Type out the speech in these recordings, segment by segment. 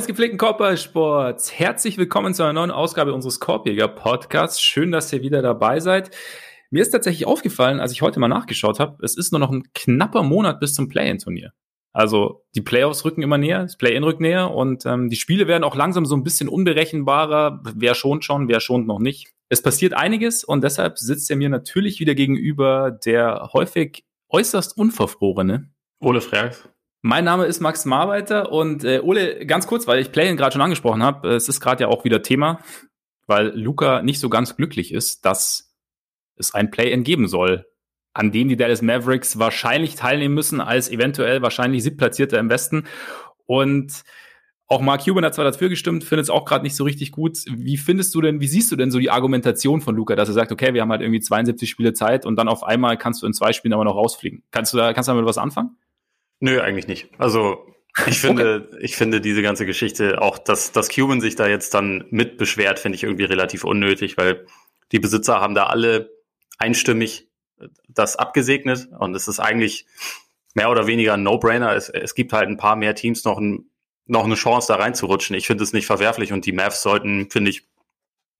Des gepflegten Körpersports, herzlich willkommen zu einer neuen Ausgabe unseres Korbjäger Podcasts. Schön, dass ihr wieder dabei seid. Mir ist tatsächlich aufgefallen, als ich heute mal nachgeschaut habe, es ist nur noch ein knapper Monat bis zum Play-In-Turnier. Also die Playoffs rücken immer näher, das Play-In rückt näher und ähm, die Spiele werden auch langsam so ein bisschen unberechenbarer. Wer schont schon, wer schont noch nicht. Es passiert einiges und deshalb sitzt er mir natürlich wieder gegenüber der häufig äußerst unverfrorene Ole Freaks. Mein Name ist Max Marbeiter und äh, Ole, ganz kurz, weil ich Play-In gerade schon angesprochen habe, es ist gerade ja auch wieder Thema, weil Luca nicht so ganz glücklich ist, dass es ein Play-In geben soll an dem die Dallas Mavericks wahrscheinlich teilnehmen müssen, als eventuell wahrscheinlich siebtplatzierter im Westen. Und auch Mark Cuban hat zwar dafür gestimmt, findet es auch gerade nicht so richtig gut. Wie findest du denn, wie siehst du denn so die Argumentation von Luca, dass er sagt, okay, wir haben halt irgendwie 72 Spiele Zeit und dann auf einmal kannst du in zwei Spielen aber noch rausfliegen? Kannst du da, kannst du damit was anfangen? Nö, eigentlich nicht. Also ich finde, okay. ich finde diese ganze Geschichte, auch dass, dass Cuban sich da jetzt dann mit beschwert, finde ich irgendwie relativ unnötig, weil die Besitzer haben da alle einstimmig das abgesegnet und es ist eigentlich mehr oder weniger ein No-Brainer. Es, es gibt halt ein paar mehr Teams noch, ein, noch eine Chance, da reinzurutschen. Ich finde es nicht verwerflich und die Mavs sollten, finde ich,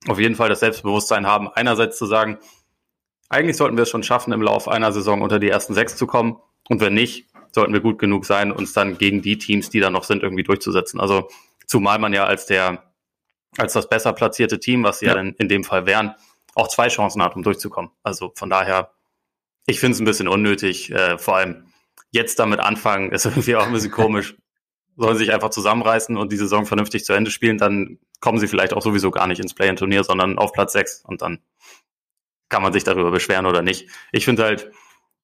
auf jeden Fall das Selbstbewusstsein haben, einerseits zu sagen, eigentlich sollten wir es schon schaffen, im Lauf einer Saison unter die ersten sechs zu kommen und wenn nicht, sollten wir gut genug sein, uns dann gegen die Teams, die da noch sind, irgendwie durchzusetzen. Also zumal man ja als der als das besser platzierte Team, was sie ja, ja in, in dem Fall wären, auch zwei Chancen hat, um durchzukommen. Also von daher ich finde es ein bisschen unnötig, äh, vor allem jetzt damit anfangen, ist irgendwie auch ein bisschen komisch. Sollen sich einfach zusammenreißen und die Saison vernünftig zu Ende spielen, dann kommen sie vielleicht auch sowieso gar nicht ins Play-in-Turnier, sondern auf Platz 6 und dann kann man sich darüber beschweren oder nicht. Ich finde halt,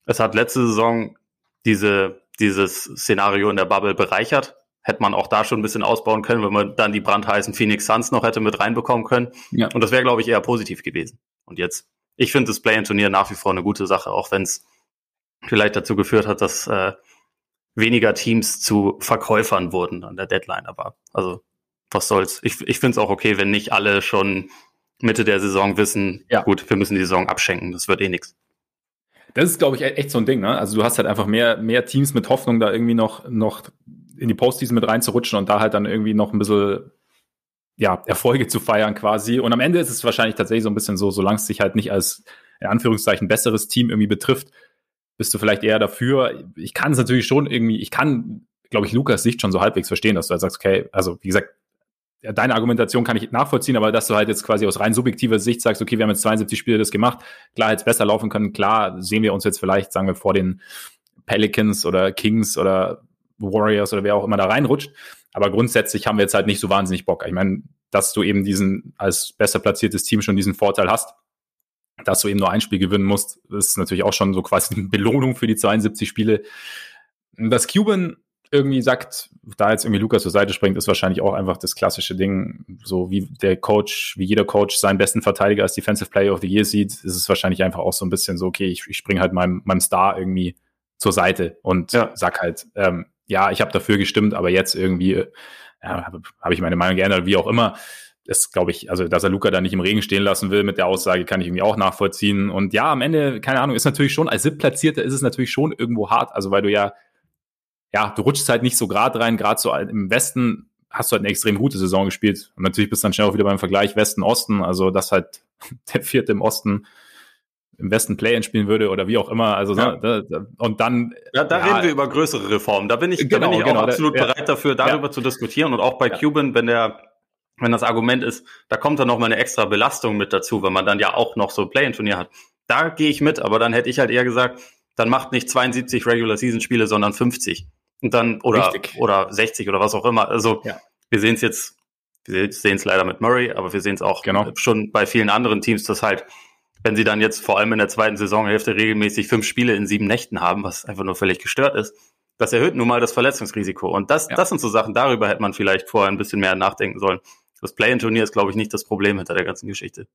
es hat letzte Saison diese, dieses Szenario in der Bubble bereichert. Hätte man auch da schon ein bisschen ausbauen können, wenn man dann die brandheißen Phoenix Suns noch hätte mit reinbekommen können. Ja. Und das wäre, glaube ich, eher positiv gewesen. Und jetzt ich finde das Play-in-Turnier nach wie vor eine gute Sache, auch wenn es vielleicht dazu geführt hat, dass äh, weniger Teams zu Verkäufern wurden an der Deadline. Aber also, was soll's. Ich, ich finde es auch okay, wenn nicht alle schon Mitte der Saison wissen, ja. gut, wir müssen die Saison abschenken, das wird eh nichts. Das ist, glaube ich, echt so ein Ding, ne? Also du hast halt einfach mehr, mehr Teams mit Hoffnung, da irgendwie noch, noch in die Postseason mit reinzurutschen und da halt dann irgendwie noch ein bisschen ja, Erfolge zu feiern quasi. Und am Ende ist es wahrscheinlich tatsächlich so ein bisschen so, solange es sich halt nicht als in Anführungszeichen besseres Team irgendwie betrifft, bist du vielleicht eher dafür. Ich kann es natürlich schon irgendwie, ich kann, glaube ich, Lukas Sicht schon so halbwegs verstehen, dass du halt sagst, okay, also wie gesagt, deine Argumentation kann ich nachvollziehen, aber dass du halt jetzt quasi aus rein subjektiver Sicht sagst, okay, wir haben jetzt 72 Spiele das gemacht, klar hätte es besser laufen können, klar sehen wir uns jetzt vielleicht, sagen wir, vor den Pelicans oder Kings oder Warriors oder wer auch immer da reinrutscht. Aber grundsätzlich haben wir jetzt halt nicht so wahnsinnig Bock. Ich meine, dass du eben diesen als besser platziertes Team schon diesen Vorteil hast, dass du eben nur ein Spiel gewinnen musst, ist natürlich auch schon so quasi eine Belohnung für die 72 Spiele. Dass Cuban irgendwie sagt, da jetzt irgendwie Lukas zur Seite springt, ist wahrscheinlich auch einfach das klassische Ding, so wie der Coach, wie jeder Coach seinen besten Verteidiger als Defensive Player of the Year sieht, ist es wahrscheinlich einfach auch so ein bisschen so, okay, ich, ich springe halt meinem, meinem Star irgendwie zur Seite und ja. sag halt, ähm, ja, ich habe dafür gestimmt, aber jetzt irgendwie ja, habe hab ich meine Meinung geändert, wie auch immer. Das glaube ich, also dass er Luca da nicht im Regen stehen lassen will mit der Aussage, kann ich irgendwie auch nachvollziehen. Und ja, am Ende, keine Ahnung, ist natürlich schon, als SIP-Platzierter ist es natürlich schon irgendwo hart, also weil du ja, ja, du rutschst halt nicht so gerade rein, gerade so im Westen hast du halt eine extrem gute Saison gespielt. Und natürlich bist du dann schnell auch wieder beim Vergleich Westen-Osten, also das halt der vierte im Osten im Westen Play-in spielen würde oder wie auch immer. Also ja. ne, da, und dann. Ja, da ja, reden wir über größere Reformen. Da bin ich, genau, da bin ich genau, auch absolut da, bereit dafür, darüber zu diskutieren. Und auch bei Cuban, wenn der, wenn das Argument ist, da kommt dann noch mal eine extra Belastung mit dazu, wenn man dann ja auch noch so Play-in-Turnier hat. Da gehe ich mit, aber dann hätte ich halt eher gesagt, dann macht nicht 72 Regular Season Spiele, sondern 50. Und dann, oder, Richtig. oder 60 oder was auch immer. Also, wir sehen es jetzt, wir sehen es leider mit Murray, aber wir sehen es auch genau. schon bei vielen anderen Teams, dass halt wenn sie dann jetzt vor allem in der zweiten Saisonhälfte regelmäßig fünf Spiele in sieben Nächten haben, was einfach nur völlig gestört ist, das erhöht nun mal das Verletzungsrisiko. Und das, ja. das sind so Sachen, darüber hätte man vielleicht vorher ein bisschen mehr nachdenken sollen. Das Play-in-Turnier ist, glaube ich, nicht das Problem hinter der ganzen Geschichte.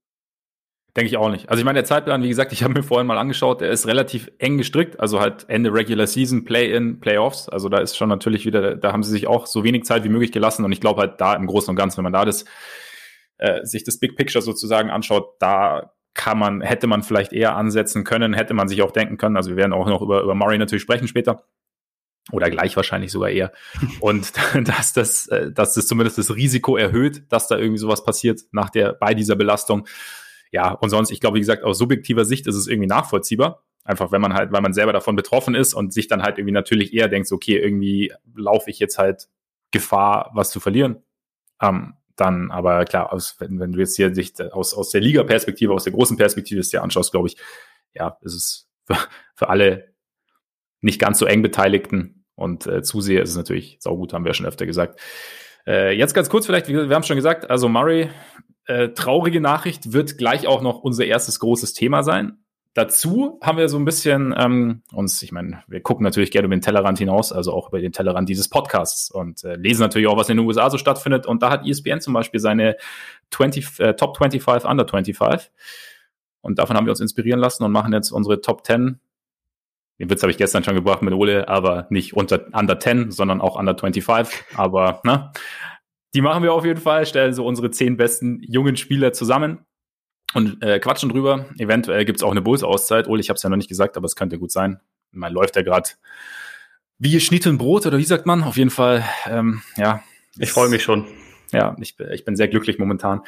Denke ich auch nicht. Also ich meine, der Zeitplan, wie gesagt, ich habe mir vorhin mal angeschaut, der ist relativ eng gestrickt, also halt Ende Regular Season, Play-in, Playoffs. Also da ist schon natürlich wieder, da haben sie sich auch so wenig Zeit wie möglich gelassen und ich glaube halt da im Großen und Ganzen, wenn man da das, äh, sich das Big Picture sozusagen anschaut, da kann man, hätte man vielleicht eher ansetzen können, hätte man sich auch denken können. Also wir werden auch noch über, über Murray natürlich sprechen später. oder gleich wahrscheinlich sogar eher. Und dass das, äh, dass das zumindest das Risiko erhöht, dass da irgendwie sowas passiert nach der, bei dieser Belastung. Ja, und sonst, ich glaube, wie gesagt, aus subjektiver Sicht ist es irgendwie nachvollziehbar. Einfach, wenn man halt, weil man selber davon betroffen ist und sich dann halt irgendwie natürlich eher denkt, okay, irgendwie laufe ich jetzt halt Gefahr, was zu verlieren. Ähm, dann, aber klar, aus, wenn, wenn du jetzt hier sich aus, aus der Liga-Perspektive, aus der großen Perspektive es dir anschaust, glaube ich, ja, ist es für, für alle nicht ganz so eng Beteiligten und äh, Zuseher ist es natürlich saugut, haben wir ja schon öfter gesagt. Äh, jetzt ganz kurz vielleicht, wir, wir haben schon gesagt, also Murray, äh, traurige Nachricht, wird gleich auch noch unser erstes großes Thema sein. Dazu haben wir so ein bisschen ähm, uns, ich meine, wir gucken natürlich gerne über den Tellerrand hinaus, also auch über den Tellerrand dieses Podcasts und äh, lesen natürlich auch, was in den USA so stattfindet. Und da hat ESPN zum Beispiel seine 20, äh, Top 25 Under 25. Und davon haben wir uns inspirieren lassen und machen jetzt unsere Top 10. Den Witz habe ich gestern schon gebracht mit Ole, aber nicht unter Under 10, sondern auch Under 25. Aber ne, die machen wir auf jeden Fall, stellen so unsere zehn besten jungen Spieler zusammen und äh, quatschen drüber. Eventuell gibt's auch eine Bulls-Auszeit. Ole, ich habe es ja noch nicht gesagt, aber es könnte gut sein. Man läuft ja gerade wie geschnitten Brot oder wie sagt man? Auf jeden Fall, ähm, ja. Ich freue mich schon. Ja, ich, ich bin sehr glücklich momentan.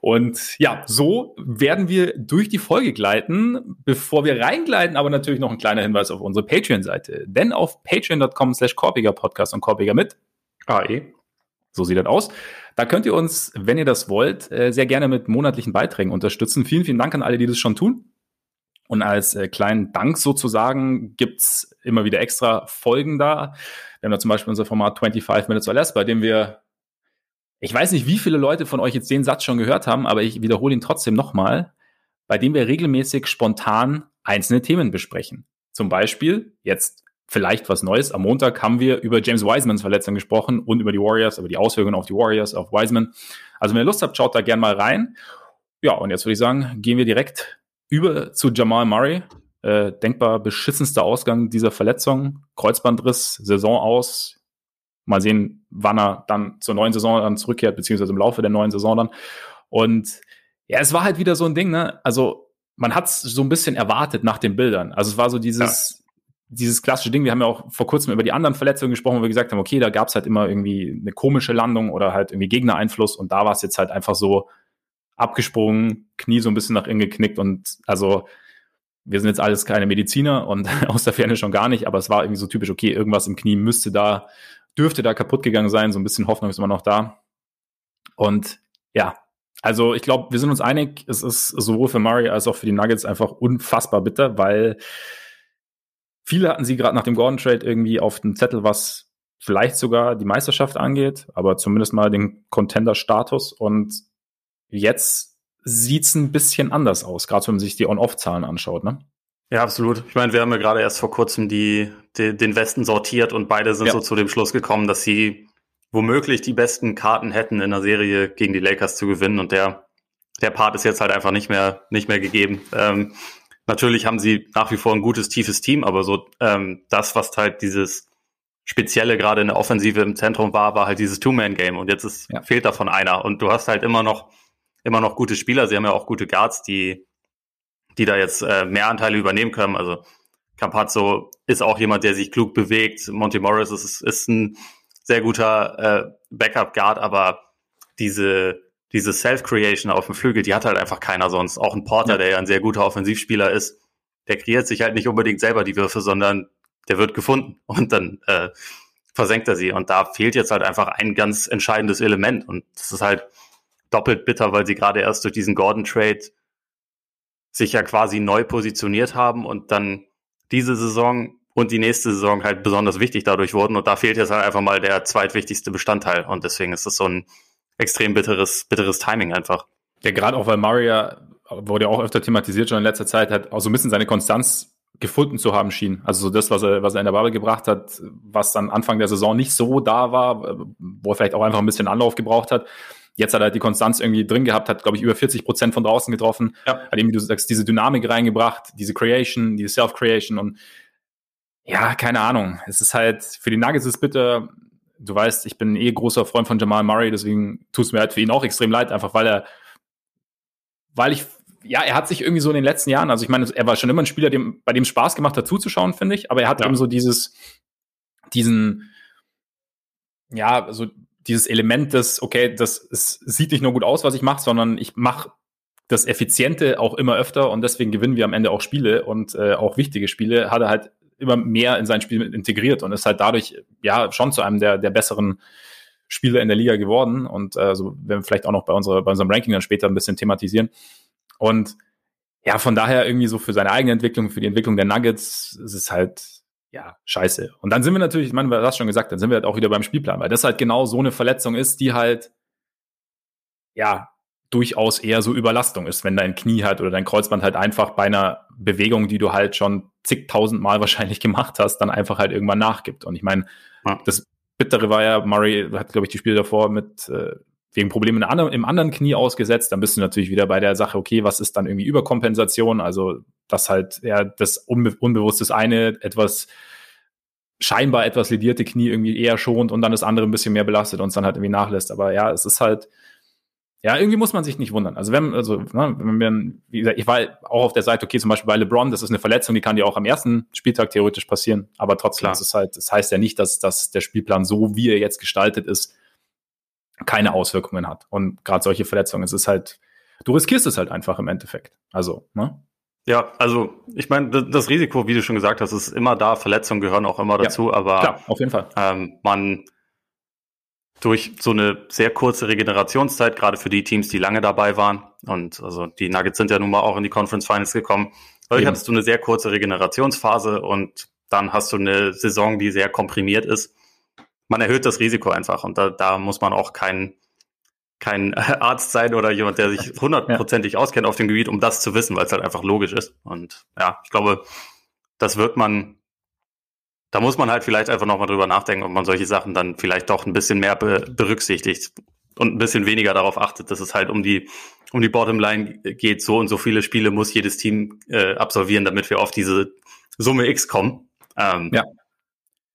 Und ja, so werden wir durch die Folge gleiten. Bevor wir reingleiten, aber natürlich noch ein kleiner Hinweis auf unsere Patreon-Seite. Denn auf patreon.com slash Korpiger Podcast und Korpiger mit AE so sieht das aus. Da könnt ihr uns, wenn ihr das wollt, äh, sehr gerne mit monatlichen Beiträgen unterstützen. Vielen, vielen Dank an alle, die das schon tun. Und als äh, kleinen Dank sozusagen gibt's immer wieder extra Folgen da. Wir haben da zum Beispiel unser Format 25 Minutes or Less, bei dem wir, ich weiß nicht, wie viele Leute von euch jetzt den Satz schon gehört haben, aber ich wiederhole ihn trotzdem nochmal, bei dem wir regelmäßig spontan einzelne Themen besprechen. Zum Beispiel jetzt vielleicht was Neues. Am Montag haben wir über James Wisemans Verletzung gesprochen und über die Warriors, über die Auswirkungen auf die Warriors, auf Wiseman. Also wenn ihr Lust habt, schaut da gerne mal rein. Ja, und jetzt würde ich sagen, gehen wir direkt über zu Jamal Murray. Äh, denkbar beschissenster Ausgang dieser Verletzung. Kreuzbandriss, Saison aus. Mal sehen, wann er dann zur neuen Saison dann zurückkehrt, beziehungsweise im Laufe der neuen Saison dann. Und ja, es war halt wieder so ein Ding, ne? Also man hat es so ein bisschen erwartet nach den Bildern. Also es war so dieses, dieses klassische Ding, wir haben ja auch vor kurzem über die anderen Verletzungen gesprochen, wo wir gesagt haben, okay, da gab es halt immer irgendwie eine komische Landung oder halt irgendwie Gegnereinfluss und da war es jetzt halt einfach so abgesprungen, Knie so ein bisschen nach innen geknickt und also wir sind jetzt alles keine Mediziner und aus der Ferne schon gar nicht, aber es war irgendwie so typisch, okay, irgendwas im Knie müsste da, dürfte da kaputt gegangen sein, so ein bisschen Hoffnung ist immer noch da. Und ja, also ich glaube, wir sind uns einig, es ist sowohl für Murray als auch für die Nuggets einfach unfassbar bitter, weil Viele hatten sie gerade nach dem Gordon-Trade irgendwie auf dem Zettel, was vielleicht sogar die Meisterschaft angeht, aber zumindest mal den Contender-Status. Und jetzt sieht's ein bisschen anders aus, gerade wenn man sich die On-Off-Zahlen anschaut, ne? Ja, absolut. Ich meine, wir haben ja gerade erst vor kurzem die, die, den Westen sortiert und beide sind ja. so zu dem Schluss gekommen, dass sie womöglich die besten Karten hätten in der Serie gegen die Lakers zu gewinnen und der, der Part ist jetzt halt einfach nicht mehr, nicht mehr gegeben. Ähm, Natürlich haben sie nach wie vor ein gutes, tiefes Team, aber so ähm, das, was halt dieses Spezielle gerade in der Offensive im Zentrum war, war halt dieses Two-Man-Game und jetzt ist, ja. fehlt davon einer. Und du hast halt immer noch, immer noch gute Spieler. Sie haben ja auch gute Guards, die, die da jetzt äh, mehr Anteile übernehmen können. Also Campazzo ist auch jemand, der sich klug bewegt. Monty Morris ist, ist ein sehr guter äh, Backup-Guard, aber diese diese Self-Creation auf dem Flügel, die hat halt einfach keiner sonst. Auch ein Porter, ja. der ja ein sehr guter Offensivspieler ist, der kreiert sich halt nicht unbedingt selber die Würfe, sondern der wird gefunden und dann äh, versenkt er sie. Und da fehlt jetzt halt einfach ein ganz entscheidendes Element. Und das ist halt doppelt bitter, weil sie gerade erst durch diesen Gordon-Trade sich ja quasi neu positioniert haben und dann diese Saison und die nächste Saison halt besonders wichtig dadurch wurden. Und da fehlt jetzt halt einfach mal der zweitwichtigste Bestandteil. Und deswegen ist das so ein extrem bitteres, bitteres Timing einfach. Ja, gerade auch, weil Mario wurde ja auch öfter thematisiert schon in letzter Zeit, hat auch so ein bisschen seine Konstanz gefunden zu haben schien. Also so das, was er, was er in der Bubble gebracht hat, was dann Anfang der Saison nicht so da war, wo er vielleicht auch einfach ein bisschen Anlauf gebraucht hat. Jetzt hat er halt die Konstanz irgendwie drin gehabt, hat, glaube ich, über 40 Prozent von draußen getroffen, ja. hat eben, wie du sagst, diese Dynamik reingebracht, diese Creation, diese Self-Creation und ja, keine Ahnung. Es ist halt, für die Nuggets ist bitter, du weißt, ich bin eh großer Freund von Jamal Murray, deswegen tut es mir halt für ihn auch extrem leid, einfach weil er, weil ich, ja, er hat sich irgendwie so in den letzten Jahren, also ich meine, er war schon immer ein Spieler, dem, bei dem Spaß gemacht hat zuzuschauen, finde ich, aber er hat ja. eben so dieses, diesen, ja, so dieses Element des, okay, das es sieht nicht nur gut aus, was ich mache, sondern ich mache das Effiziente auch immer öfter und deswegen gewinnen wir am Ende auch Spiele und äh, auch wichtige Spiele, hat er halt immer mehr in sein Spiel integriert und ist halt dadurch ja schon zu einem der, der besseren Spieler in der Liga geworden. Und äh, so werden wir vielleicht auch noch bei, unserer, bei unserem Ranking dann später ein bisschen thematisieren. Und ja, von daher irgendwie so für seine eigene Entwicklung, für die Entwicklung der Nuggets, ist es halt, ja, scheiße. Und dann sind wir natürlich, ich meine, du hast schon gesagt, dann sind wir halt auch wieder beim Spielplan, weil das halt genau so eine Verletzung ist, die halt, ja, durchaus eher so Überlastung ist, wenn dein Knie halt oder dein Kreuzband halt einfach bei einer Bewegung, die du halt schon zigtausend Mal wahrscheinlich gemacht hast, dann einfach halt irgendwann nachgibt. Und ich meine, ja. das Bittere war ja, Murray hat, glaube ich, die Spiele davor mit äh, wegen Problemen im anderen Knie ausgesetzt. Dann bist du natürlich wieder bei der Sache, okay, was ist dann irgendwie Überkompensation? Also, dass halt ja das unbe unbewusstes eine etwas scheinbar etwas ledierte Knie irgendwie eher schont und dann das andere ein bisschen mehr belastet und es dann halt irgendwie nachlässt. Aber ja, es ist halt, ja, irgendwie muss man sich nicht wundern. Also wenn, also, ne, wenn man, wie gesagt, ich war auch auf der Seite, okay, zum Beispiel bei LeBron, das ist eine Verletzung, die kann dir auch am ersten Spieltag theoretisch passieren. Aber trotzdem Klar. ist es halt, das heißt ja nicht, dass, dass der Spielplan so, wie er jetzt gestaltet ist, keine Auswirkungen hat. Und gerade solche Verletzungen, es ist halt, du riskierst es halt einfach im Endeffekt. Also, ne? Ja, also ich meine, das Risiko, wie du schon gesagt hast, ist immer da. Verletzungen gehören auch immer dazu, ja, aber klar, auf jeden Fall. Ähm, man durch so eine sehr kurze Regenerationszeit, gerade für die Teams, die lange dabei waren. Und also die Nuggets sind ja nun mal auch in die Conference Finals gekommen. Dadurch hattest du eine sehr kurze Regenerationsphase und dann hast du eine Saison, die sehr komprimiert ist. Man erhöht das Risiko einfach und da, da muss man auch kein, kein Arzt sein oder jemand, der sich hundertprozentig auskennt auf dem Gebiet, um das zu wissen, weil es halt einfach logisch ist. Und ja, ich glaube, das wird man da muss man halt vielleicht einfach nochmal drüber nachdenken, ob man solche Sachen dann vielleicht doch ein bisschen mehr be berücksichtigt und ein bisschen weniger darauf achtet, dass es halt um die, um die Bottomline geht. So und so viele Spiele muss jedes Team äh, absolvieren, damit wir auf diese Summe X kommen. Ähm, ja.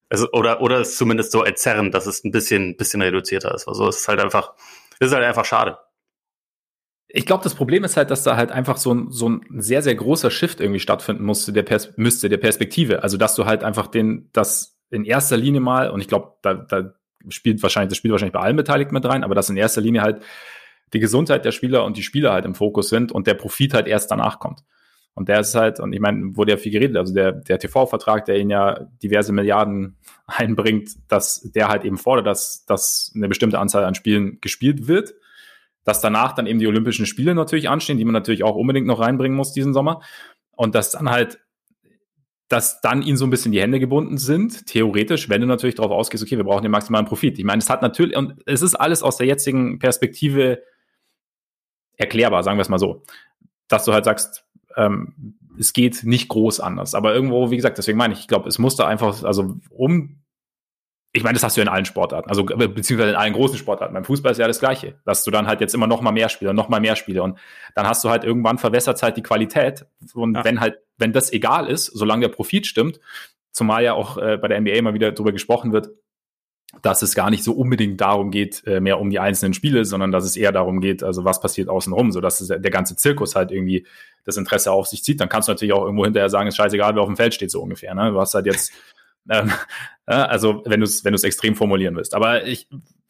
Also, oder, oder es zumindest so erzerren, dass es ein bisschen, bisschen reduzierter ist. Also es ist halt einfach, es ist halt einfach schade ich glaube, das Problem ist halt, dass da halt einfach so ein, so ein sehr, sehr großer Shift irgendwie stattfinden musste, der Pers müsste, der Perspektive. Also, dass du halt einfach den, das in erster Linie mal, und ich glaube, da, da spielt wahrscheinlich, das spielt wahrscheinlich bei allen Beteiligten mit rein, aber dass in erster Linie halt die Gesundheit der Spieler und die Spieler halt im Fokus sind und der Profit halt erst danach kommt. Und der ist halt, und ich meine, wurde ja viel geredet, also der, der TV-Vertrag, der ihn ja diverse Milliarden einbringt, dass der halt eben fordert, dass, dass eine bestimmte Anzahl an Spielen gespielt wird dass danach dann eben die Olympischen Spiele natürlich anstehen, die man natürlich auch unbedingt noch reinbringen muss diesen Sommer. Und dass dann halt, dass dann ihnen so ein bisschen die Hände gebunden sind, theoretisch, wenn du natürlich darauf ausgehst, okay, wir brauchen den maximalen Profit. Ich meine, es hat natürlich, und es ist alles aus der jetzigen Perspektive erklärbar, sagen wir es mal so. Dass du halt sagst, ähm, es geht nicht groß anders. Aber irgendwo, wie gesagt, deswegen meine ich, ich glaube, es musste einfach, also um ich meine, das hast du in allen Sportarten, also beziehungsweise in allen großen Sportarten. Beim Fußball ist ja das Gleiche, dass du dann halt jetzt immer noch mal mehr Spieler, noch mal mehr Spieler und dann hast du halt irgendwann verwässert halt die Qualität und ja. wenn halt, wenn das egal ist, solange der Profit stimmt, zumal ja auch äh, bei der NBA immer wieder darüber gesprochen wird, dass es gar nicht so unbedingt darum geht, äh, mehr um die einzelnen Spiele, sondern dass es eher darum geht, also was passiert außenrum, so dass der ganze Zirkus halt irgendwie das Interesse auf sich zieht. Dann kannst du natürlich auch irgendwo hinterher sagen, ist scheißegal, wer auf dem Feld steht, so ungefähr. Ne? Du hast halt jetzt ähm, also wenn du es wenn extrem formulieren willst. Aber ich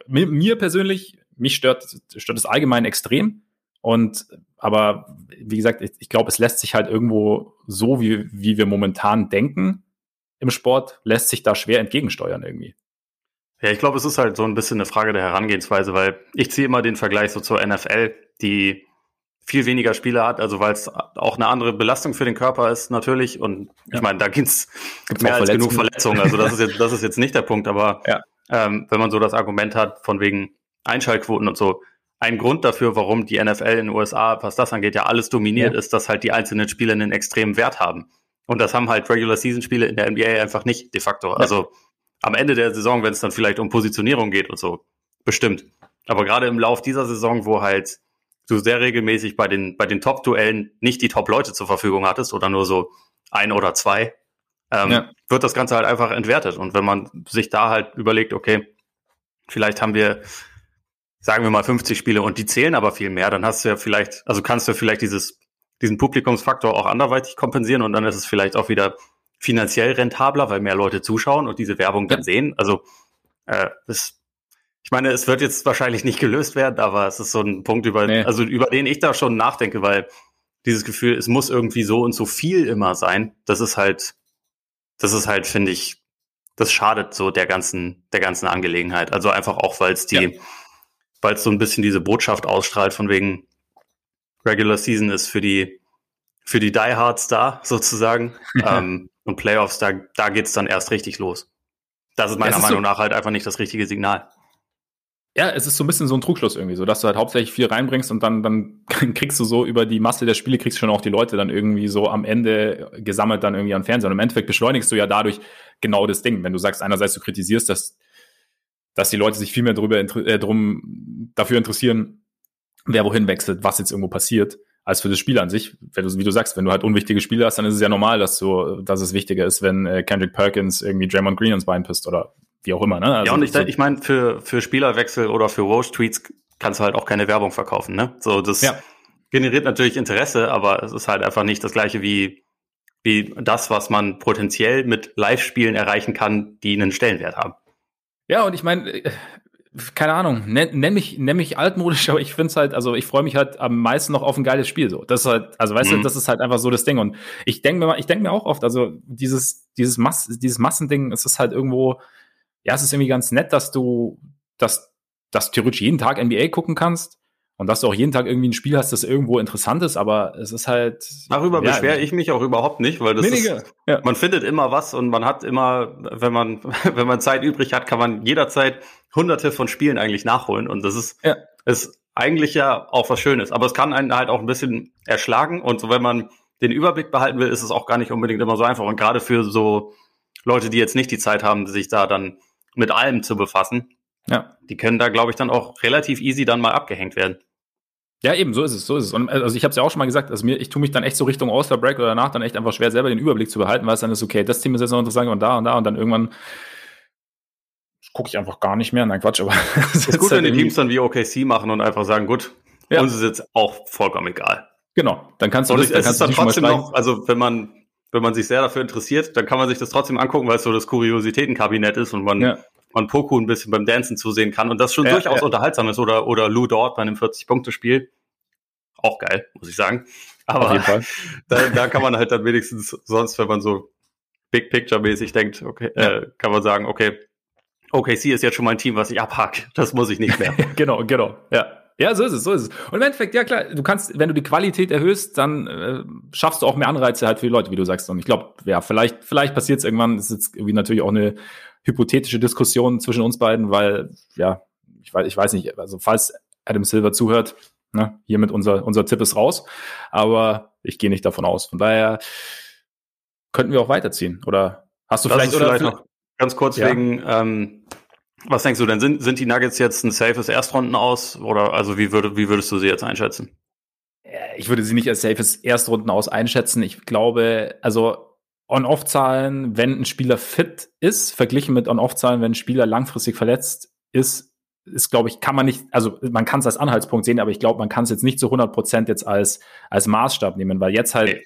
mir persönlich mich stört stört es allgemein extrem und aber wie gesagt ich, ich glaube es lässt sich halt irgendwo so wie wie wir momentan denken im Sport lässt sich da schwer entgegensteuern irgendwie. Ja, ich glaube, es ist halt so ein bisschen eine Frage der Herangehensweise, weil ich ziehe immer den Vergleich so zur NFL, die viel weniger Spieler hat, also weil es auch eine andere Belastung für den Körper ist natürlich. Und ja. ich meine, da gibt's, gibt's mehr als genug Verletzungen. Also das ist jetzt, das ist jetzt nicht der Punkt, aber ja. ähm, wenn man so das Argument hat von wegen Einschaltquoten und so, ein Grund dafür, warum die NFL in den USA, was das angeht, ja alles dominiert, ja. ist, dass halt die einzelnen Spiele einen extremen Wert haben. Und das haben halt Regular Season Spiele in der NBA einfach nicht de facto. Also am Ende der Saison, wenn es dann vielleicht um Positionierung geht und so, bestimmt. Aber gerade im Lauf dieser Saison, wo halt du sehr regelmäßig bei den, bei den Top-Duellen nicht die Top-Leute zur Verfügung hattest oder nur so ein oder zwei, ähm, ja. wird das Ganze halt einfach entwertet. Und wenn man sich da halt überlegt, okay, vielleicht haben wir, sagen wir mal 50 Spiele und die zählen aber viel mehr, dann hast du ja vielleicht, also kannst du vielleicht dieses, diesen Publikumsfaktor auch anderweitig kompensieren und dann ist es vielleicht auch wieder finanziell rentabler, weil mehr Leute zuschauen und diese Werbung dann ja. sehen. Also äh, das, ich meine, es wird jetzt wahrscheinlich nicht gelöst werden, aber es ist so ein Punkt, über, nee. also über den ich da schon nachdenke, weil dieses Gefühl, es muss irgendwie so und so viel immer sein, das ist halt, das ist halt, finde ich, das schadet so der ganzen, der ganzen Angelegenheit. Also einfach auch, weil es die, ja. weil es so ein bisschen diese Botschaft ausstrahlt von wegen Regular Season ist für die, für die Diehards da, sozusagen. ähm, und Playoffs, da, da geht's dann erst richtig los. Das ist meiner ist Meinung so, nach halt einfach nicht das richtige Signal. Ja, es ist so ein bisschen so ein Trugschluss irgendwie, so dass du halt hauptsächlich viel reinbringst und dann, dann kriegst du so über die Masse der Spiele, kriegst du schon auch die Leute dann irgendwie so am Ende gesammelt dann irgendwie an Fernsehen. Und im Endeffekt beschleunigst du ja dadurch genau das Ding. Wenn du sagst, einerseits du kritisierst, dass, dass die Leute sich viel mehr darüber, äh, drum, dafür interessieren, wer wohin wechselt, was jetzt irgendwo passiert, als für das Spiel an sich. Wenn du, wie du sagst, wenn du halt unwichtige Spiele hast, dann ist es ja normal, dass du, dass es wichtiger ist, wenn äh, Kendrick Perkins irgendwie Draymond Green ins Bein pisst oder wie auch immer. Ne? Also, ja, und ich, so ich meine, für, für Spielerwechsel oder für Roche-Tweets kannst du halt auch keine Werbung verkaufen. Ne? So, das ja. generiert natürlich Interesse, aber es ist halt einfach nicht das gleiche wie, wie das, was man potenziell mit Live-Spielen erreichen kann, die einen Stellenwert haben. Ja, und ich meine, äh, keine Ahnung, nenn, nenn mich, nenn mich altmodisch, aber ich finde es halt, also ich freue mich halt am meisten noch auf ein geiles Spiel so. Das ist halt, also weißt mhm. du, das ist halt einfach so das Ding. Und ich denke mir, ich denke mir auch oft, also dieses, dieses Mass, dieses Massending, es ist halt irgendwo, ja, es ist irgendwie ganz nett, dass du, dass, dass theoretisch jeden Tag NBA gucken kannst und dass du auch jeden Tag irgendwie ein Spiel hast, das irgendwo interessant ist, aber es ist halt. Darüber ja, beschwere ich mich auch überhaupt nicht, weil das ist, ja. man findet immer was und man hat immer, wenn man, wenn man Zeit übrig hat, kann man jederzeit hunderte von Spielen eigentlich nachholen und das ist, ja. ist eigentlich ja auch was Schönes, aber es kann einen halt auch ein bisschen erschlagen und so, wenn man den Überblick behalten will, ist es auch gar nicht unbedingt immer so einfach und gerade für so Leute, die jetzt nicht die Zeit haben, sich da dann mit allem zu befassen, ja. Die können da, glaube ich, dann auch relativ easy dann mal abgehängt werden. Ja, eben, so ist es, so ist es. Und also ich habe es ja auch schon mal gesagt, also mir, ich tue mich dann echt so Richtung All-Star Break oder danach dann echt einfach schwer, selber den Überblick zu behalten, weil es dann ist, okay, das Team ist jetzt noch interessant und da und da und dann irgendwann gucke ich einfach gar nicht mehr. Nein, Quatsch, aber. es ist gut, halt wenn die Teams dann wie OKC machen und einfach sagen, gut, ja. uns ist jetzt auch vollkommen egal. Genau, dann kannst du und das, dann es ist dann trotzdem noch, also wenn man, wenn man sich sehr dafür interessiert, dann kann man sich das trotzdem angucken, weil es so das Kuriositätenkabinett ist und man ja man Poku ein bisschen beim Dancen zusehen kann und das schon ja, durchaus ja. unterhaltsam ist oder, oder Lou Dort bei einem 40-Punkte-Spiel. Auch geil, muss ich sagen. Aber da, da kann man halt dann wenigstens sonst, wenn man so Big Picture-mäßig denkt, okay, äh, kann man sagen, okay, OKC ist jetzt schon mal ein Team, was ich abhack. Das muss ich nicht mehr. genau, genau, ja. Ja, so ist es, so ist es. Und im Endeffekt, ja klar, du kannst, wenn du die Qualität erhöhst, dann äh, schaffst du auch mehr Anreize halt für die Leute, wie du sagst. Und ich glaube, ja, vielleicht, vielleicht passiert es irgendwann. Das ist jetzt irgendwie natürlich auch eine hypothetische Diskussion zwischen uns beiden, weil, ja, ich weiß, ich weiß nicht, also falls Adam Silver zuhört, ne, hiermit unser, unser Tipp ist raus. Aber ich gehe nicht davon aus. Von daher könnten wir auch weiterziehen. Oder hast du das vielleicht, oder vielleicht noch ganz kurz ja. wegen, ähm, was denkst du denn? Sind, sind die Nuggets jetzt ein safes Erstrunden aus? Oder also wie, würde, wie würdest du sie jetzt einschätzen? Ich würde sie nicht als safes Erstrunden aus einschätzen. Ich glaube, also On-Off-Zahlen, wenn ein Spieler fit ist, verglichen mit On-Off-Zahlen, wenn ein Spieler langfristig verletzt ist, ist, glaube ich, kann man nicht, also man kann es als Anhaltspunkt sehen, aber ich glaube, man kann es jetzt nicht zu 100 Prozent jetzt als, als Maßstab nehmen, weil jetzt halt nee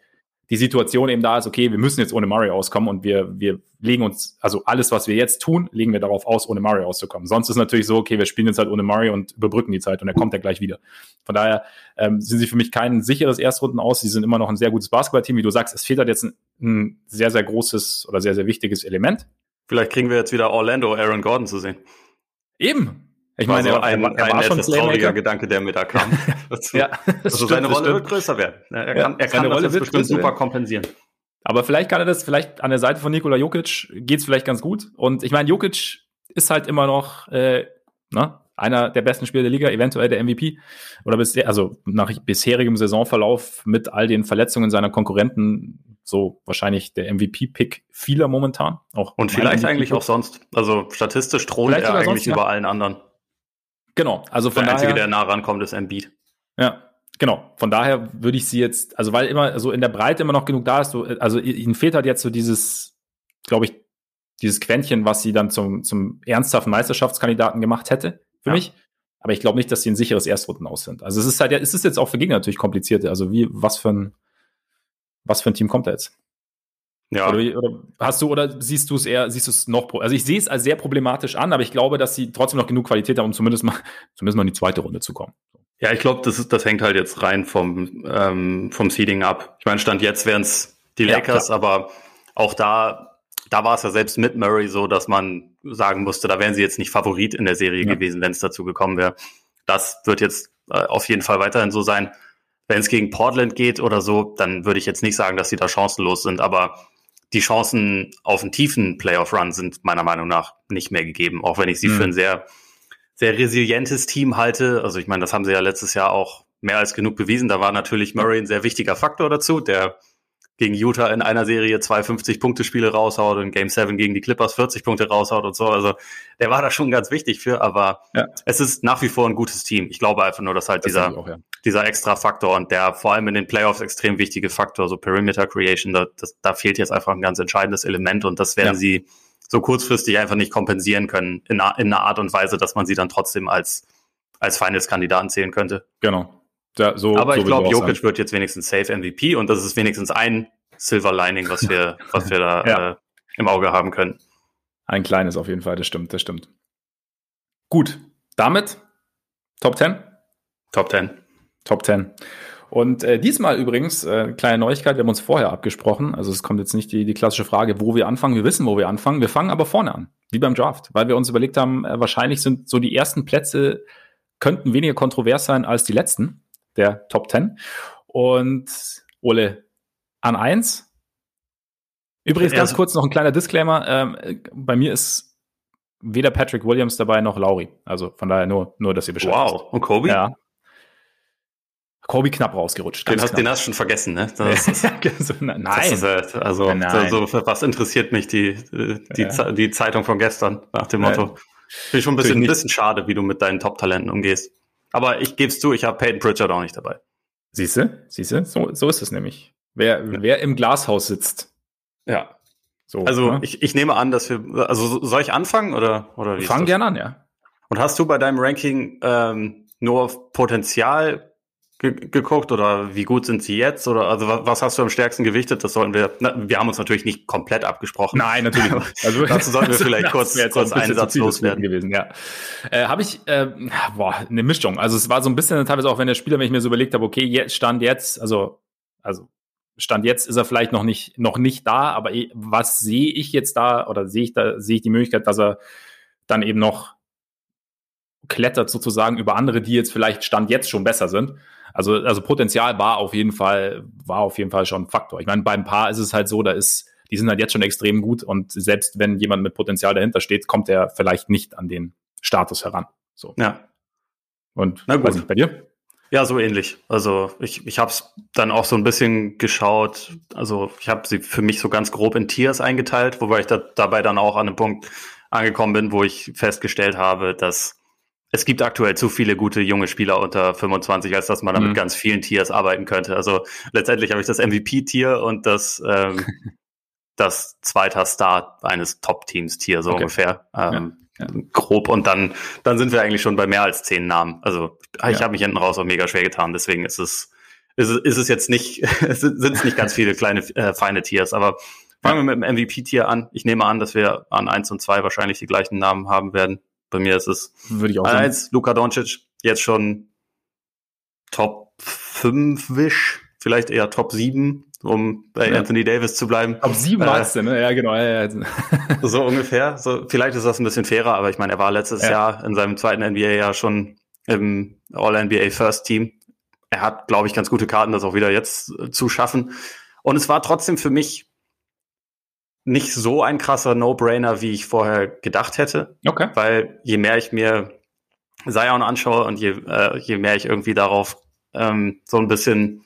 die Situation eben da ist, okay, wir müssen jetzt ohne Murray auskommen und wir, wir legen uns, also alles, was wir jetzt tun, legen wir darauf aus, ohne Murray auszukommen. Sonst ist natürlich so, okay, wir spielen jetzt halt ohne Murray und überbrücken die Zeit und er kommt ja gleich wieder. Von daher ähm, sind sie für mich kein sicheres Erstrunden aus. Sie sind immer noch ein sehr gutes Basketballteam. Wie du sagst, es fehlt halt jetzt ein, ein sehr, sehr großes oder sehr, sehr wichtiges Element. Vielleicht kriegen wir jetzt wieder Orlando Aaron Gordon zu sehen. Eben, ich meine, er, ein, er, er war ein schon etwas trauriger Gedanke, der mir da kam. ja, also stimmt, seine Rolle wird größer werden. Er kann, er kann das jetzt bestimmt super kompensieren. Aber vielleicht kann er das, vielleicht an der Seite von Nikola Jokic geht's vielleicht ganz gut. Und ich meine, Jokic ist halt immer noch äh, ne, einer der besten Spieler der Liga, eventuell der MVP. Oder bisher, also nach bisherigem Saisonverlauf mit all den Verletzungen seiner Konkurrenten so wahrscheinlich der MVP-Pick vieler momentan. Auch Und vielleicht eigentlich auch sonst. Also statistisch thront er eigentlich sonst, über ja. allen anderen. Genau, also von der daher. Der Einzige, der nah rankommt, ist Embiid. Ja, genau. Von daher würde ich sie jetzt, also weil immer so in der Breite immer noch genug da ist, so, also ihnen fehlt halt jetzt so dieses, glaube ich, dieses Quäntchen, was sie dann zum, zum ernsthaften Meisterschaftskandidaten gemacht hätte, für ja. mich. Aber ich glaube nicht, dass sie ein sicheres Erstrunden aus sind. Also es ist halt, es ist jetzt auch für Gegner natürlich kompliziert. Also wie, was für ein, was für ein Team kommt da jetzt? Ja. Oder, oder, hast du oder siehst du es eher, siehst du es noch, also ich sehe es als sehr problematisch an, aber ich glaube, dass sie trotzdem noch genug Qualität haben, um zumindest mal, zumindest mal in die zweite Runde zu kommen. Ja, ich glaube, das ist, das hängt halt jetzt rein vom, ähm, vom Seeding ab. Ich meine, Stand jetzt wären es die Lakers, ja, aber auch da, da war es ja selbst mit Murray so, dass man sagen musste, da wären sie jetzt nicht Favorit in der Serie ja. gewesen, wenn es dazu gekommen wäre. Das wird jetzt äh, auf jeden Fall weiterhin so sein. Wenn es gegen Portland geht oder so, dann würde ich jetzt nicht sagen, dass sie da chancenlos sind, aber die Chancen auf einen tiefen Playoff-Run sind meiner Meinung nach nicht mehr gegeben, auch wenn ich sie mhm. für ein sehr, sehr resilientes Team halte. Also ich meine, das haben sie ja letztes Jahr auch mehr als genug bewiesen. Da war natürlich Murray ein sehr wichtiger Faktor dazu, der gegen Utah in einer Serie zwei 50-Punkte-Spiele raushaut und Game 7 gegen die Clippers 40 Punkte raushaut und so. Also der war da schon ganz wichtig für, aber ja. es ist nach wie vor ein gutes Team. Ich glaube einfach nur, dass halt das dieser, auch, ja. dieser extra Faktor und der vor allem in den Playoffs extrem wichtige Faktor, so Perimeter Creation, da, das, da fehlt jetzt einfach ein ganz entscheidendes Element und das werden ja. sie so kurzfristig einfach nicht kompensieren können in, in einer Art und Weise, dass man sie dann trotzdem als, als Finals-Kandidaten zählen könnte. Genau. Ja, so, Aber so ich glaube, Jokic wird jetzt wenigstens safe MVP und das ist wenigstens ein Silver Lining, was wir, was wir da ja. äh, im Auge haben können. Ein kleines auf jeden Fall, das stimmt, das stimmt. Gut, damit Top 10? Top 10. Top 10. Und äh, diesmal übrigens, äh, kleine Neuigkeit, wir haben uns vorher abgesprochen. Also es kommt jetzt nicht die, die klassische Frage, wo wir anfangen. Wir wissen, wo wir anfangen. Wir fangen aber vorne an, wie beim Draft, weil wir uns überlegt haben, äh, wahrscheinlich sind so die ersten Plätze könnten weniger kontrovers sein als die letzten der Top 10. Und Ole, an 1. Übrigens ganz kurz noch ein kleiner Disclaimer. Ähm, bei mir ist weder Patrick Williams dabei noch Lauri. Also von daher nur, nur dass ihr Bescheid Wow. Wisst. Und Kobe? Ja. Kobe knapp rausgerutscht. Den hast, den hast du schon vergessen, ne? Das ist, so, nein. Das ist, äh, also, nein. So, was interessiert mich die, die, ja. die Zeitung von gestern nach dem Motto. Nein. Finde ich schon ein bisschen, ein bisschen schade, wie du mit deinen Top-Talenten umgehst. Aber ich gebe es zu, ich habe Peyton Pritchard auch nicht dabei. Siehst du? Siehst du? So, so ist es nämlich. Wer, ja. wer im Glashaus sitzt. Ja. So, also ne? ich, ich nehme an, dass wir, also soll ich anfangen oder oder wie? Fang gerne an, ja. Und hast du bei deinem Ranking ähm, nur Potenzial ge geguckt oder wie gut sind sie jetzt oder also was hast du am stärksten gewichtet? Das sollten wir. Na, wir haben uns natürlich nicht komplett abgesprochen. Nein, natürlich. Also dazu sollten wir vielleicht kurz, kurz einen Satz loswerden gewesen. Ja, äh, habe ich äh, boah eine Mischung. Also es war so ein bisschen teilweise auch, wenn der Spieler, wenn ich mir so überlegt habe, okay, jetzt stand jetzt, also also Stand jetzt ist er vielleicht noch nicht noch nicht da, aber eh, was sehe ich jetzt da oder sehe ich da sehe ich die Möglichkeit, dass er dann eben noch klettert sozusagen über andere, die jetzt vielleicht Stand jetzt schon besser sind. Also, also Potenzial war auf jeden Fall, war auf jeden Fall schon ein Faktor. Ich meine, beim Paar ist es halt so, da ist, die sind halt jetzt schon extrem gut und selbst wenn jemand mit Potenzial dahinter steht, kommt er vielleicht nicht an den Status heran. So. Ja. Und Na gut. Weiß nicht, bei dir? Ja, so ähnlich. Also ich, ich habe es dann auch so ein bisschen geschaut. Also ich habe sie für mich so ganz grob in Tiers eingeteilt, wobei ich da, dabei dann auch an einem Punkt angekommen bin, wo ich festgestellt habe, dass es gibt aktuell zu viele gute junge Spieler unter 25, als dass man damit mhm. ganz vielen Tiers arbeiten könnte. Also letztendlich habe ich das MVP-Tier und das, ähm, das zweiter Star eines Top-Teams-Tier, so okay. ungefähr. Ähm, ja, ja. Grob. Und dann, dann sind wir eigentlich schon bei mehr als zehn Namen. Also ich ja. habe mich hinten raus auch mega schwer getan, deswegen ist es, ist ist es jetzt nicht, sind es nicht ganz viele kleine, äh, feine Tiers, aber fangen wir mit dem MVP-Tier an. Ich nehme an, dass wir an eins und zwei wahrscheinlich die gleichen Namen haben werden. Bei mir ist es Würde ich auch eins, Luka Doncic, jetzt schon Top 5 Wisch, vielleicht eher Top 7, um bei ja. Anthony Davis zu bleiben. Top 7 warst äh, du, ne? Ja, genau. Ja, ja. so ungefähr. So, vielleicht ist das ein bisschen fairer, aber ich meine, er war letztes Jahr in seinem zweiten NBA-Jahr schon im All-NBA First Team. Er hat, glaube ich, ganz gute Karten, das auch wieder jetzt äh, zu schaffen. Und es war trotzdem für mich nicht so ein krasser No-Brainer, wie ich vorher gedacht hätte. Okay. Weil je mehr ich mir Zion anschaue und je, äh, je mehr ich irgendwie darauf ähm, so ein bisschen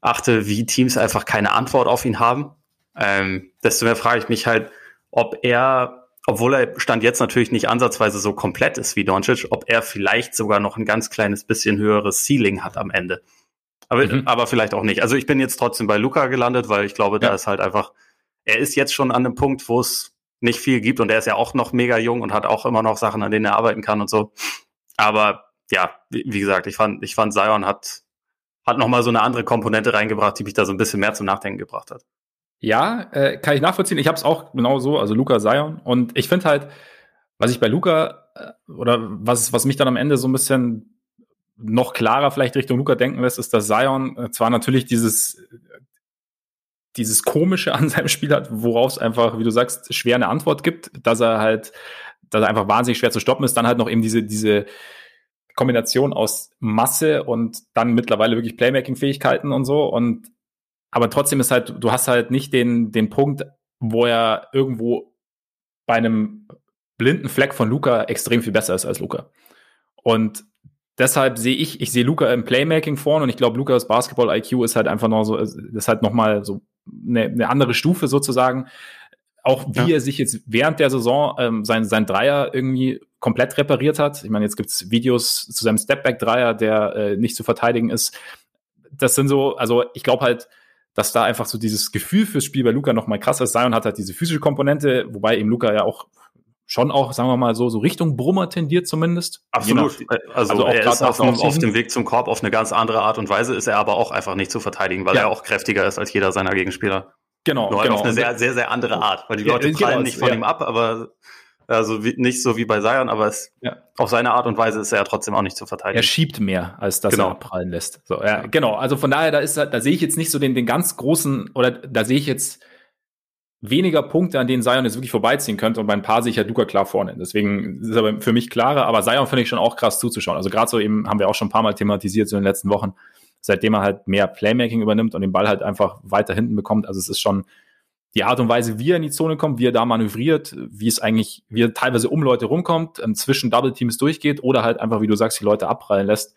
achte, wie Teams einfach keine Antwort auf ihn haben, ähm, desto mehr frage ich mich halt, ob er, obwohl er Stand jetzt natürlich nicht ansatzweise so komplett ist wie Doncic, ob er vielleicht sogar noch ein ganz kleines bisschen höheres Ceiling hat am Ende. Aber, mhm. aber vielleicht auch nicht. Also ich bin jetzt trotzdem bei Luca gelandet, weil ich glaube, ja. da ist halt einfach er ist jetzt schon an einem Punkt, wo es nicht viel gibt und er ist ja auch noch mega jung und hat auch immer noch Sachen, an denen er arbeiten kann und so. Aber ja, wie, gesagt, ich fand, ich fand Zion hat, hat nochmal so eine andere Komponente reingebracht, die mich da so ein bisschen mehr zum Nachdenken gebracht hat. Ja, äh, kann ich nachvollziehen. Ich habe es auch genau so, also Luca Sion. Und ich finde halt, was ich bei Luca äh, oder was, was mich dann am Ende so ein bisschen noch klarer vielleicht Richtung Luca denken lässt, ist, dass Sion äh, zwar natürlich dieses dieses Komische an seinem Spiel hat, worauf es einfach, wie du sagst, schwer eine Antwort gibt, dass er halt, dass er einfach wahnsinnig schwer zu stoppen ist, dann halt noch eben diese, diese Kombination aus Masse und dann mittlerweile wirklich Playmaking-Fähigkeiten und so. Und aber trotzdem ist halt, du hast halt nicht den, den Punkt, wo er irgendwo bei einem blinden Fleck von Luca extrem viel besser ist als Luca. Und deshalb sehe ich, ich sehe Luca im Playmaking vorne und ich glaube, Lukas Basketball-IQ ist halt einfach noch so, ist halt noch mal so eine, eine andere Stufe sozusagen. Auch wie ja. er sich jetzt während der Saison ähm, sein, sein Dreier irgendwie komplett repariert hat. Ich meine, jetzt gibt's Videos zu seinem Stepback-Dreier, der äh, nicht zu verteidigen ist. Das sind so, also ich glaube halt, dass da einfach so dieses Gefühl fürs Spiel bei Luca noch mal krasser ist. Zion hat halt diese physische Komponente, wobei eben Luca ja auch schon auch, sagen wir mal so, so Richtung Brummer tendiert zumindest. Absolut. Nach, also, also er ist auf, auf, dem Weg zum Korb auf eine ganz andere Art und Weise, ist er aber auch einfach nicht zu verteidigen, weil ja. er auch kräftiger ist als jeder seiner Gegenspieler. Genau. Nur genau. auf eine sehr, sehr, sehr andere Art, weil die Leute ja, prallen genau, nicht von ja. ihm ab, aber also wie, nicht so wie bei Zion, aber es, ja. auf seine Art und Weise ist er ja trotzdem auch nicht zu verteidigen. Er schiebt mehr, als dass genau. er prallen lässt. So, ja, genau. Also von daher, da ist, da sehe ich jetzt nicht so den, den ganz großen, oder da sehe ich jetzt weniger Punkte, an denen Sion jetzt wirklich vorbeiziehen könnte und bei ein paar sicher Luca klar vorne. Deswegen ist aber für mich klarer, aber Sion finde ich schon auch krass zuzuschauen. Also gerade so eben haben wir auch schon ein paar Mal thematisiert so in den letzten Wochen, seitdem er halt mehr Playmaking übernimmt und den Ball halt einfach weiter hinten bekommt. Also es ist schon die Art und Weise, wie er in die Zone kommt, wie er da manövriert, wie es eigentlich, wie er teilweise um Leute rumkommt, ähm, zwischen Double Teams durchgeht oder halt einfach, wie du sagst, die Leute abprallen lässt,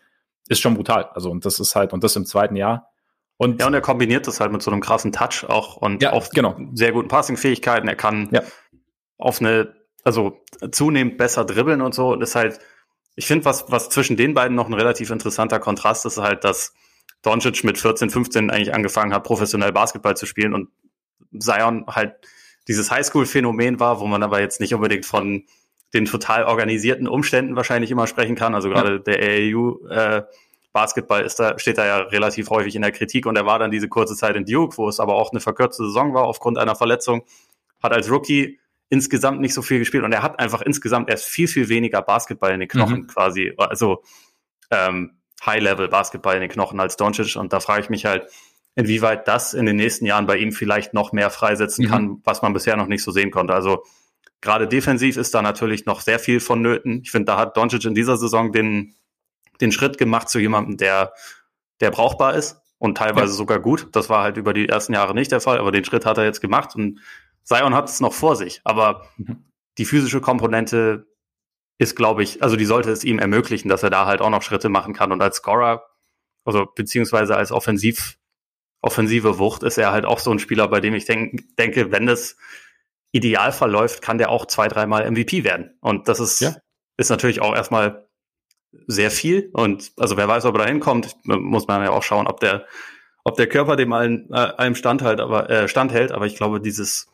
ist schon brutal. Also und das ist halt, und das im zweiten Jahr und ja, und er kombiniert das halt mit so einem krassen Touch auch und ja, auf genau. sehr guten Passing-Fähigkeiten. Er kann ja. auf eine, also zunehmend besser dribbeln und so. Und ist halt, ich finde, was, was zwischen den beiden noch ein relativ interessanter Kontrast ist, halt, dass Doncic mit 14, 15 eigentlich angefangen hat, professionell Basketball zu spielen und Zion halt dieses Highschool-Phänomen war, wo man aber jetzt nicht unbedingt von den total organisierten Umständen wahrscheinlich immer sprechen kann. Also gerade ja. der AAU äh, Basketball ist da, steht da ja relativ häufig in der Kritik und er war dann diese kurze Zeit in Duke, wo es aber auch eine verkürzte Saison war aufgrund einer Verletzung, hat als Rookie insgesamt nicht so viel gespielt und er hat einfach insgesamt erst viel, viel weniger Basketball in den Knochen mhm. quasi, also ähm, High-Level Basketball in den Knochen als Doncic und da frage ich mich halt, inwieweit das in den nächsten Jahren bei ihm vielleicht noch mehr freisetzen mhm. kann, was man bisher noch nicht so sehen konnte. Also gerade defensiv ist da natürlich noch sehr viel vonnöten. Ich finde, da hat Doncic in dieser Saison den den Schritt gemacht zu jemandem, der, der brauchbar ist und teilweise ja. sogar gut. Das war halt über die ersten Jahre nicht der Fall, aber den Schritt hat er jetzt gemacht und Zion hat es noch vor sich. Aber mhm. die physische Komponente ist, glaube ich, also die sollte es ihm ermöglichen, dass er da halt auch noch Schritte machen kann. Und als Scorer, also beziehungsweise als Offensiv, offensive Wucht ist er halt auch so ein Spieler, bei dem ich denk, denke, wenn das ideal verläuft, kann der auch zwei, dreimal MVP werden. Und das ist, ja. ist natürlich auch erstmal sehr viel. Und also wer weiß, ob er da hinkommt, muss man ja auch schauen, ob der, ob der Körper dem allen, äh, allem standhält, aber, äh, standhält. Aber ich glaube, dieses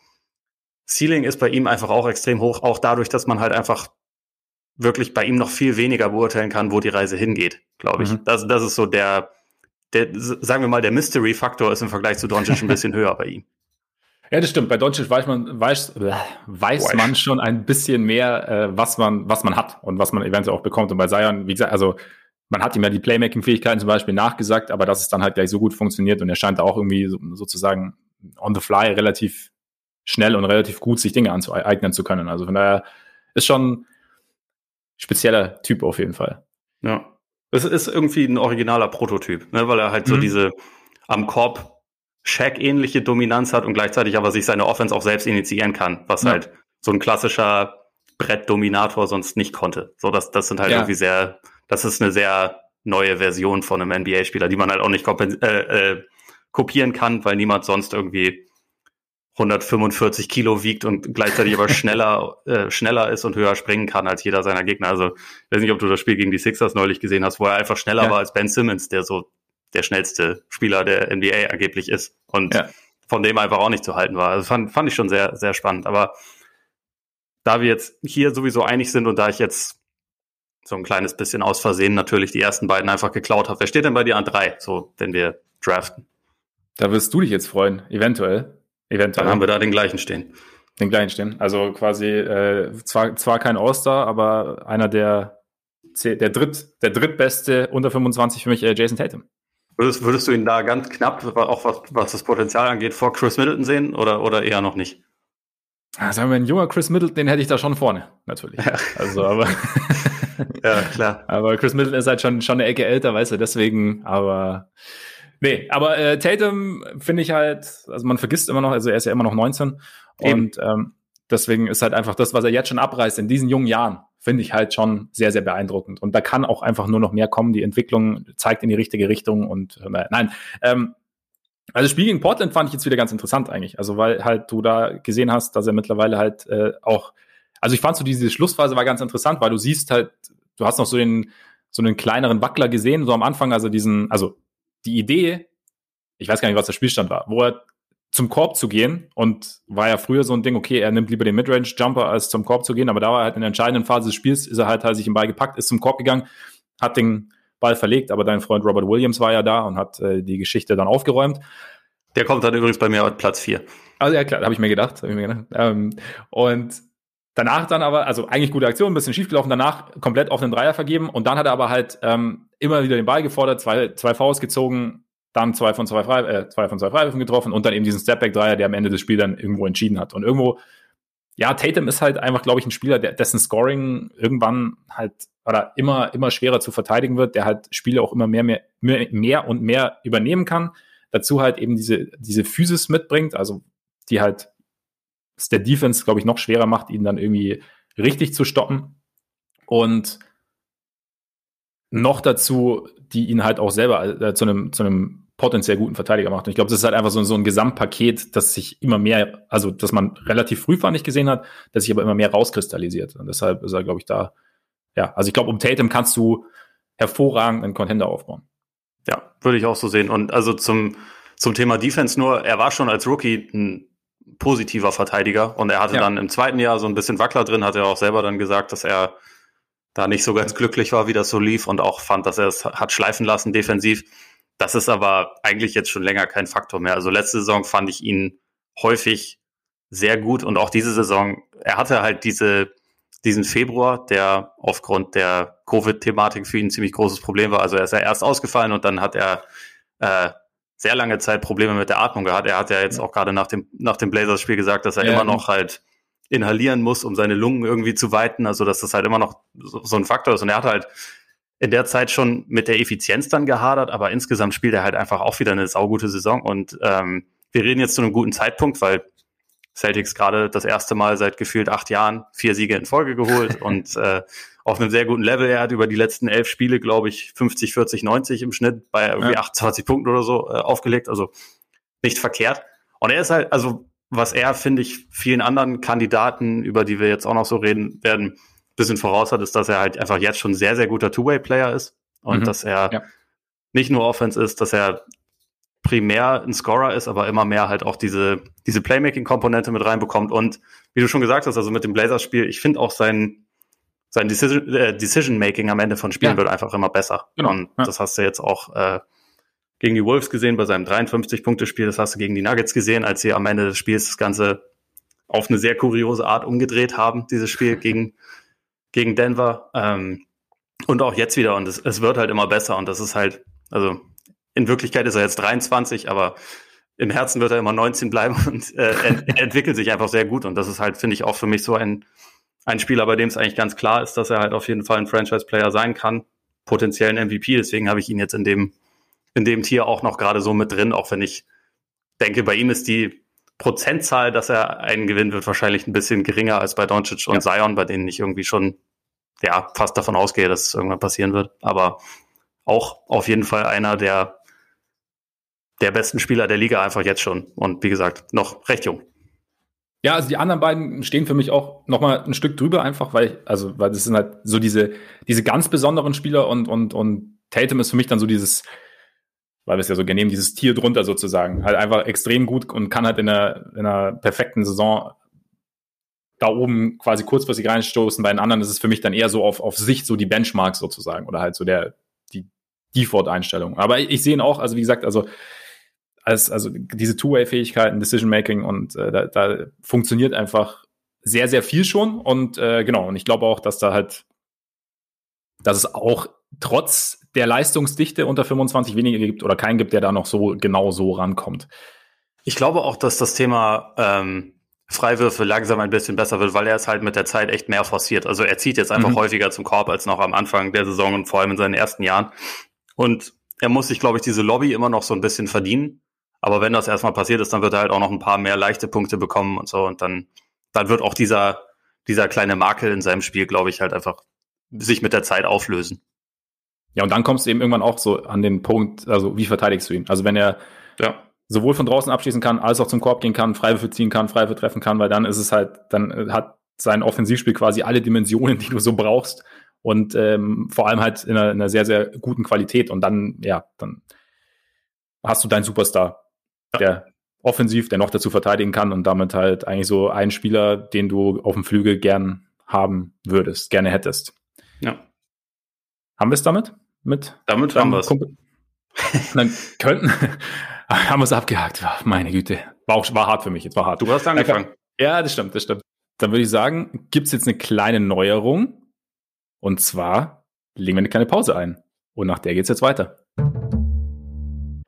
Ceiling ist bei ihm einfach auch extrem hoch, auch dadurch, dass man halt einfach wirklich bei ihm noch viel weniger beurteilen kann, wo die Reise hingeht, glaube ich. Mhm. Das, das ist so der, der, sagen wir mal, der Mystery-Faktor ist im Vergleich zu Doncic ein bisschen höher bei ihm. Ja, das stimmt. Bei Doncic weiß man, weiß, äh, weiß man schon ein bisschen mehr, äh, was man, was man hat und was man eventuell auch bekommt. Und bei Zion, wie gesagt, also man hat ihm ja die Playmaking-Fähigkeiten zum Beispiel nachgesagt, aber dass es dann halt gleich so gut funktioniert und er scheint auch irgendwie so, sozusagen on the fly relativ schnell und relativ gut sich Dinge anzueignen zu können. Also von daher ist schon spezieller Typ auf jeden Fall. Ja. Es ist irgendwie ein originaler Prototyp, ne, weil er halt mhm. so diese am Korb Shaq-ähnliche Dominanz hat und gleichzeitig aber sich seine Offense auch selbst initiieren kann, was ja. halt so ein klassischer Brettdominator sonst nicht konnte. So, das, das sind halt ja. irgendwie sehr, das ist eine sehr neue Version von einem NBA-Spieler, die man halt auch nicht äh, äh, kopieren kann, weil niemand sonst irgendwie 145 Kilo wiegt und gleichzeitig aber schneller, äh, schneller ist und höher springen kann als jeder seiner Gegner. Also, ich weiß nicht, ob du das Spiel gegen die Sixers neulich gesehen hast, wo er einfach schneller ja. war als Ben Simmons, der so der schnellste Spieler der NBA angeblich ist und ja. von dem einfach auch nicht zu halten war. Also fand, fand ich schon sehr, sehr spannend. Aber da wir jetzt hier sowieso einig sind und da ich jetzt so ein kleines bisschen aus Versehen natürlich die ersten beiden einfach geklaut habe, wer steht denn bei dir an drei, so wenn wir draften? Da wirst du dich jetzt freuen, eventuell. Eventuell. Dann haben wir da den gleichen stehen. Den gleichen stehen. Also quasi äh, zwar, zwar kein All-Star, aber einer der, der, dritt, der drittbeste unter 25 für mich, äh, Jason Tatum. Würdest, würdest du ihn da ganz knapp, auch was, was das Potenzial angeht, vor Chris Middleton sehen oder, oder eher noch nicht? Ah, sagen wir, ein junger Chris Middleton, den hätte ich da schon vorne, natürlich. Ja. Also, aber. ja, klar. Aber Chris Middleton ist halt schon, schon eine Ecke älter, weißt du, deswegen, aber. Nee, aber äh, Tatum finde ich halt, also man vergisst immer noch, also er ist ja immer noch 19 Eben. und ähm, deswegen ist halt einfach das, was er jetzt schon abreißt in diesen jungen Jahren, finde ich halt schon sehr, sehr beeindruckend. Und da kann auch einfach nur noch mehr kommen. Die Entwicklung zeigt in die richtige Richtung und äh, nein, ähm, also Spiel gegen Portland fand ich jetzt wieder ganz interessant eigentlich. Also weil halt du da gesehen hast, dass er mittlerweile halt äh, auch, also ich fand so diese Schlussphase war ganz interessant, weil du siehst halt, du hast noch so den so einen kleineren Wackler gesehen, so am Anfang, also diesen, also die Idee, ich weiß gar nicht, was der Spielstand war, wo er zum Korb zu gehen und war ja früher so ein Ding, okay, er nimmt lieber den Midrange-Jumper als zum Korb zu gehen, aber da war er halt in der entscheidenden Phase des Spiels, ist er halt, hat sich im Ball gepackt, ist zum Korb gegangen, hat den Ball verlegt, aber dein Freund Robert Williams war ja da und hat äh, die Geschichte dann aufgeräumt. Der kommt dann übrigens bei mir auf Platz 4. Also ja, klar, habe ich mir gedacht. Hab ich mir gedacht. Ähm, und danach dann aber, also eigentlich gute Aktion, ein bisschen schief gelaufen, danach komplett auf den Dreier vergeben und dann hat er aber halt ähm, immer wieder den Ball gefordert, zwei, zwei Fouls gezogen, dann zwei von zwei, Frei, äh, zwei von zwei Freiwürfen getroffen und dann eben diesen Stepback-Dreier, der am Ende des Spiels dann irgendwo entschieden hat. Und irgendwo, ja, Tatum ist halt einfach, glaube ich, ein Spieler, der, dessen Scoring irgendwann halt oder immer, immer schwerer zu verteidigen wird, der halt Spiele auch immer mehr, mehr, mehr und mehr übernehmen kann. Dazu halt eben diese, diese Physis mitbringt, also die halt es der Defense, glaube ich, noch schwerer macht, ihn dann irgendwie richtig zu stoppen. Und noch dazu, die ihn halt auch selber äh, zu einem, zu einem potenziell guten Verteidiger macht. Und ich glaube, das ist halt einfach so, so ein Gesamtpaket, das sich immer mehr, also dass man relativ früh fand ich gesehen hat, das sich aber immer mehr rauskristallisiert. Und deshalb ist er, glaube ich, da, ja, also ich glaube, um Tatum kannst du hervorragend einen Contender aufbauen. Ja, würde ich auch so sehen. Und also zum, zum Thema Defense nur, er war schon als Rookie ein positiver Verteidiger und er hatte ja. dann im zweiten Jahr so ein bisschen Wackler drin, hat er auch selber dann gesagt, dass er da nicht so ganz glücklich war, wie das so lief und auch fand, dass er es hat schleifen lassen defensiv. Das ist aber eigentlich jetzt schon länger kein Faktor mehr. Also letzte Saison fand ich ihn häufig sehr gut und auch diese Saison, er hatte halt diese, diesen Februar, der aufgrund der Covid-Thematik für ihn ein ziemlich großes Problem war. Also er ist ja erst ausgefallen und dann hat er äh, sehr lange Zeit Probleme mit der Atmung gehabt. Er hat ja jetzt auch gerade nach dem, nach dem Blazers-Spiel gesagt, dass er ja, immer noch halt inhalieren muss, um seine Lungen irgendwie zu weiten. Also, dass das halt immer noch so, so ein Faktor ist. Und er hat halt in der Zeit schon mit der Effizienz dann gehadert, aber insgesamt spielt er halt einfach auch wieder eine saugute Saison. Und ähm, wir reden jetzt zu einem guten Zeitpunkt, weil Celtics gerade das erste Mal seit gefühlt acht Jahren vier Siege in Folge geholt und äh, auf einem sehr guten Level. Er hat über die letzten elf Spiele, glaube ich, 50, 40, 90 im Schnitt bei irgendwie ja. 28 Punkten oder so äh, aufgelegt. Also nicht verkehrt. Und er ist halt, also was er, finde ich, vielen anderen Kandidaten, über die wir jetzt auch noch so reden werden, bisschen voraus hat, ist, dass er halt einfach jetzt schon sehr, sehr guter Two-Way-Player ist und mhm. dass er ja. nicht nur Offense ist, dass er primär ein Scorer ist, aber immer mehr halt auch diese, diese Playmaking-Komponente mit reinbekommt. Und wie du schon gesagt hast, also mit dem Blazers-Spiel, ich finde auch sein, sein Decision, äh, Decision am Ende von Spielen ja. wird einfach immer besser. Genau. Und ja. das hast du jetzt auch äh, gegen die Wolves gesehen bei seinem 53-Punkte-Spiel. Das hast du gegen die Nuggets gesehen, als sie am Ende des Spiels das Ganze auf eine sehr kuriose Art umgedreht haben, dieses Spiel gegen, gegen Denver. Ähm, und auch jetzt wieder. Und es, es wird halt immer besser. Und das ist halt, also in Wirklichkeit ist er jetzt 23, aber im Herzen wird er immer 19 bleiben und äh, ent entwickelt sich einfach sehr gut. Und das ist halt, finde ich, auch für mich so ein ein Spieler, bei dem es eigentlich ganz klar ist, dass er halt auf jeden Fall ein Franchise-Player sein kann, potenziell ein MVP. Deswegen habe ich ihn jetzt in dem, in dem Tier auch noch gerade so mit drin, auch wenn ich denke, bei ihm ist die Prozentzahl, dass er einen gewinnen wird, wahrscheinlich ein bisschen geringer als bei Doncic und ja. Zion, bei denen ich irgendwie schon ja fast davon ausgehe, dass es irgendwann passieren wird. Aber auch auf jeden Fall einer der der besten Spieler der Liga einfach jetzt schon und wie gesagt noch recht jung. Ja, also die anderen beiden stehen für mich auch noch mal ein Stück drüber einfach, weil ich, also weil das sind halt so diese diese ganz besonderen Spieler und und und Tatum ist für mich dann so dieses weil wir es ja so gerne nehmen, dieses Tier drunter sozusagen, halt einfach extrem gut und kann halt in einer, in einer perfekten Saison da oben quasi kurzfristig reinstoßen. Bei den anderen ist es für mich dann eher so auf, auf Sicht so die Benchmarks sozusagen oder halt so der, die Default-Einstellung. Aber ich, ich sehe ihn auch, also wie gesagt, also als, also diese Two-Way-Fähigkeiten, Decision-Making und äh, da, da funktioniert einfach sehr, sehr viel schon. Und äh, genau, und ich glaube auch, dass da halt, dass es auch trotz der Leistungsdichte unter 25 weniger gibt oder keinen gibt, der da noch so genau so rankommt. Ich glaube auch, dass das Thema ähm, Freiwürfe langsam ein bisschen besser wird, weil er es halt mit der Zeit echt mehr forciert. Also er zieht jetzt einfach mhm. häufiger zum Korb als noch am Anfang der Saison und vor allem in seinen ersten Jahren. Und er muss sich, glaube ich, diese Lobby immer noch so ein bisschen verdienen. Aber wenn das erstmal passiert ist, dann wird er halt auch noch ein paar mehr leichte Punkte bekommen und so. Und dann, dann wird auch dieser, dieser kleine Makel in seinem Spiel, glaube ich, halt einfach sich mit der Zeit auflösen. Ja, und dann kommst du eben irgendwann auch so an den Punkt, also wie verteidigst du ihn? Also wenn er ja. sowohl von draußen abschließen kann, als auch zum Korb gehen kann, Freiwürfe ziehen kann, Freiwürfe treffen kann, weil dann ist es halt, dann hat sein Offensivspiel quasi alle Dimensionen, die du so brauchst und ähm, vor allem halt in einer, in einer sehr, sehr guten Qualität und dann, ja, dann hast du deinen Superstar, der offensiv, der noch dazu verteidigen kann und damit halt eigentlich so einen Spieler, den du auf dem Flügel gern haben würdest, gerne hättest. Ja. Haben wir es damit? Mit damit haben wir es. Dann könnten, haben wir es abgehakt. Meine Güte. War, auch, war hart für mich. Jetzt war hart. Du hast angefangen. Ja, das stimmt, das stimmt. Dann würde ich sagen, gibt es jetzt eine kleine Neuerung. Und zwar legen wir eine kleine Pause ein. Und nach der geht's jetzt weiter.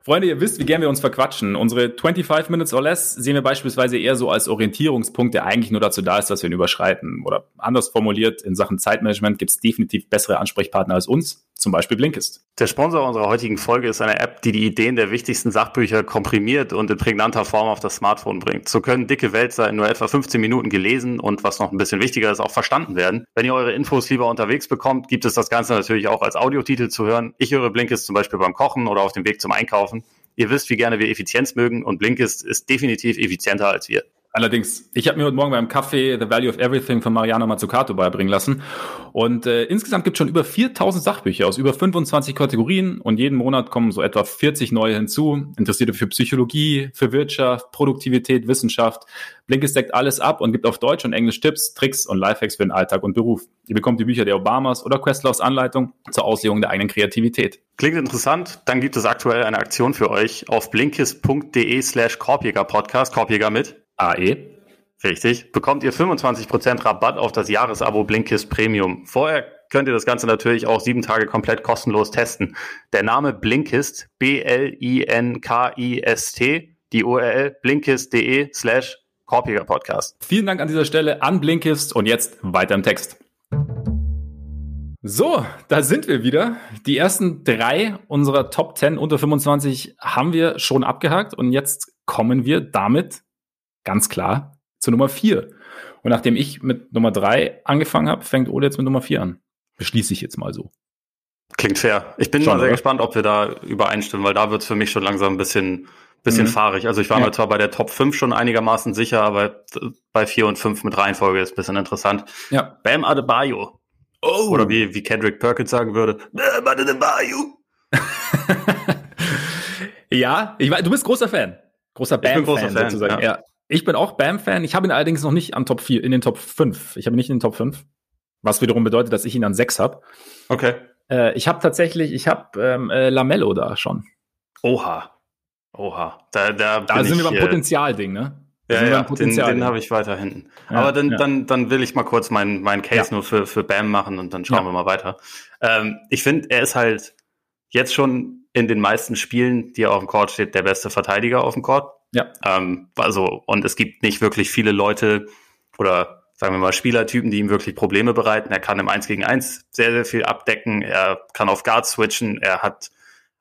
Freunde, ihr wisst, wie gern wir uns verquatschen. Unsere 25 Minutes or Less sehen wir beispielsweise eher so als Orientierungspunkt, der eigentlich nur dazu da ist, dass wir ihn überschreiten. Oder anders formuliert, in Sachen Zeitmanagement gibt es definitiv bessere Ansprechpartner als uns, zum Beispiel Blinkist. Der Sponsor unserer heutigen Folge ist eine App, die die Ideen der wichtigsten Sachbücher komprimiert und in prägnanter Form auf das Smartphone bringt. So können dicke Wälzer in nur etwa 15 Minuten gelesen und, was noch ein bisschen wichtiger ist, auch verstanden werden. Wenn ihr eure Infos lieber unterwegs bekommt, gibt es das Ganze natürlich auch als Audiotitel zu hören. Ich höre Blinkist zum Beispiel beim Kochen oder auf dem Weg zum Einkaufen. Ihr wisst, wie gerne wir Effizienz mögen und Blinkist ist definitiv effizienter als wir. Allerdings, ich habe mir heute Morgen beim Kaffee The Value of Everything von Mariano Mazzucato beibringen lassen. Und äh, insgesamt gibt es schon über 4000 Sachbücher aus über 25 Kategorien und jeden Monat kommen so etwa 40 neue hinzu. Interessierte für Psychologie, für Wirtschaft, Produktivität, Wissenschaft. Blinkist deckt alles ab und gibt auf Deutsch und Englisch Tipps, Tricks und Lifehacks für den Alltag und Beruf. Ihr bekommt die Bücher der Obamas oder Questlows Anleitung zur Auslegung der eigenen Kreativität. Klingt interessant. Dann gibt es aktuell eine Aktion für euch auf blinkist.de slash Korbjäger Podcast, Korbjäger mit AE. Richtig. Bekommt ihr 25% Rabatt auf das Jahresabo Blinkist Premium. Vorher könnt ihr das Ganze natürlich auch sieben Tage komplett kostenlos testen. Der Name Blinkist, B-L-I-N-K-I-S-T, die URL blinkist.de slash Korpiger Podcast. Vielen Dank an dieser Stelle an Blinkist und jetzt weiter im Text. So, da sind wir wieder. Die ersten drei unserer Top 10 unter 25 haben wir schon abgehakt und jetzt kommen wir damit ganz klar zur Nummer 4. Und nachdem ich mit Nummer 3 angefangen habe, fängt Ole jetzt mit Nummer 4 an. Beschließe ich jetzt mal so. Klingt fair. Ich bin Schon, mal sehr oder? gespannt, ob wir da übereinstimmen, weil da wird es für mich schon langsam ein bisschen, bisschen mhm. fahrig. Also ich war ja. mir zwar bei der Top 5 schon einigermaßen sicher, aber bei 4 und 5 mit Reihenfolge ist ein bisschen interessant. Ja. Bam Adebayo. Oh. Oder wie, wie Kendrick Perkins sagen würde, Bam Adebayo. ja, ich du bist großer Fan. Großer Bam-Fan sozusagen. Ja. ja. Ich bin auch Bam-Fan. Ich habe ihn allerdings noch nicht an Top 4, in den Top 5. Ich habe ihn nicht in den Top 5. Was wiederum bedeutet, dass ich ihn an 6 habe. Okay. Äh, ich habe tatsächlich, ich habe ähm, äh, Lamello da schon. Oha. Oha. Da, da, da sind ich, wir beim Potenzialding, ne? Ja, ja, den, den habe ich weiter hinten. Ja, Aber dann, ja. dann, dann will ich mal kurz meinen mein Case ja. nur für, für Bam machen und dann schauen wir mal weiter. Ähm, ich finde, er ist halt jetzt schon in den meisten Spielen, die er auf dem Court steht, der beste Verteidiger auf dem Court. Ja. Ähm, also, und es gibt nicht wirklich viele Leute oder sagen wir mal Spielertypen, die ihm wirklich Probleme bereiten. Er kann im 1 gegen 1 sehr, sehr viel abdecken. Er kann auf Guard switchen. Er hat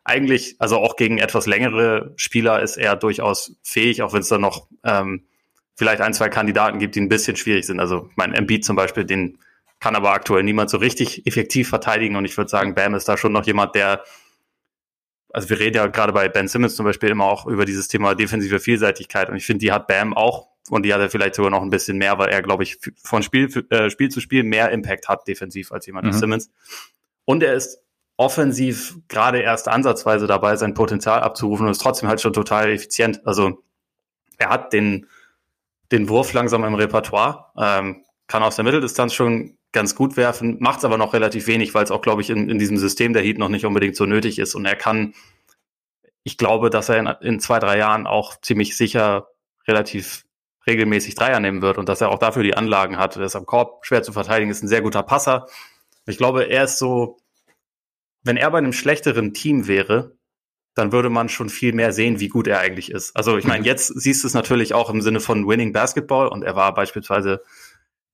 eigentlich, also auch gegen etwas längere Spieler ist er durchaus fähig, auch wenn es da noch ähm, vielleicht ein, zwei Kandidaten gibt, die ein bisschen schwierig sind. Also mein Embiid zum Beispiel, den kann aber aktuell niemand so richtig effektiv verteidigen. Und ich würde sagen, Bam ist da schon noch jemand, der also wir reden ja gerade bei Ben Simmons zum Beispiel immer auch über dieses Thema defensive Vielseitigkeit und ich finde, die hat Bam auch und die hat er vielleicht sogar noch ein bisschen mehr, weil er, glaube ich, von Spiel, äh, Spiel zu Spiel mehr Impact hat defensiv als jemand wie mhm. Simmons. Und er ist offensiv gerade erst ansatzweise dabei, sein Potenzial abzurufen und ist trotzdem halt schon total effizient. Also er hat den, den Wurf langsam im Repertoire, ähm, kann aus der Mitteldistanz schon ganz gut werfen, macht es aber noch relativ wenig, weil es auch, glaube ich, in, in diesem System der Heat noch nicht unbedingt so nötig ist. Und er kann ich glaube, dass er in, in zwei, drei Jahren auch ziemlich sicher relativ regelmäßig Dreier nehmen wird und dass er auch dafür die Anlagen hat. Er ist am Korb schwer zu verteidigen, ist ein sehr guter Passer. Ich glaube, er ist so, wenn er bei einem schlechteren Team wäre, dann würde man schon viel mehr sehen, wie gut er eigentlich ist. Also ich meine, mhm. jetzt siehst du es natürlich auch im Sinne von Winning Basketball und er war beispielsweise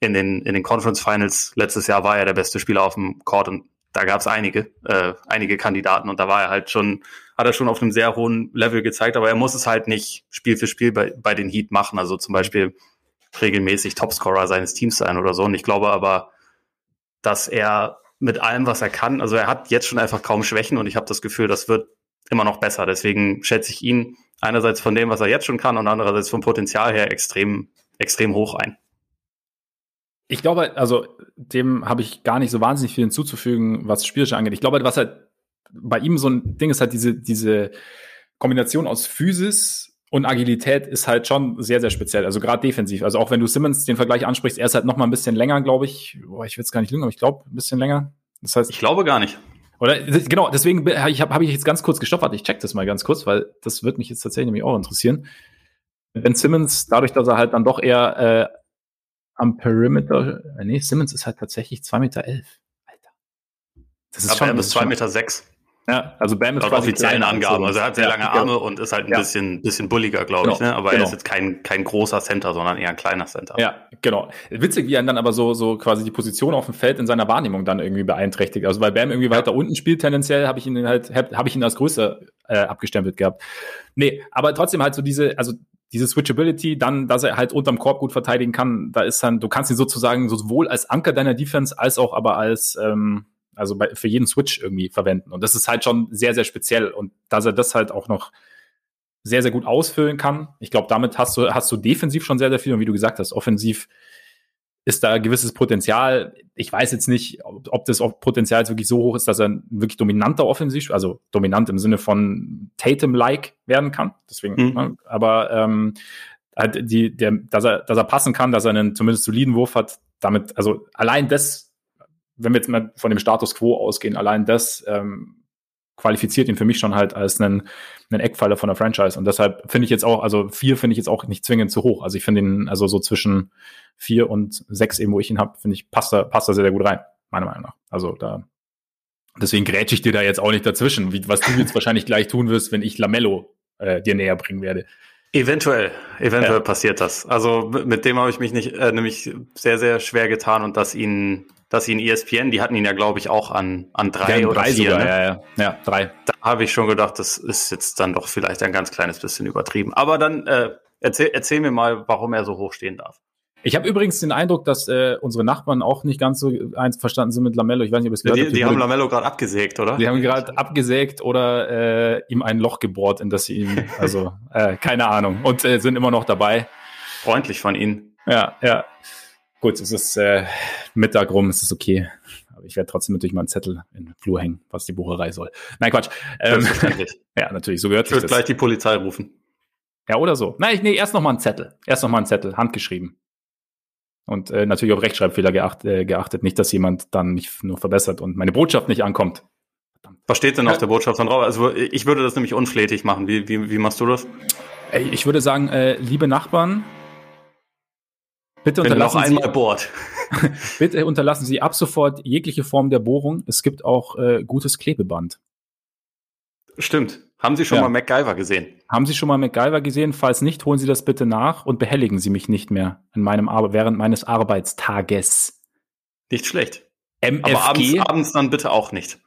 in den, in den Conference Finals letztes Jahr war er der beste Spieler auf dem Court und da gab es einige, äh, einige Kandidaten und da war er halt schon, hat er schon auf einem sehr hohen Level gezeigt, aber er muss es halt nicht Spiel für Spiel bei, bei den Heat machen, also zum Beispiel regelmäßig Topscorer seines Teams sein oder so. Und ich glaube aber, dass er mit allem, was er kann, also er hat jetzt schon einfach kaum Schwächen und ich habe das Gefühl, das wird immer noch besser. Deswegen schätze ich ihn einerseits von dem, was er jetzt schon kann und andererseits vom Potenzial her extrem, extrem hoch ein. Ich glaube, also dem habe ich gar nicht so wahnsinnig viel hinzuzufügen, was Spielerische angeht. Ich glaube, was halt bei ihm so ein Ding ist, halt diese, diese Kombination aus Physis und Agilität ist halt schon sehr, sehr speziell. Also gerade defensiv. Also auch wenn du Simmons den Vergleich ansprichst, er ist halt noch mal ein bisschen länger, glaube ich. Boah, ich will es gar nicht lügen, aber ich glaube, ein bisschen länger. Das heißt, ich glaube gar nicht. Oder genau, deswegen ich habe hab ich jetzt ganz kurz gestoppt. Ich check das mal ganz kurz, weil das wird mich jetzt tatsächlich nämlich auch interessieren. Ben Simmons, dadurch, dass er halt dann doch eher äh, am Perimeter, äh, nee, Simmons ist halt tatsächlich 2,11 Meter. Elf. Alter. Das ist Aber schon, er ist 2,6 Meter. Sechs. Ja, also Bam ist Laut offiziellen Angaben. Also er hat sehr ja, lange Arme und ist halt ein ja. bisschen, bisschen bulliger, glaube genau, ich. Ne? Aber genau. er ist jetzt kein, kein großer Center, sondern eher ein kleiner Center. Ja, genau. Witzig, wie er dann aber so, so quasi die Position auf dem Feld in seiner Wahrnehmung dann irgendwie beeinträchtigt. Also weil Bam irgendwie ja. weiter unten spielt, tendenziell habe ich ihn halt, habe hab ich ihn als größer äh, abgestempelt gehabt. Nee, aber trotzdem halt so diese, also diese Switchability, dann, dass er halt unterm Korb gut verteidigen kann, da ist dann, du kannst ihn sozusagen sowohl als Anker deiner Defense als auch aber als, ähm, also bei, für jeden Switch irgendwie verwenden. Und das ist halt schon sehr, sehr speziell. Und dass er das halt auch noch sehr, sehr gut ausfüllen kann. Ich glaube, damit hast du, hast du defensiv schon sehr, sehr viel. Und wie du gesagt hast, offensiv ist da gewisses Potenzial. Ich weiß jetzt nicht, ob, ob das Potenzial jetzt wirklich so hoch ist, dass er ein wirklich dominanter Offensiv, also dominant im Sinne von Tatum-like werden kann. Deswegen, mhm. ne, aber ähm, halt die, der, dass er, dass er passen kann, dass er einen zumindest soliden Wurf hat, damit, also allein das, wenn wir jetzt mal von dem Status quo ausgehen, allein das ähm, qualifiziert ihn für mich schon halt als einen, einen Eckpfeiler von der Franchise. Und deshalb finde ich jetzt auch, also vier finde ich jetzt auch nicht zwingend zu hoch. Also ich finde ihn, also so zwischen vier und sechs eben, wo ich ihn habe, finde ich, passt da, passt da sehr, sehr gut rein, meiner Meinung nach. Also da, deswegen grätsche ich dir da jetzt auch nicht dazwischen, wie, was du jetzt wahrscheinlich gleich tun wirst, wenn ich Lamello äh, dir näher bringen werde. Eventuell, eventuell ja. passiert das. Also mit dem habe ich mich nicht äh, nämlich sehr, sehr schwer getan und dass ihn, dass ihn ESPN, die hatten ihn ja, glaube ich, auch an, an drei ja, oder drei vier. Sogar, ne? ja, ja, ja, drei. Da habe ich schon gedacht, das ist jetzt dann doch vielleicht ein ganz kleines bisschen übertrieben. Aber dann äh, erzähl, erzähl mir mal, warum er so hoch stehen darf. Ich habe übrigens den Eindruck, dass äh, unsere Nachbarn auch nicht ganz so eins verstanden sind mit Lamello. Ich weiß nicht, ob es gehört Die, die haben Lamello gerade abgesägt, oder? Die haben gerade abgesägt oder äh, ihm ein Loch gebohrt, in das sie ihm, also äh, keine Ahnung, und äh, sind immer noch dabei. Freundlich von Ihnen. Ja, ja. Gut, es ist äh, Mittag rum, es ist okay. Aber ich werde trotzdem natürlich mal einen Zettel in den Flur hängen, was die Bucherei soll. Nein, Quatsch. Ähm, ja, natürlich, so gehört ich sich das. gleich die Polizei rufen. Ja, oder so. Nein, ich, nee, erst noch mal einen Zettel. Erst noch mal einen Zettel, handgeschrieben. Und äh, natürlich auf Rechtschreibfehler geacht, äh, geachtet, nicht, dass jemand dann mich nur verbessert und meine Botschaft nicht ankommt. Was steht denn ja. auf der Botschaft dann drauf? Also ich würde das nämlich unflätig machen. Wie, wie, wie machst du das? Ich würde sagen, äh, liebe Nachbarn, bitte unterlassen Sie Bohrt. bitte unterlassen Sie ab sofort jegliche Form der Bohrung. Es gibt auch äh, gutes Klebeband. Stimmt. Haben Sie schon ja. mal MacGyver gesehen? Haben Sie schon mal MacGyver gesehen? Falls nicht, holen Sie das bitte nach und behelligen Sie mich nicht mehr in meinem Ar während meines Arbeitstages. Nicht schlecht. MFG? Aber abends, abends dann bitte auch nicht.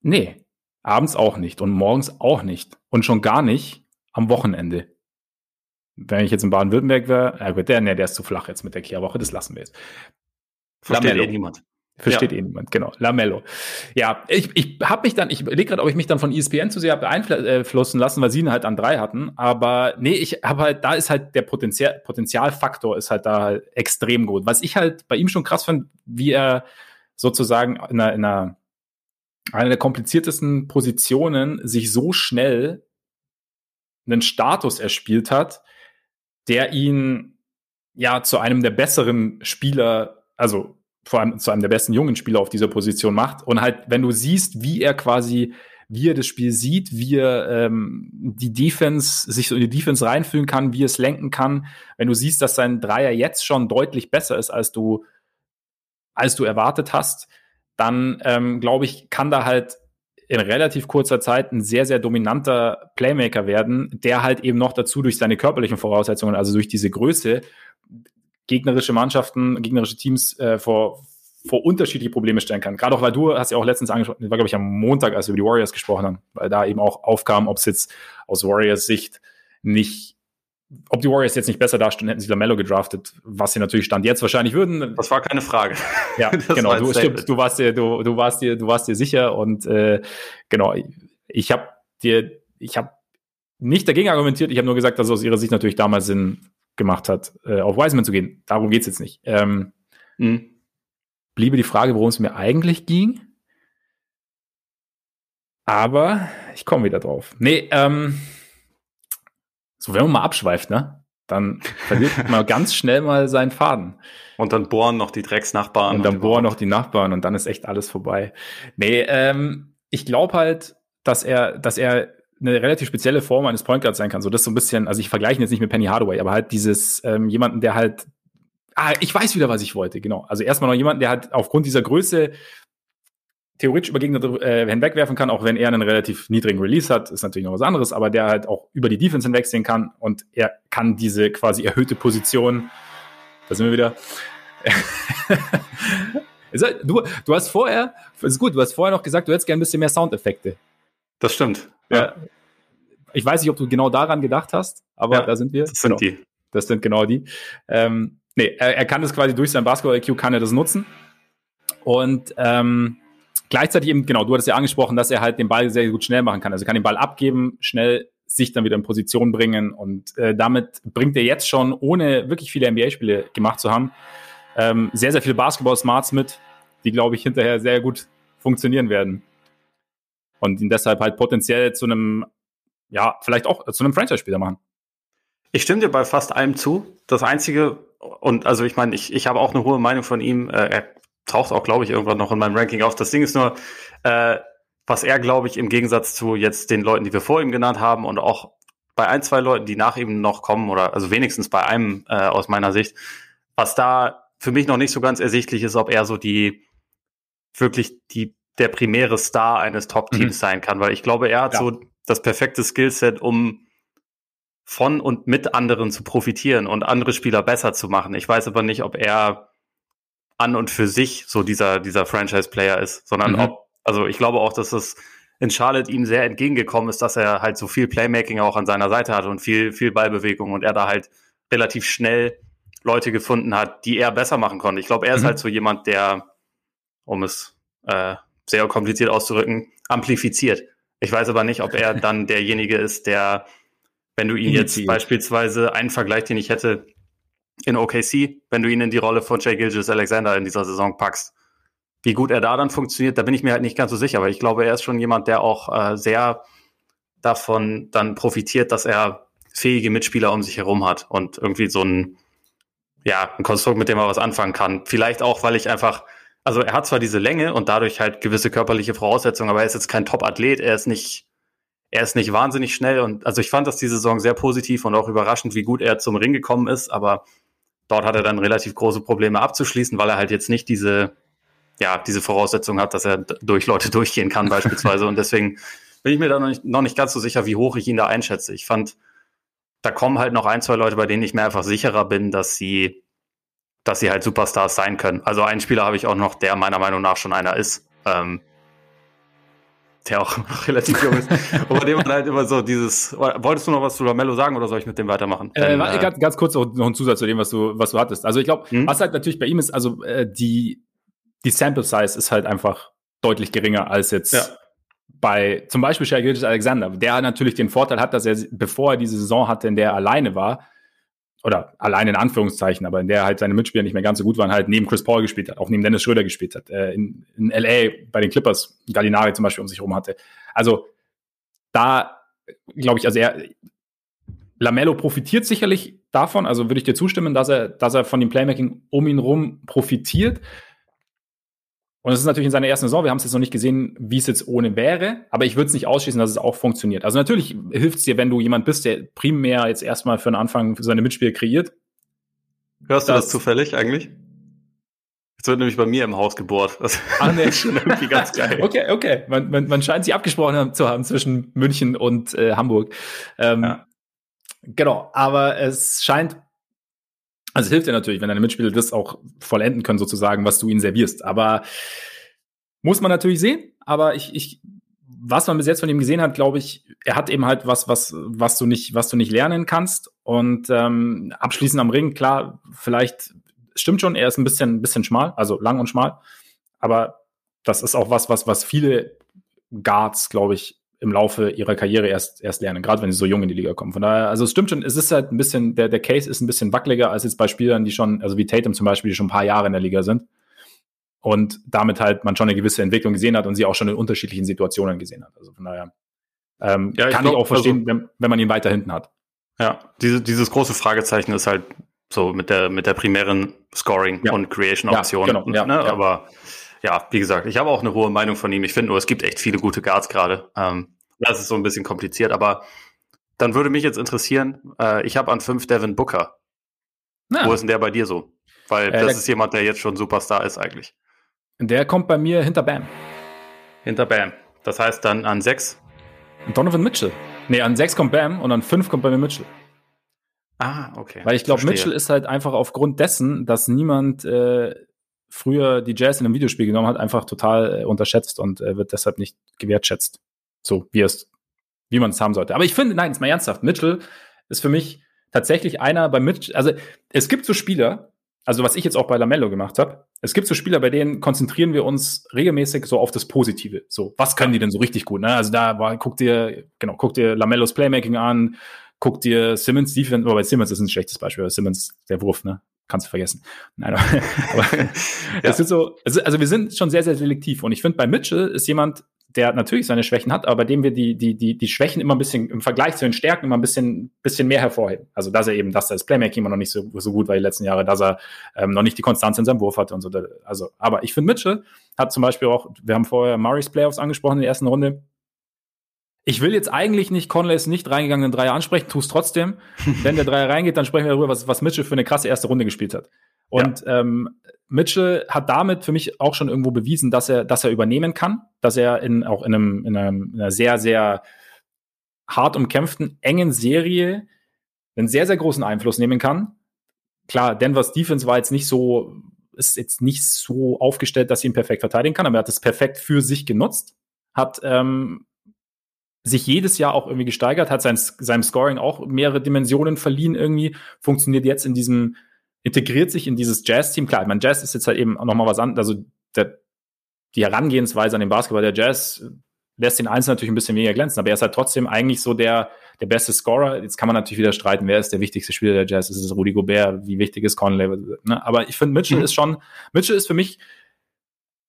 Nee, abends auch nicht und morgens auch nicht und schon gar nicht am Wochenende. Wenn ich jetzt in Baden-Württemberg wäre, äh, der, nee, der ist zu flach jetzt mit der Kehrwoche, das lassen wir jetzt. Versteht eh niemand. Versteht ja. eh niemand, genau. Lamello. Ja, ich, ich habe mich dann, ich überlege gerade, ob ich mich dann von ESPN zu sehr beeinflussen lassen, weil sie ihn halt an drei hatten. Aber nee, ich habe halt, da ist halt der Potenzial, Potenzialfaktor ist halt da extrem gut. Was ich halt bei ihm schon krass fand, wie er sozusagen in einer, in einer, einer der kompliziertesten Positionen sich so schnell einen Status erspielt hat, der ihn ja zu einem der besseren Spieler, also vor allem zu einem der besten jungen Spieler auf dieser Position macht. Und halt, wenn du siehst, wie er quasi wie er das Spiel sieht, wie er ähm, die Defense, sich so in die Defense reinfühlen kann, wie er es lenken kann. Wenn du siehst, dass sein Dreier jetzt schon deutlich besser ist, als du, als du erwartet hast, dann ähm, glaube ich, kann da halt in relativ kurzer Zeit ein sehr, sehr dominanter Playmaker werden, der halt eben noch dazu durch seine körperlichen Voraussetzungen, also durch diese Größe, gegnerische Mannschaften, gegnerische Teams äh, vor, vor unterschiedliche Probleme stellen kann. Gerade auch, weil du hast ja auch letztens angesprochen, war glaube ich am Montag, als wir über die Warriors gesprochen haben, weil da eben auch aufkam, ob es jetzt aus Warriors Sicht nicht, ob die Warriors jetzt nicht besser dastehen, hätten sie Lamello gedraftet, was sie natürlich stand jetzt wahrscheinlich würden. Das war keine Frage. Ja, genau. Du, stimmt, du warst dir, du, du warst dir, du warst dir sicher und äh, genau. Ich habe dir, ich habe nicht dagegen argumentiert. Ich habe nur gesagt, dass es aus ihrer Sicht natürlich damals Sinn gemacht hat, äh, auf Wiseman zu gehen. Darum geht's jetzt nicht. Ähm, mhm bliebe die Frage, worum es mir eigentlich ging. Aber ich komme wieder drauf. Nee, ähm, so wenn man mal abschweift, ne? Dann verliert man ganz schnell mal seinen Faden. Und dann bohren noch die Drecksnachbarn. Und dann und bohren noch die Nachbarn und dann ist echt alles vorbei. Nee, ähm, ich glaube halt, dass er, dass er eine relativ spezielle Form eines Point Guards sein kann. So das so ein bisschen, also ich vergleiche ihn jetzt nicht mit Penny Hardaway, aber halt dieses ähm, jemanden, der halt Ah, ich weiß wieder, was ich wollte, genau. Also erstmal noch jemanden, der halt aufgrund dieser Größe theoretisch über Gegner äh, hinwegwerfen kann, auch wenn er einen relativ niedrigen Release hat, ist natürlich noch was anderes, aber der halt auch über die Defense hinwegsehen kann und er kann diese quasi erhöhte Position, da sind wir wieder. du, du hast vorher, ist gut, du hast vorher noch gesagt, du hättest gerne ein bisschen mehr Soundeffekte. Das stimmt. Ja. Ich weiß nicht, ob du genau daran gedacht hast, aber ja, da sind wir. Das sind genau. die. Das sind genau die. Ähm, nee, er, er kann das quasi durch sein Basketball-IQ kann er das nutzen. Und ähm, gleichzeitig eben, genau, du hattest ja angesprochen, dass er halt den Ball sehr gut schnell machen kann. Also er kann den Ball abgeben, schnell sich dann wieder in Position bringen. Und äh, damit bringt er jetzt schon, ohne wirklich viele NBA-Spiele gemacht zu haben, ähm, sehr, sehr viele Basketball-Smarts mit, die, glaube ich, hinterher sehr gut funktionieren werden. Und ihn deshalb halt potenziell zu einem, ja, vielleicht auch zu einem Franchise-Spieler machen. Ich stimme dir bei fast allem zu. Das Einzige, und also ich meine, ich, ich habe auch eine hohe Meinung von ihm. Äh, er taucht auch, glaube ich, irgendwann noch in meinem Ranking auf. Das Ding ist nur, äh, was er, glaube ich, im Gegensatz zu jetzt den Leuten, die wir vor ihm genannt haben und auch bei ein, zwei Leuten, die nach ihm noch kommen, oder also wenigstens bei einem äh, aus meiner Sicht, was da für mich noch nicht so ganz ersichtlich ist, ob er so die wirklich die der primäre Star eines Top-Teams mhm. sein kann, weil ich glaube, er hat ja. so das perfekte Skillset, um von und mit anderen zu profitieren und andere Spieler besser zu machen. Ich weiß aber nicht, ob er an und für sich so dieser, dieser Franchise-Player ist, sondern mhm. ob, also ich glaube auch, dass es in Charlotte ihm sehr entgegengekommen ist, dass er halt so viel Playmaking auch an seiner Seite hat und viel, viel Ballbewegung und er da halt relativ schnell Leute gefunden hat, die er besser machen konnte. Ich glaube, er ist mhm. halt so jemand, der, um es äh, sehr kompliziert auszudrücken, amplifiziert. Ich weiß aber nicht, ob er dann derjenige ist, der wenn du ihn jetzt beispielsweise einen Vergleich, den ich hätte in OKC, wenn du ihn in die Rolle von Jay Gilgis Alexander in dieser Saison packst, wie gut er da dann funktioniert, da bin ich mir halt nicht ganz so sicher, aber ich glaube, er ist schon jemand, der auch äh, sehr davon dann profitiert, dass er fähige Mitspieler um sich herum hat und irgendwie so ein, ja, ein Konstrukt, mit dem er was anfangen kann. Vielleicht auch, weil ich einfach, also er hat zwar diese Länge und dadurch halt gewisse körperliche Voraussetzungen, aber er ist jetzt kein Top-Athlet, er ist nicht er ist nicht wahnsinnig schnell und also ich fand das die Saison sehr positiv und auch überraschend, wie gut er zum Ring gekommen ist, aber dort hat er dann relativ große Probleme abzuschließen, weil er halt jetzt nicht diese, ja, diese Voraussetzung hat, dass er durch Leute durchgehen kann beispielsweise und deswegen bin ich mir da noch nicht, noch nicht ganz so sicher, wie hoch ich ihn da einschätze. Ich fand, da kommen halt noch ein, zwei Leute, bei denen ich mir einfach sicherer bin, dass sie, dass sie halt Superstars sein können. Also einen Spieler habe ich auch noch, der meiner Meinung nach schon einer ist. Ähm, der auch noch relativ jung ist, aber dem man halt immer so dieses, wolltest du noch was zu Lamello sagen oder soll ich mit dem weitermachen? Äh, Denn, äh, ganz, ganz kurz noch, noch ein Zusatz zu dem, was du, was du hattest. Also ich glaube, hm? was halt natürlich bei ihm ist, also äh, die, die Sample Size ist halt einfach deutlich geringer als jetzt ja. bei zum Beispiel Shai Gilgis Alexander, der natürlich den Vorteil hat, dass er, bevor er diese Saison hatte, in der er alleine war, oder allein in Anführungszeichen, aber in der halt seine Mitspieler nicht mehr ganz so gut waren, halt neben Chris Paul gespielt hat, auch neben Dennis Schröder gespielt hat, äh, in, in LA bei den Clippers Gallinari zum Beispiel um sich herum hatte. Also da glaube ich, also er Lamello profitiert sicherlich davon, also würde ich dir zustimmen, dass er, dass er von dem Playmaking um ihn rum profitiert. Und es ist natürlich in seiner ersten Saison, wir haben es jetzt noch nicht gesehen, wie es jetzt ohne wäre, aber ich würde es nicht ausschließen, dass es auch funktioniert. Also natürlich hilft es dir, wenn du jemand bist, der primär jetzt erstmal für den Anfang seine Mitspieler kreiert. Hörst du das, zufällig eigentlich? Jetzt wird nämlich bei mir im Haus gebohrt. Das ah, nee. ist irgendwie ganz geil. Okay, okay. Man, man, man scheint sich abgesprochen zu haben zwischen München und äh, Hamburg. Ähm, ja. Genau, aber es scheint, also es hilft dir natürlich, wenn deine Mitspieler das auch vollenden können, sozusagen, was du ihnen servierst. Aber muss man natürlich sehen. Aber ich, ich, was man bis jetzt von ihm gesehen hat, glaube ich, er hat eben halt was, was, was du nicht, was du nicht lernen kannst. Und ähm, abschließend am Ring, klar, vielleicht stimmt schon, er ist ein bisschen, ein bisschen schmal, also lang und schmal. Aber das ist auch was, was, was viele Guards, glaube ich, im Laufe ihrer Karriere erst, erst lernen, gerade wenn sie so jung in die Liga kommen. Von daher, also es stimmt schon, es ist halt ein bisschen, der, der Case ist ein bisschen wackeliger als jetzt bei Spielern, die schon, also wie Tatum zum Beispiel, die schon ein paar Jahre in der Liga sind. Und damit halt man schon eine gewisse Entwicklung gesehen hat und sie auch schon in unterschiedlichen Situationen gesehen hat. Also von daher ähm, ja, ich kann glaub, ich auch verstehen, also, wenn, wenn man ihn weiter hinten hat. Ja, diese, dieses große Fragezeichen ist halt so mit der, mit der primären Scoring- ja. und Creation-Option. Ja, genau, ja, ne? Aber ja, wie gesagt, ich habe auch eine hohe Meinung von ihm. Ich finde nur, es gibt echt viele gute Guards gerade. Ähm, das ist so ein bisschen kompliziert, aber dann würde mich jetzt interessieren, äh, ich habe an fünf Devin Booker. Na. Wo ist denn der bei dir so? Weil äh, das ist jemand, der jetzt schon Superstar ist eigentlich. Der kommt bei mir hinter Bam. Hinter Bam. Das heißt dann an sechs? Donovan Mitchell. Nee, an sechs kommt Bam und an fünf kommt bei mir Mitchell. Ah, okay. Weil ich glaube, Mitchell ist halt einfach aufgrund dessen, dass niemand äh, früher die Jazz in einem Videospiel genommen hat, einfach total äh, unterschätzt und äh, wird deshalb nicht gewertschätzt. So, wie es, wie man es haben sollte. Aber ich finde, nein, ist mal ernsthaft, Mitchell ist für mich tatsächlich einer bei Mitchell, also es gibt so Spieler, also was ich jetzt auch bei Lamello gemacht habe, es gibt so Spieler, bei denen konzentrieren wir uns regelmäßig so auf das Positive. So, was können die denn so richtig gut? Ne? Also da war, guck dir, genau, guck dir Lamellos Playmaking an, guck dir Simmons Defense, aber bei Simmons ist ein schlechtes Beispiel, Simmons, der Wurf, ne? Kannst du vergessen. Nein, aber, aber ja. das ist so, also, also wir sind schon sehr, sehr selektiv. Und ich finde, bei Mitchell ist jemand, der natürlich seine Schwächen hat, aber bei dem wir die, die, die, die Schwächen immer ein bisschen im Vergleich zu den Stärken immer ein bisschen, bisschen mehr hervorheben. Also, dass er eben, dass er das Playmaking immer noch nicht so, so gut war die letzten Jahre, dass er ähm, noch nicht die Konstanz in seinem Wurf hatte und so. Also, aber ich finde, Mitchell hat zum Beispiel auch, wir haben vorher Murray's Playoffs angesprochen in der ersten Runde, ich will jetzt eigentlich nicht Conleys nicht reingegangenen Dreier ansprechen, tu es trotzdem. Wenn der Dreier reingeht, dann sprechen wir darüber, was, was Mitchell für eine krasse erste Runde gespielt hat. Und ja. ähm, Mitchell hat damit für mich auch schon irgendwo bewiesen, dass er, dass er übernehmen kann, dass er in, auch in, einem, in, einem, in einer sehr, sehr hart umkämpften, engen Serie einen sehr, sehr großen Einfluss nehmen kann. Klar, Denvers Defense war jetzt nicht so, ist jetzt nicht so aufgestellt, dass sie ihn perfekt verteidigen kann, aber er hat es perfekt für sich genutzt, hat ähm, sich jedes Jahr auch irgendwie gesteigert, hat sein, seinem Scoring auch mehrere Dimensionen verliehen irgendwie, funktioniert jetzt in diesem, integriert sich in dieses Jazz-Team. Klar, mein Jazz ist jetzt halt eben auch nochmal was anderes, also der, die Herangehensweise an den Basketball, der Jazz lässt den Einzelnen natürlich ein bisschen weniger glänzen, aber er ist halt trotzdem eigentlich so der, der beste Scorer. Jetzt kann man natürlich wieder streiten, wer ist der wichtigste Spieler der Jazz? Ist es Rudy Gobert? Wie wichtig ist Conley? Ne? Aber ich finde, Mitchell mhm. ist schon, Mitchell ist für mich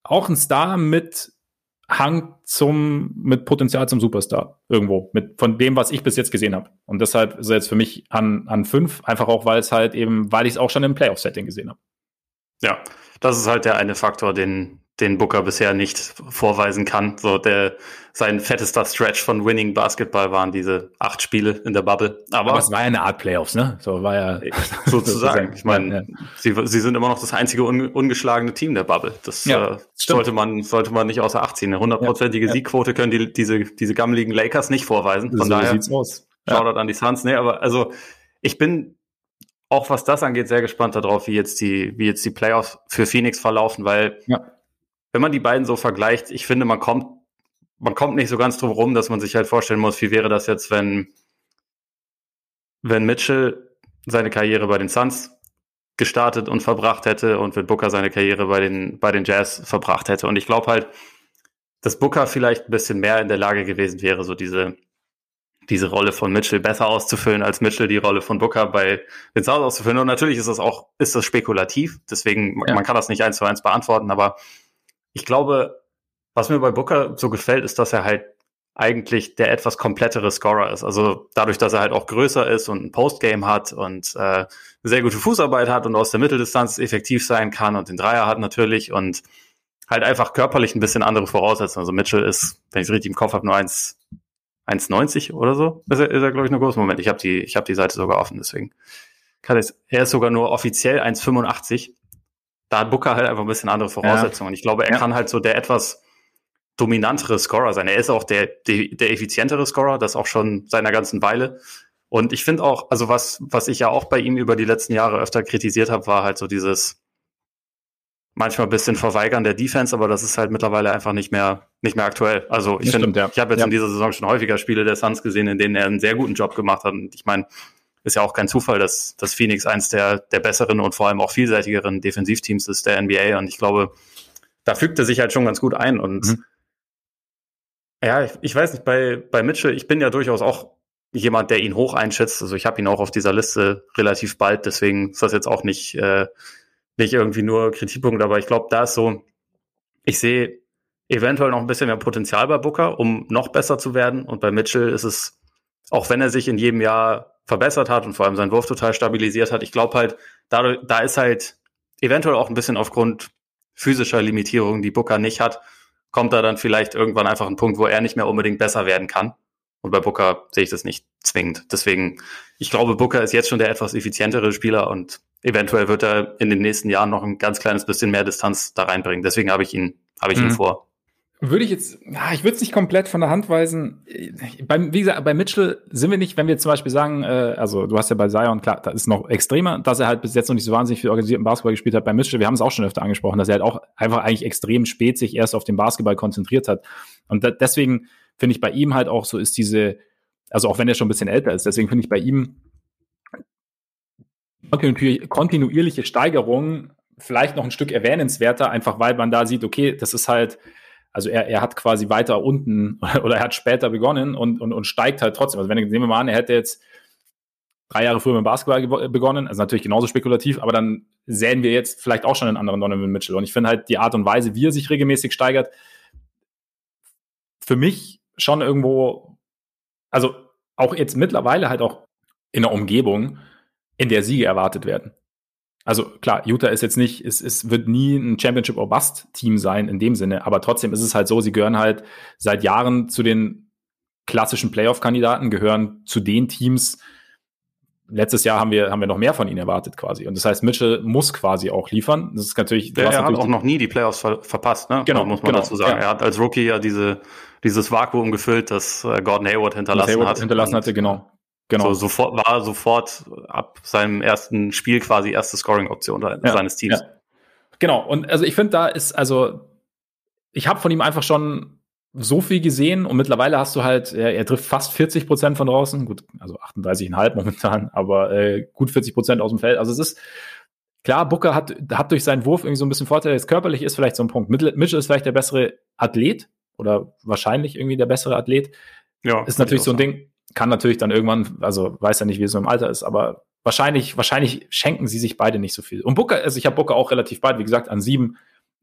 auch ein Star mit Hang zum, mit Potenzial zum Superstar irgendwo, mit von dem, was ich bis jetzt gesehen habe. Und deshalb ist er jetzt für mich an, an fünf, einfach auch, weil es halt eben, weil ich es auch schon im Playoff-Setting gesehen habe. Ja, das ist halt der eine Faktor, den, den Booker bisher nicht vorweisen kann. So der sein fettester Stretch von Winning Basketball waren diese acht Spiele in der Bubble. Aber, Aber es war ja eine Art Playoffs, ne? So war ja sozusagen. ich meine, ja. sie, sie sind immer noch das einzige un, ungeschlagene Team der Bubble. Das ja, äh, sollte man sollte man nicht außer Acht ziehen. Eine hundertprozentige ja, Siegquote können die diese diese gammeligen Lakers nicht vorweisen. Von so daher sieht's aus. Shoutout an die Suns. Nee, aber also ich bin auch was das angeht, sehr gespannt darauf, wie jetzt die, wie jetzt die Playoffs für Phoenix verlaufen, weil ja wenn man die beiden so vergleicht, ich finde, man kommt, man kommt nicht so ganz drum rum, dass man sich halt vorstellen muss, wie wäre das jetzt, wenn, wenn Mitchell seine Karriere bei den Suns gestartet und verbracht hätte und wenn Booker seine Karriere bei den, bei den Jazz verbracht hätte. Und ich glaube halt, dass Booker vielleicht ein bisschen mehr in der Lage gewesen wäre, so diese, diese Rolle von Mitchell besser auszufüllen, als Mitchell die Rolle von Booker bei den Suns auszufüllen. Und natürlich ist das auch, ist das spekulativ. Deswegen, ja. man kann das nicht eins zu eins beantworten, aber ich glaube, was mir bei Booker so gefällt, ist, dass er halt eigentlich der etwas komplettere Scorer ist. Also dadurch, dass er halt auch größer ist und ein Postgame hat und äh, eine sehr gute Fußarbeit hat und aus der Mitteldistanz effektiv sein kann und den Dreier hat natürlich und halt einfach körperlich ein bisschen andere Voraussetzungen. Also Mitchell ist, wenn ich es richtig im Kopf habe, nur 1, 1,90 oder so. Ist er, ist er glaube ich, nur groß. Moment, ich habe die, ich habe die Seite sogar offen, deswegen kann ich Er ist sogar nur offiziell 1,85. Da hat Booker halt einfach ein bisschen andere Voraussetzungen. Ja. Ich glaube, er ja. kann halt so der etwas dominantere Scorer sein. Er ist auch der, der, der effizientere Scorer, das auch schon seiner ganzen Weile. Und ich finde auch, also was, was ich ja auch bei ihm über die letzten Jahre öfter kritisiert habe, war halt so dieses, manchmal ein bisschen verweigern der Defense, aber das ist halt mittlerweile einfach nicht mehr nicht mehr aktuell. Also ich finde, ja. ich habe jetzt ja. in dieser Saison schon häufiger Spiele der Suns gesehen, in denen er einen sehr guten Job gemacht hat. Und ich meine, ist ja auch kein Zufall, dass, dass Phoenix eins der, der besseren und vor allem auch vielseitigeren Defensivteams ist der NBA. Und ich glaube, da fügt er sich halt schon ganz gut ein. Und mhm. ja, ich, ich weiß nicht, bei, bei Mitchell, ich bin ja durchaus auch jemand, der ihn hoch einschätzt. Also ich habe ihn auch auf dieser Liste relativ bald, deswegen ist das jetzt auch nicht äh, nicht irgendwie nur Kritikpunkt, aber ich glaube, da ist so, ich sehe eventuell noch ein bisschen mehr Potenzial bei Booker, um noch besser zu werden. Und bei Mitchell ist es, auch wenn er sich in jedem Jahr verbessert hat und vor allem seinen Wurf total stabilisiert hat, ich glaube halt, da, da ist halt eventuell auch ein bisschen aufgrund physischer Limitierungen, die Booker nicht hat, kommt da dann vielleicht irgendwann einfach ein Punkt, wo er nicht mehr unbedingt besser werden kann. Und bei Booker sehe ich das nicht zwingend. Deswegen, ich glaube, Booker ist jetzt schon der etwas effizientere Spieler und eventuell wird er in den nächsten Jahren noch ein ganz kleines bisschen mehr Distanz da reinbringen. Deswegen habe ich ihn, habe ich mhm. ihn vor. Würde ich jetzt, ich würde es nicht komplett von der Hand weisen. Beim, wie gesagt, bei Mitchell sind wir nicht, wenn wir zum Beispiel sagen, äh, also du hast ja bei Zion, klar, da ist noch extremer, dass er halt bis jetzt noch nicht so wahnsinnig viel organisierten Basketball gespielt hat. Bei Mitchell, wir haben es auch schon öfter angesprochen, dass er halt auch einfach eigentlich extrem spät sich erst auf den Basketball konzentriert hat. Und da, deswegen finde ich bei ihm halt auch so ist diese, also auch wenn er schon ein bisschen älter ist, deswegen finde ich bei ihm kontinuierliche Steigerung vielleicht noch ein Stück erwähnenswerter, einfach weil man da sieht, okay, das ist halt, also er, er hat quasi weiter unten oder er hat später begonnen und, und, und steigt halt trotzdem. Also wenn nehmen wir mal an, er hätte jetzt drei Jahre früher mit Basketball begonnen, also natürlich genauso spekulativ, aber dann sehen wir jetzt vielleicht auch schon einen anderen Donovan Mitchell. Und ich finde halt die Art und Weise, wie er sich regelmäßig steigert, für mich schon irgendwo, also auch jetzt mittlerweile halt auch in der Umgebung, in der Siege erwartet werden. Also klar, Utah ist jetzt nicht, es, es wird nie ein Championship or Bust Team sein in dem Sinne, aber trotzdem ist es halt so, sie gehören halt seit Jahren zu den klassischen Playoff-Kandidaten, gehören zu den Teams. Letztes Jahr haben wir, haben wir noch mehr von ihnen erwartet quasi. Und das heißt, Mitchell muss quasi auch liefern. Das ist natürlich. Ja, er natürlich hat auch noch nie die Playoffs ver verpasst, ne? Genau, muss man genau, dazu sagen. Ja. Er hat als Rookie ja diese, dieses Vakuum gefüllt, das äh, Gordon Hayward hinterlassen Hayward hat. Hinterlassen hatte, genau. Genau. So, sofort, war sofort ab seinem ersten Spiel quasi erste Scoring-Option ja, seines Teams. Ja. Genau, und also ich finde, da ist, also, ich habe von ihm einfach schon so viel gesehen und mittlerweile hast du halt, er, er trifft fast 40 Prozent von draußen, gut, also 38,5 momentan, aber äh, gut 40 Prozent aus dem Feld. Also es ist klar, Booker hat, hat durch seinen Wurf irgendwie so ein bisschen Vorteil. Jetzt körperlich ist vielleicht so ein Punkt. Mitchell ist vielleicht der bessere Athlet oder wahrscheinlich irgendwie der bessere Athlet. Ja, ist natürlich so ein Ding kann natürlich dann irgendwann, also weiß ja nicht, wie es so im Alter ist, aber wahrscheinlich, wahrscheinlich schenken sie sich beide nicht so viel. Und Booker, also ich habe Booker auch relativ bald, wie gesagt, an sieben.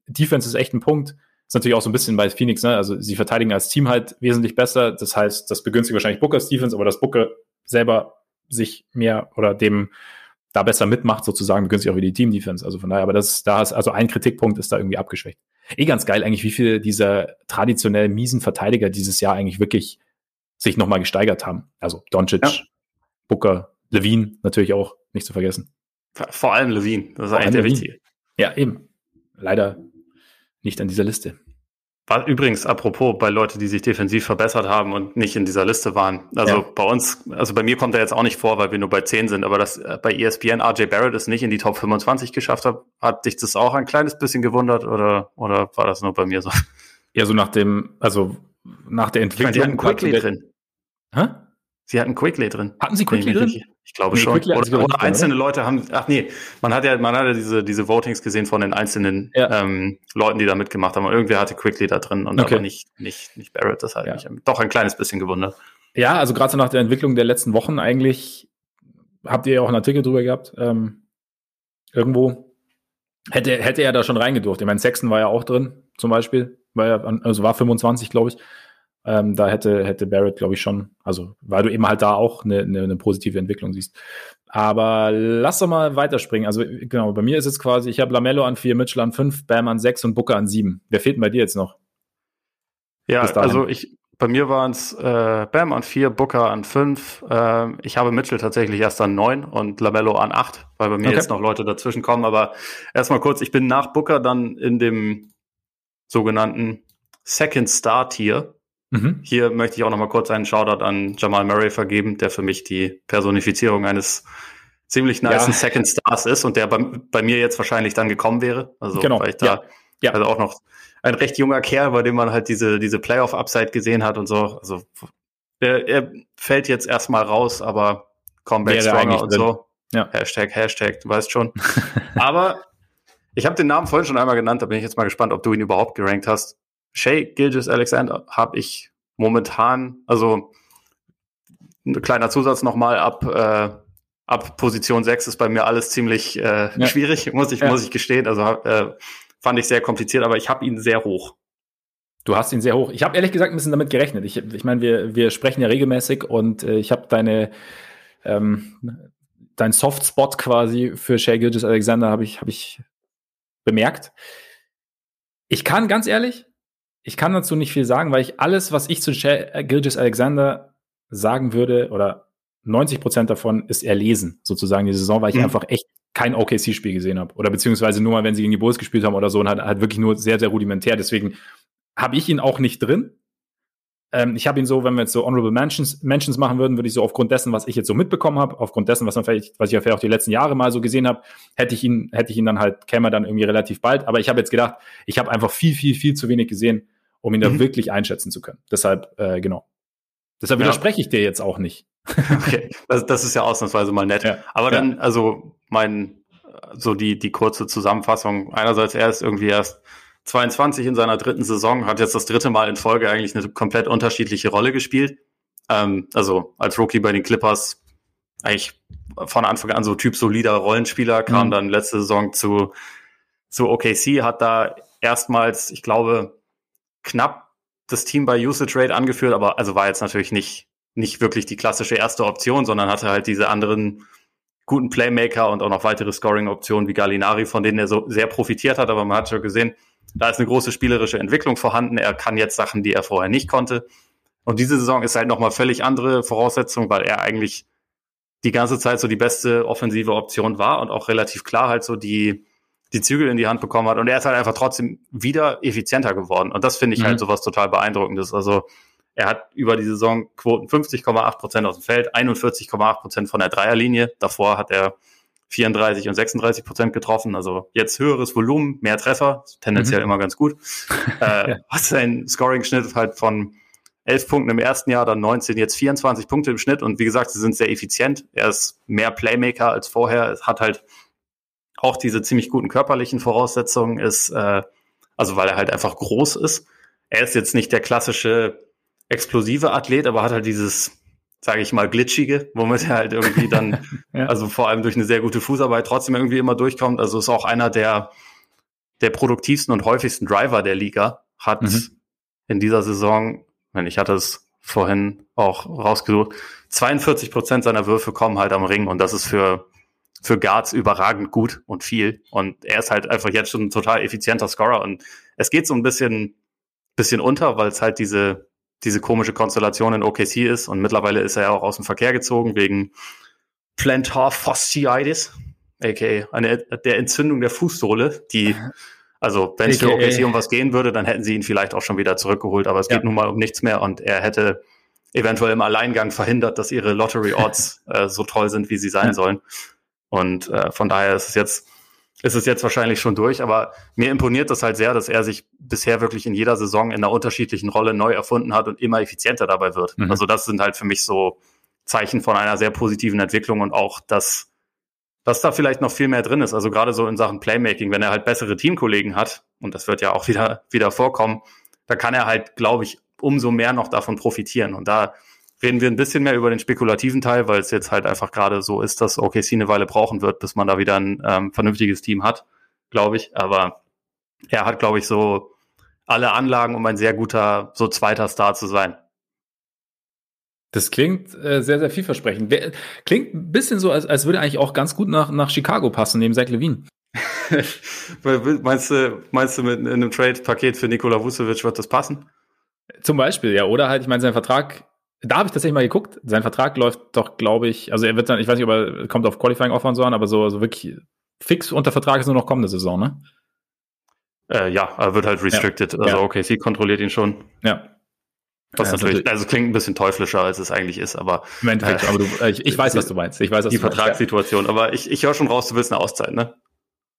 Defense ist echt ein Punkt. Ist natürlich auch so ein bisschen bei Phoenix, ne? Also sie verteidigen als Team halt wesentlich besser. Das heißt, das begünstigt wahrscheinlich Bookers Defense, aber dass Booker selber sich mehr oder dem da besser mitmacht, sozusagen, begünstigt auch wieder die Team-Defense. Also von daher, aber das, da ist, also ein Kritikpunkt ist da irgendwie abgeschwächt. Eh ganz geil eigentlich, wie viele dieser traditionell miesen Verteidiger dieses Jahr eigentlich wirklich sich nochmal gesteigert haben. Also Doncic, ja. Booker, Levine natürlich auch nicht zu vergessen. Vor allem Levine, das ist eigentlich der Wichtige. Ja, eben. Leider nicht an dieser Liste. War übrigens, apropos, bei Leuten, die sich defensiv verbessert haben und nicht in dieser Liste waren. Also ja. bei uns, also bei mir kommt er jetzt auch nicht vor, weil wir nur bei 10 sind, aber dass äh, bei ESPN RJ Barrett es nicht in die Top 25 geschafft hat, hat dich das auch ein kleines bisschen gewundert oder, oder war das nur bei mir so? Ja, so nach dem, also nach der Entwicklung. Ich meine, die hatten Quickly drin. Hä? Sie hatten Quickly drin. Hatten Sie Quickly drin? Ich, ich glaube nee, schon. Oder, oder einzelne drin, Leute haben, ach nee, man hat ja, man hat ja diese, diese Votings gesehen von den einzelnen ja. ähm, Leuten, die da mitgemacht haben. Und irgendwer hatte Quickly da drin und okay. aber nicht, nicht, nicht Barrett. Das hat ja. mich doch ein kleines bisschen gewundert. Ja, also gerade so nach der Entwicklung der letzten Wochen eigentlich habt ihr ja auch einen Artikel drüber gehabt. Ähm, irgendwo hätte, hätte er da schon reingedurft. Ich meine, Sexton war ja auch drin, zum Beispiel. War ja, also war 25, glaube ich. Ähm, da hätte, hätte Barrett, glaube ich, schon, also weil du eben halt da auch eine, eine, eine positive Entwicklung siehst. Aber lass doch mal weiterspringen. Also genau, bei mir ist es quasi, ich habe Lamello an vier, Mitchell an fünf, Bam an sechs und Booker an sieben. Wer fehlt denn bei dir jetzt noch? Ja, also ich, bei mir waren es äh, Bam an vier, Booker an fünf. Äh, ich habe Mitchell tatsächlich erst an neun und Lamello an acht, weil bei mir okay. jetzt noch Leute dazwischen kommen. Aber erstmal kurz, ich bin nach Booker dann in dem sogenannten Second Star Tier. Mhm. Hier möchte ich auch noch mal kurz einen Shoutout an Jamal Murray vergeben, der für mich die Personifizierung eines ziemlich nice ja. Second Stars ist und der bei, bei, mir jetzt wahrscheinlich dann gekommen wäre. Also genau. weil ich da ja. Ja. also auch noch ein recht junger Kerl, bei dem man halt diese diese Playoff Upside gesehen hat und so. Also er, er fällt jetzt erstmal raus, aber Comeback Stronger und so. Ja. Hashtag Hashtag, du weißt schon. aber ich habe den Namen vorhin schon einmal genannt, da bin ich jetzt mal gespannt, ob du ihn überhaupt gerankt hast. Shay Gilgis Alexander habe ich momentan, also ein kleiner Zusatz nochmal ab, äh, ab Position 6 ist bei mir alles ziemlich äh, ja. schwierig, muss ich, ja. muss ich gestehen. Also äh, fand ich sehr kompliziert, aber ich habe ihn sehr hoch. Du hast ihn sehr hoch. Ich habe ehrlich gesagt ein bisschen damit gerechnet. Ich, ich meine, wir, wir sprechen ja regelmäßig und äh, ich habe deine ähm, dein Softspot quasi für Shay Gilgis Alexander habe ich, hab ich bemerkt. Ich kann ganz ehrlich, ich kann dazu nicht viel sagen, weil ich alles, was ich zu äh, Gilgis Alexander sagen würde, oder 90 Prozent davon ist erlesen, sozusagen die Saison, weil ich mhm. einfach echt kein OKC-Spiel gesehen habe. Oder beziehungsweise nur mal, wenn sie gegen die Bulls gespielt haben oder so, und halt, halt wirklich nur sehr, sehr rudimentär. Deswegen habe ich ihn auch nicht drin. Ähm, ich habe ihn so, wenn wir jetzt so Honorable Mentions, Mentions machen würden, würde ich so aufgrund dessen, was ich jetzt so mitbekommen habe, aufgrund dessen, was man vielleicht, was ich ja vielleicht auch die letzten Jahre mal so gesehen habe, hätte ich ihn, hätte ich ihn dann halt, käme er dann irgendwie relativ bald. Aber ich habe jetzt gedacht, ich habe einfach viel, viel, viel zu wenig gesehen, um ihn mhm. da wirklich einschätzen zu können. Deshalb, äh, genau. Deshalb ja. widerspreche ich dir jetzt auch nicht. okay, das, das ist ja ausnahmsweise mal nett. Ja. Aber dann, also mein, so die, die kurze Zusammenfassung. Einerseits, er ist irgendwie erst 22 in seiner dritten Saison, hat jetzt das dritte Mal in Folge eigentlich eine komplett unterschiedliche Rolle gespielt. Ähm, also als Rookie bei den Clippers eigentlich von Anfang an so Typ solider Rollenspieler, kam mhm. dann letzte Saison zu, zu OKC, hat da erstmals, ich glaube, knapp das Team bei Usage Rate angeführt, aber also war jetzt natürlich nicht, nicht wirklich die klassische erste Option, sondern hatte halt diese anderen guten Playmaker und auch noch weitere Scoring-Optionen wie Gallinari, von denen er so sehr profitiert hat, aber man hat schon gesehen, da ist eine große spielerische Entwicklung vorhanden. Er kann jetzt Sachen, die er vorher nicht konnte. Und diese Saison ist halt nochmal völlig andere Voraussetzung, weil er eigentlich die ganze Zeit so die beste offensive Option war und auch relativ klar halt so die, die Zügel in die Hand bekommen hat. Und er ist halt einfach trotzdem wieder effizienter geworden. Und das finde ich halt mhm. halt sowas total beeindruckendes. Also er hat über die Saison Quoten 50,8 Prozent aus dem Feld, 41,8 Prozent von der Dreierlinie. Davor hat er 34 und 36 Prozent getroffen. Also jetzt höheres Volumen, mehr Treffer, tendenziell mhm. immer ganz gut. äh, ja. Hat sein Scoring-Schnitt halt von 11 Punkten im ersten Jahr, dann 19, jetzt 24 Punkte im Schnitt. Und wie gesagt, sie sind sehr effizient. Er ist mehr Playmaker als vorher. Es hat halt auch diese ziemlich guten körperlichen Voraussetzungen ist, äh, also weil er halt einfach groß ist. Er ist jetzt nicht der klassische explosive Athlet, aber hat halt dieses, sage ich mal, glitschige, womit er halt irgendwie dann, ja. also vor allem durch eine sehr gute Fußarbeit trotzdem irgendwie immer durchkommt. Also ist auch einer der, der produktivsten und häufigsten Driver der Liga, hat mhm. in dieser Saison, wenn ich hatte es vorhin auch rausgesucht, 42 Prozent seiner Würfe kommen halt am Ring und das ist für für Guards überragend gut und viel. Und er ist halt einfach jetzt schon ein total effizienter Scorer. Und es geht so ein bisschen, bisschen unter, weil es halt diese, diese komische Konstellation in OKC ist. Und mittlerweile ist er ja auch aus dem Verkehr gezogen wegen Plantar Fasciitis, aka eine, der Entzündung der Fußsohle, die, also wenn es für OKC um was gehen würde, dann hätten sie ihn vielleicht auch schon wieder zurückgeholt. Aber es ja. geht nun mal um nichts mehr und er hätte eventuell im Alleingang verhindert, dass ihre Lottery Odds äh, so toll sind, wie sie sein sollen. Und äh, von daher ist es jetzt ist es jetzt wahrscheinlich schon durch, aber mir imponiert das halt sehr, dass er sich bisher wirklich in jeder Saison in einer unterschiedlichen Rolle neu erfunden hat und immer effizienter dabei wird. Mhm. Also das sind halt für mich so Zeichen von einer sehr positiven Entwicklung und auch, dass, dass da vielleicht noch viel mehr drin ist. Also gerade so in Sachen Playmaking, wenn er halt bessere Teamkollegen hat, und das wird ja auch wieder, wieder vorkommen, da kann er halt, glaube ich, umso mehr noch davon profitieren. Und da reden wir ein bisschen mehr über den spekulativen Teil, weil es jetzt halt einfach gerade so ist, dass OKC eine Weile brauchen wird, bis man da wieder ein ähm, vernünftiges Team hat, glaube ich. Aber er hat, glaube ich, so alle Anlagen, um ein sehr guter, so zweiter Star zu sein. Das klingt äh, sehr, sehr vielversprechend. Klingt ein bisschen so, als, als würde eigentlich auch ganz gut nach, nach Chicago passen, neben Zach Levine. meinst du, meinst du mit einem Trade-Paket für Nikola Vucevic wird das passen? Zum Beispiel, ja. Oder halt, ich meine, sein Vertrag, da habe ich tatsächlich mal geguckt, sein Vertrag läuft doch, glaube ich, also er wird dann, ich weiß nicht, ob er kommt auf Qualifying Offer und so an, aber so, so wirklich fix unter Vertrag ist nur noch kommende Saison, ne? Äh, ja, er wird halt restricted. Ja. Also ja. okay, sie kontrolliert ihn schon. Ja. Was ja, natürlich, also klingt ein bisschen teuflischer, als es eigentlich ist, aber. Im Endeffekt, äh, aber du, ich, ich weiß, was du meinst. Ich weiß, was die Vertragssituation, aber ich, ich höre schon raus, du willst eine Auszeit, ne?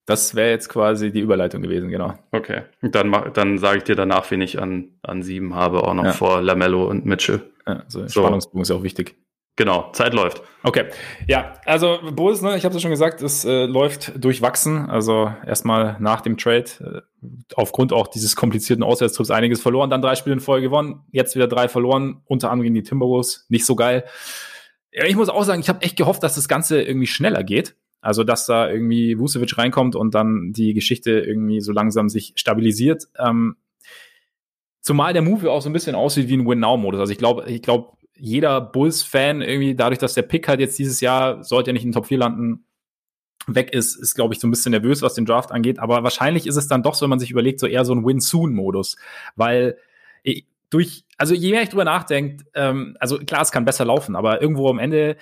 Das wäre jetzt quasi die Überleitung gewesen, genau. Okay. Dann, dann sage ich dir danach, wen ich an, an sieben habe, auch noch ja. vor Lamello und Mitchell. Ja, so, Spannungsbogen ist ja auch wichtig. Genau, Zeit läuft. Okay, ja, also Bulls, ne, ich habe es schon gesagt, es äh, läuft durchwachsen. Also erstmal nach dem Trade, äh, aufgrund auch dieses komplizierten Auswärtstrips einiges verloren, dann drei Spiele in Folge gewonnen, jetzt wieder drei verloren, unter anderem gegen die Timberwolves, nicht so geil. Ja, ich muss auch sagen, ich habe echt gehofft, dass das Ganze irgendwie schneller geht. Also, dass da irgendwie Vucevic reinkommt und dann die Geschichte irgendwie so langsam sich stabilisiert. Ähm, zumal der Move auch so ein bisschen aussieht wie ein Win-Now-Modus. Also ich glaube, ich glaube, jeder Bulls-Fan irgendwie, dadurch, dass der Pick halt jetzt dieses Jahr, sollte er nicht in den Top 4 landen, weg ist, ist, glaube ich, so ein bisschen nervös, was den Draft angeht. Aber wahrscheinlich ist es dann doch so, wenn man sich überlegt, so eher so ein Win-Soon-Modus. Weil ich, durch, also je mehr ich drüber nachdenke, ähm, also klar, es kann besser laufen, aber irgendwo am Ende,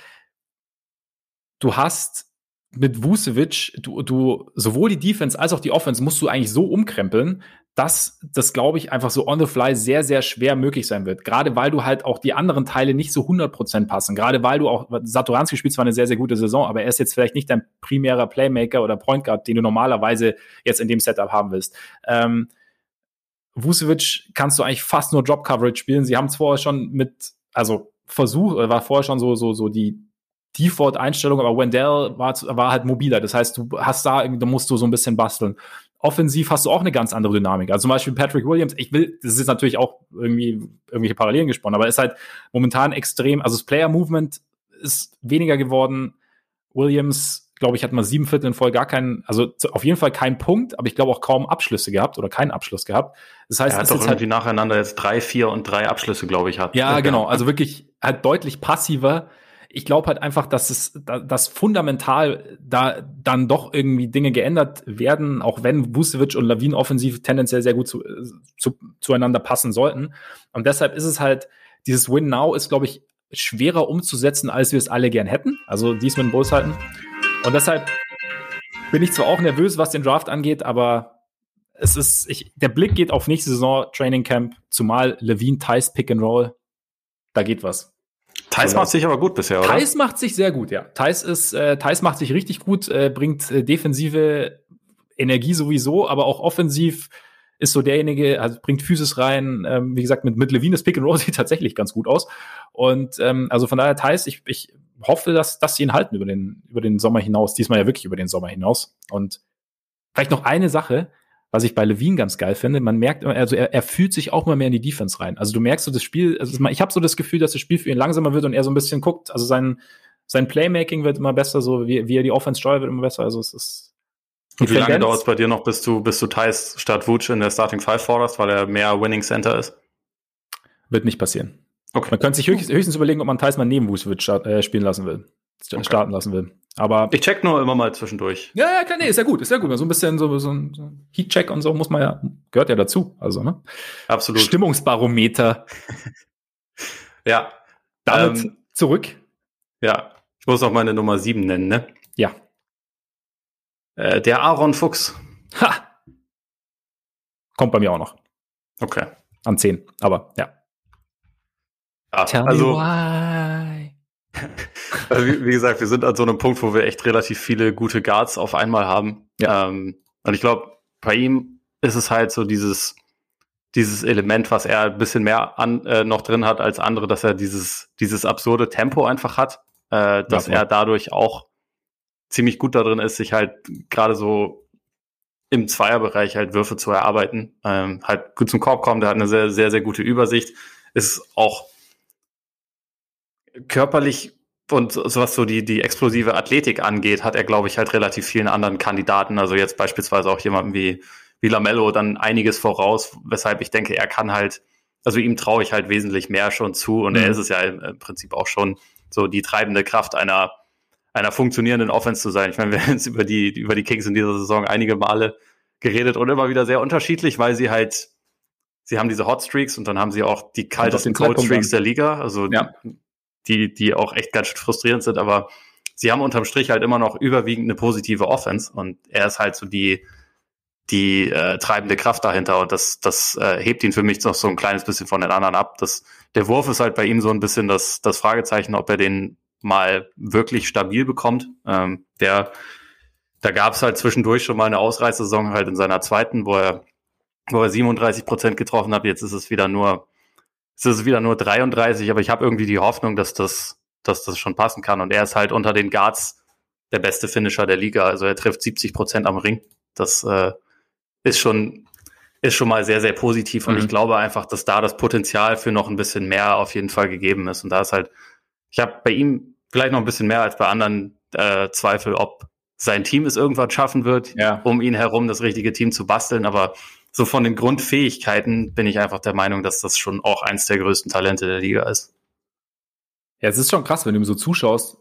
du hast mit Vucevic, du, du, sowohl die Defense als auch die Offense musst du eigentlich so umkrempeln, dass das, glaube ich, einfach so on the fly sehr, sehr schwer möglich sein wird. Gerade weil du halt auch die anderen Teile nicht so 100% passen. Gerade weil du auch, Satoranski spielt zwar eine sehr, sehr gute Saison, aber er ist jetzt vielleicht nicht dein primärer Playmaker oder Point Guard, den du normalerweise jetzt in dem Setup haben willst. Ähm, Vucevic kannst du eigentlich fast nur Drop Coverage spielen. Sie haben es vorher schon mit, also Versuch, war vorher schon so, so, so die Default-Einstellung, aber Wendell war, war halt mobiler. Das heißt, du hast da, da musst du so ein bisschen basteln offensiv hast du auch eine ganz andere Dynamik. Also zum Beispiel Patrick Williams, ich will, das ist natürlich auch irgendwie irgendwelche Parallelen gesponnen, aber ist halt momentan extrem, also das Player Movement ist weniger geworden. Williams, glaube ich, hat mal sieben Viertel in Folge gar keinen, also auf jeden Fall keinen Punkt, aber ich glaube auch kaum Abschlüsse gehabt oder keinen Abschluss gehabt. Das heißt, er hat doch irgendwie halt, nacheinander jetzt drei, vier und drei Abschlüsse, glaube ich, hat. Ja, genau, also wirklich halt deutlich passiver ich glaube halt einfach, dass es, dass fundamental da dann doch irgendwie Dinge geändert werden, auch wenn Vucevic und Lavin offensiv tendenziell sehr gut zu, zu, zueinander passen sollten. Und deshalb ist es halt, dieses Win Now ist, glaube ich, schwerer umzusetzen, als wir es alle gern hätten. Also dies mit den Bulls halten. Und deshalb bin ich zwar auch nervös, was den Draft angeht, aber es ist, ich, der Blick geht auf nächste Saison Training Camp, zumal Levine Tice Pick and Roll. Da geht was. Thais macht sich aber gut bisher, oder? Thais macht sich sehr gut, ja. Thais ist, äh, Thais macht sich richtig gut, äh, bringt äh, defensive Energie sowieso, aber auch offensiv ist so derjenige, also bringt Physis rein. Ähm, wie gesagt, mit, mit Levine das Pick and Roll sieht tatsächlich ganz gut aus. Und ähm, also von daher Thais, ich, ich hoffe, dass, dass sie ihn halten über den, über den Sommer hinaus. Diesmal ja wirklich über den Sommer hinaus. Und vielleicht noch eine Sache, was ich bei Levine ganz geil finde, man merkt, also er, er fühlt sich auch mal mehr in die Defense rein. Also du merkst so das Spiel, also ich habe so das Gefühl, dass das Spiel für ihn langsamer wird und er so ein bisschen guckt, also sein, sein Playmaking wird immer besser, so wie, wie er die Offense steuert, wird immer besser. Also es ist. Und wie lange dauert es bei dir noch, bis du, bis du Thais statt Wutsch in der Starting Five forderst, weil er mehr Winning Center ist? Wird nicht passieren. Okay. Man könnte sich höchstens, höchstens überlegen, ob man Thais mal neben Vucevic äh, spielen lassen will, okay. starten lassen will. Aber ich check nur immer mal zwischendurch. Ja, ja, klar, nee, ist ja gut, ist ja gut. So ein bisschen so, so ein, so ein Heat-Check und so muss man ja, gehört ja dazu. Also, ne? Absolut. Stimmungsbarometer. ja. Damit ähm, zurück. Ja, ich muss auch meine Nummer 7 nennen, ne? Ja. Äh, der Aaron Fuchs. Ha! Kommt bei mir auch noch. Okay. An 10, aber ja. ja Tell also, me why. Also wie, wie, gesagt, wir sind an so einem Punkt, wo wir echt relativ viele gute Guards auf einmal haben. Ja. Ähm, und ich glaube, bei ihm ist es halt so dieses, dieses Element, was er ein bisschen mehr an, äh, noch drin hat als andere, dass er dieses, dieses absurde Tempo einfach hat, äh, dass ja, er dadurch auch ziemlich gut darin ist, sich halt gerade so im Zweierbereich halt Würfe zu erarbeiten, ähm, halt gut zum Korb kommen, der hat eine sehr, sehr, sehr gute Übersicht, ist auch körperlich und so was so die, die explosive Athletik angeht, hat er, glaube ich, halt relativ vielen anderen Kandidaten, also jetzt beispielsweise auch jemanden wie wie Lamello dann einiges voraus, weshalb ich denke, er kann halt, also ihm traue ich halt wesentlich mehr schon zu und mhm. er ist es ja im, Prinzip auch schon so die treibende Kraft einer einer funktionierenden Offense zu sein. Ich meine, wir haben jetzt über die, über die Kings in dieser Saison einige Male geredet und immer wieder sehr unterschiedlich, weil sie halt, sie haben diese Hot Streaks und dann haben sie auch die kaltesten Cold Streaks der Liga, also ja. Die, die auch echt ganz schön frustrierend sind, aber sie haben unterm Strich halt immer noch überwiegend eine positive Offense und er ist halt so die, die äh, treibende Kraft dahinter und das, das äh, hebt ihn für mich noch so ein kleines bisschen von den anderen ab. Das, der Wurf ist halt bei ihm so ein bisschen das, das Fragezeichen, ob er den mal wirklich stabil bekommt. Ähm, der, da gab es halt zwischendurch schon mal eine Ausreißsaison halt in seiner zweiten, wo er, wo er 37 Prozent getroffen hat. Jetzt ist es wieder nur, ist es wieder nur 33, aber ich habe irgendwie die Hoffnung, dass das, dass das schon passen kann. Und er ist halt unter den Guards der beste Finisher der Liga. Also er trifft 70 Prozent am Ring. Das äh, ist schon ist schon mal sehr, sehr positiv. Und mhm. ich glaube einfach, dass da das Potenzial für noch ein bisschen mehr auf jeden Fall gegeben ist. Und da ist halt ich habe bei ihm vielleicht noch ein bisschen mehr als bei anderen äh, Zweifel, ob sein Team es irgendwann schaffen wird, ja. um ihn herum das richtige Team zu basteln. Aber so von den Grundfähigkeiten bin ich einfach der Meinung, dass das schon auch eins der größten Talente der Liga ist. Ja, es ist schon krass, wenn du ihm so zuschaust.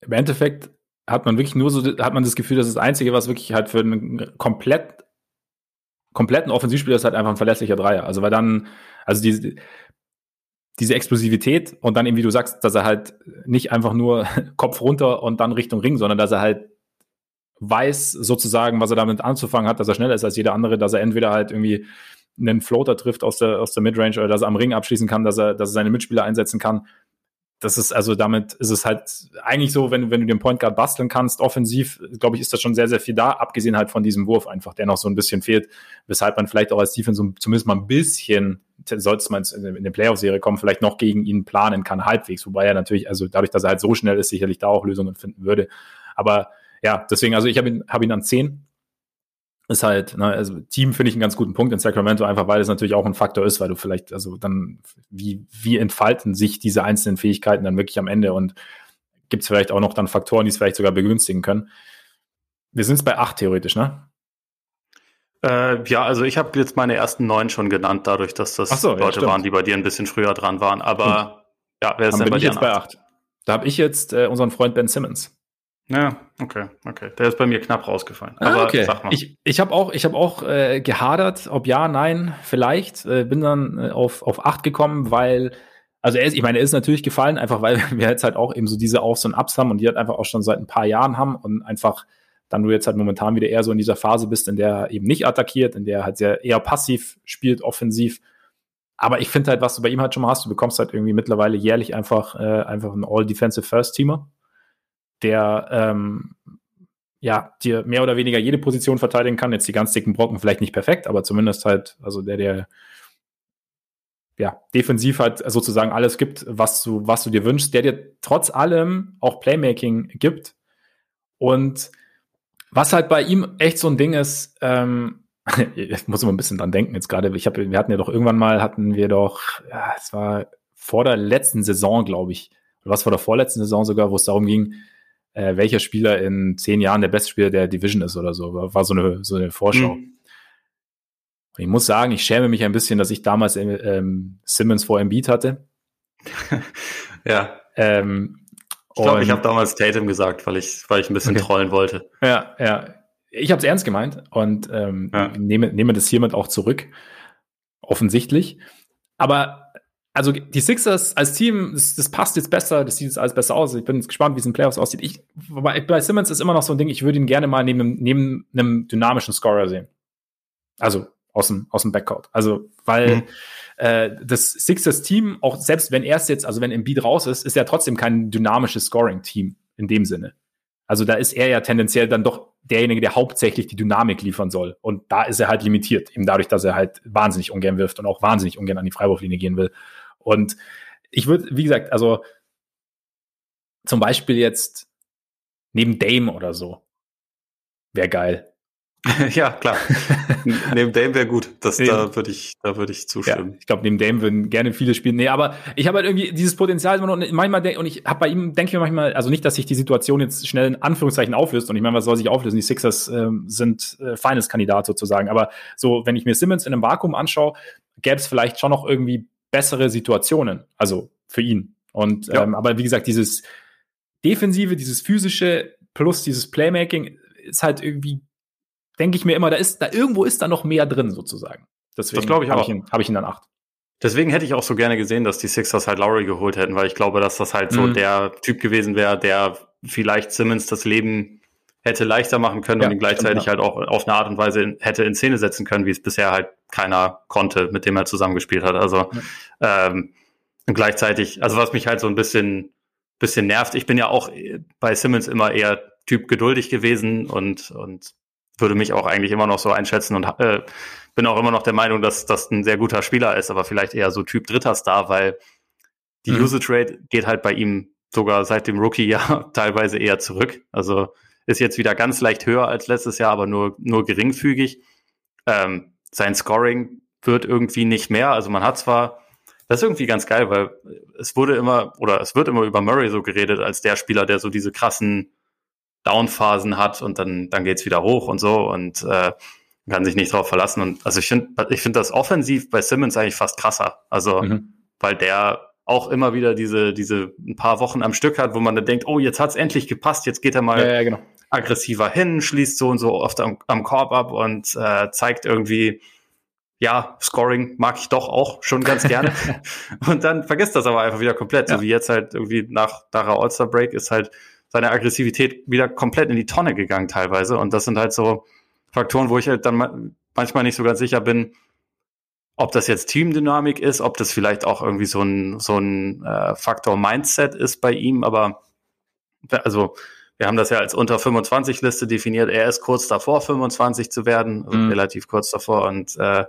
Im Endeffekt hat man wirklich nur so, hat man das Gefühl, dass das Einzige, was wirklich halt für einen komplett, kompletten Offensivspieler ist, halt einfach ein verlässlicher Dreier. Also, weil dann, also die, diese Explosivität und dann eben, wie du sagst, dass er halt nicht einfach nur Kopf runter und dann Richtung Ring, sondern dass er halt weiß sozusagen, was er damit anzufangen hat, dass er schneller ist als jeder andere, dass er entweder halt irgendwie einen Floater trifft aus der, aus der Midrange oder dass er am Ring abschließen kann, dass er, dass er seine Mitspieler einsetzen kann das ist also damit ist es halt eigentlich so, wenn, wenn du den Point Guard basteln kannst, offensiv, glaube ich, ist das schon sehr, sehr viel da, abgesehen halt von diesem Wurf einfach, der noch so ein bisschen fehlt, weshalb man vielleicht auch als Defense zumindest mal ein bisschen, sollte man in der Playoff-Serie kommen, vielleicht noch gegen ihn planen kann, halbwegs, wobei er natürlich, also dadurch, dass er halt so schnell ist, sicherlich da auch Lösungen finden würde. Aber ja, deswegen, also ich habe ihn, hab ihn an 10 ist halt, ne, also Team finde ich einen ganz guten Punkt in Sacramento, einfach weil es natürlich auch ein Faktor ist, weil du vielleicht, also dann, wie, wie entfalten sich diese einzelnen Fähigkeiten dann wirklich am Ende und gibt es vielleicht auch noch dann Faktoren, die es vielleicht sogar begünstigen können. Wir sind es bei acht theoretisch, ne? Äh, ja, also ich habe jetzt meine ersten neun schon genannt, dadurch, dass das so, Leute ja, waren, die bei dir ein bisschen früher dran waren. Aber hm. ja, wer ist dann denn bei dir? Jetzt bei acht? Da habe ich jetzt äh, unseren Freund Ben Simmons. Ja, okay, okay. Der ist bei mir knapp rausgefallen. Ah, Aber okay. sag mal. Ich, ich habe auch, ich hab auch äh, gehadert, ob ja, nein, vielleicht. Äh, bin dann äh, auf, auf acht gekommen, weil, also er ist, ich meine, er ist natürlich gefallen, einfach weil wir jetzt halt auch eben so diese Aufs und Ups haben und die halt einfach auch schon seit ein paar Jahren haben und einfach dann du jetzt halt momentan wieder eher so in dieser Phase bist, in der er eben nicht attackiert, in der er halt sehr eher passiv spielt, offensiv. Aber ich finde halt, was du bei ihm halt schon mal hast, du bekommst halt irgendwie mittlerweile jährlich einfach, äh, einfach einen All-Defensive First-Teamer der ähm, ja dir mehr oder weniger jede Position verteidigen kann. Jetzt die ganz dicken Brocken vielleicht nicht perfekt, aber zumindest halt, also der, der ja, defensiv halt sozusagen alles gibt, was du, was du dir wünschst, der dir trotz allem auch Playmaking gibt. Und was halt bei ihm echt so ein Ding ist, ähm, ich muss immer ein bisschen dran denken jetzt gerade, ich habe, wir hatten ja doch irgendwann mal, hatten wir doch, ja, es war vor der letzten Saison, glaube ich, oder was vor der vorletzten Saison sogar, wo es darum ging, äh, welcher Spieler in zehn Jahren der beste Spieler der Division ist oder so. War, war so, eine, so eine Vorschau. Mhm. Ich muss sagen, ich schäme mich ein bisschen, dass ich damals ähm, Simmons vor Embiid hatte. ja. Ähm, ich glaube, ich habe damals Tatum gesagt, weil ich, weil ich ein bisschen okay. trollen wollte. Ja, ja. Ich habe es ernst gemeint und ähm, ja. nehme, nehme das hiermit auch zurück. Offensichtlich. Aber also die Sixers als Team, das, das, passt jetzt besser, das sieht jetzt alles besser aus. Ich bin jetzt gespannt, wie es in Playoffs aussieht. Ich, bei Simmons ist immer noch so ein Ding, ich würde ihn gerne mal neben, neben einem dynamischen Scorer sehen. Also aus dem, aus dem Backcourt. Also, weil mhm. äh, das Sixers-Team, auch selbst wenn er es jetzt, also wenn Embiid raus ist, ist er trotzdem kein dynamisches Scoring-Team in dem Sinne. Also da ist er ja tendenziell dann doch derjenige, der hauptsächlich die Dynamik liefern soll. Und da ist er halt limitiert, eben dadurch, dass er halt wahnsinnig ungern wirft und auch wahnsinnig ungern an die Freiwurflinie gehen will. Und ich würde, wie gesagt, also zum Beispiel jetzt neben Dame oder so, wäre geil. ja, klar. neben Dame wäre gut. Das, da würde ich, da würde ich zustimmen. Ja, ich glaube, neben Dame würden gerne viele spielen. Nee, aber ich habe halt irgendwie dieses Potenzial immer noch, manchmal, und ich habe bei ihm, denke ich mir manchmal, also nicht, dass sich die Situation jetzt schnell in Anführungszeichen auflöst. Und ich meine, was soll sich auflösen? Die Sixers ähm, sind äh, Finals-Kandidat sozusagen. Aber so, wenn ich mir Simmons in einem Vakuum anschaue, gäbe es vielleicht schon noch irgendwie bessere Situationen. Also für ihn. Und, ja. ähm, aber wie gesagt, dieses Defensive, dieses physische plus dieses Playmaking ist halt irgendwie denke ich mir immer, da ist, da irgendwo ist da noch mehr drin sozusagen. Deswegen das glaube ich hab auch. Ich habe ich ihn dann acht. Deswegen hätte ich auch so gerne gesehen, dass die Sixers halt Lowry geholt hätten, weil ich glaube, dass das halt so mhm. der Typ gewesen wäre, der vielleicht Simmons das Leben hätte leichter machen können ja, und ihn gleichzeitig stimmt, ja. halt auch auf eine Art und Weise hätte in Szene setzen können, wie es bisher halt keiner konnte, mit dem er zusammengespielt hat. Also ja. ähm, und gleichzeitig, also was mich halt so ein bisschen bisschen nervt, ich bin ja auch bei Simmons immer eher Typ geduldig gewesen und und würde mich auch eigentlich immer noch so einschätzen und äh, bin auch immer noch der Meinung, dass das ein sehr guter Spieler ist, aber vielleicht eher so Typ dritter Star, weil die mhm. Usage Rate geht halt bei ihm sogar seit dem Rookie-Jahr teilweise eher zurück. Also ist jetzt wieder ganz leicht höher als letztes Jahr, aber nur, nur geringfügig. Ähm, sein Scoring wird irgendwie nicht mehr. Also man hat zwar, das ist irgendwie ganz geil, weil es wurde immer, oder es wird immer über Murray so geredet, als der Spieler, der so diese krassen Downphasen hat und dann, dann geht's wieder hoch und so und äh, kann sich nicht darauf verlassen. Und also ich finde, ich finde das offensiv bei Simmons eigentlich fast krasser. Also, mhm. weil der auch immer wieder diese, diese ein paar Wochen am Stück hat, wo man dann denkt, oh, jetzt hat's endlich gepasst, jetzt geht er mal ja, ja, genau. aggressiver hin, schließt so und so oft am, am Korb ab und äh, zeigt irgendwie, ja, Scoring mag ich doch auch schon ganz gerne. und dann vergisst das aber einfach wieder komplett. Ja. So wie jetzt halt irgendwie nach, nach All-Star Break ist halt seine Aggressivität wieder komplett in die Tonne gegangen teilweise. Und das sind halt so Faktoren, wo ich halt dann manchmal nicht so ganz sicher bin, ob das jetzt Teamdynamik ist, ob das vielleicht auch irgendwie so ein, so ein äh, Faktor Mindset ist bei ihm. Aber also wir haben das ja als unter 25 Liste definiert. Er ist kurz davor, 25 zu werden, also mhm. relativ kurz davor. Und äh,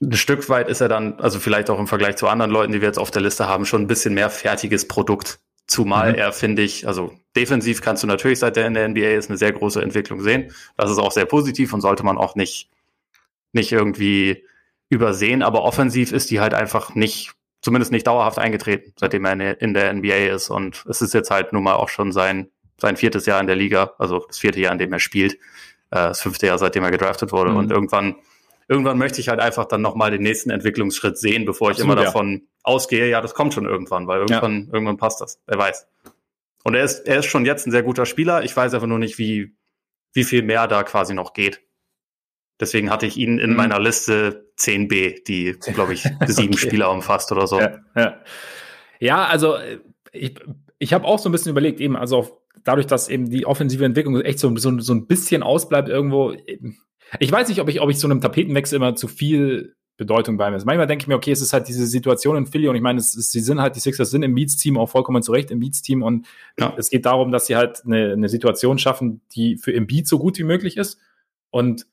ein Stück weit ist er dann, also vielleicht auch im Vergleich zu anderen Leuten, die wir jetzt auf der Liste haben, schon ein bisschen mehr fertiges Produkt. Zumal mhm. er, finde ich, also defensiv kannst du natürlich, seit er in der NBA ist, eine sehr große Entwicklung sehen. Das ist auch sehr positiv und sollte man auch nicht, nicht irgendwie übersehen. Aber offensiv ist die halt einfach nicht, zumindest nicht dauerhaft eingetreten, seitdem er in der NBA ist. Und es ist jetzt halt nun mal auch schon sein, sein viertes Jahr in der Liga, also das vierte Jahr, in dem er spielt, äh, das fünfte Jahr, seitdem er gedraftet wurde. Mhm. Und irgendwann irgendwann möchte ich halt einfach dann nochmal den nächsten Entwicklungsschritt sehen, bevor ich Absolut, immer davon ja. ausgehe, ja, das kommt schon irgendwann, weil irgendwann, ja. irgendwann passt das. Wer weiß. Und er ist, er ist schon jetzt ein sehr guter Spieler. Ich weiß einfach nur nicht, wie, wie viel mehr da quasi noch geht. Deswegen hatte ich ihn in mhm. meiner Liste 10b, die, glaube ich, sieben okay. Spieler umfasst oder so. Ja, ja. ja also ich, ich habe auch so ein bisschen überlegt, eben, also auf, dadurch, dass eben die offensive Entwicklung echt so, so, so ein bisschen ausbleibt irgendwo, ich weiß nicht, ob ich, ob ich so einem Tapetenwechsel immer zu viel Bedeutung beimesse. Manchmal denke ich mir, okay, es ist halt diese Situation in Philly und ich meine, es, es, sie sind halt, die Sixers sind im Beats-Team auch vollkommen zurecht im Beats-Team und ja. es geht darum, dass sie halt eine, eine Situation schaffen, die für Embiid so gut wie möglich ist und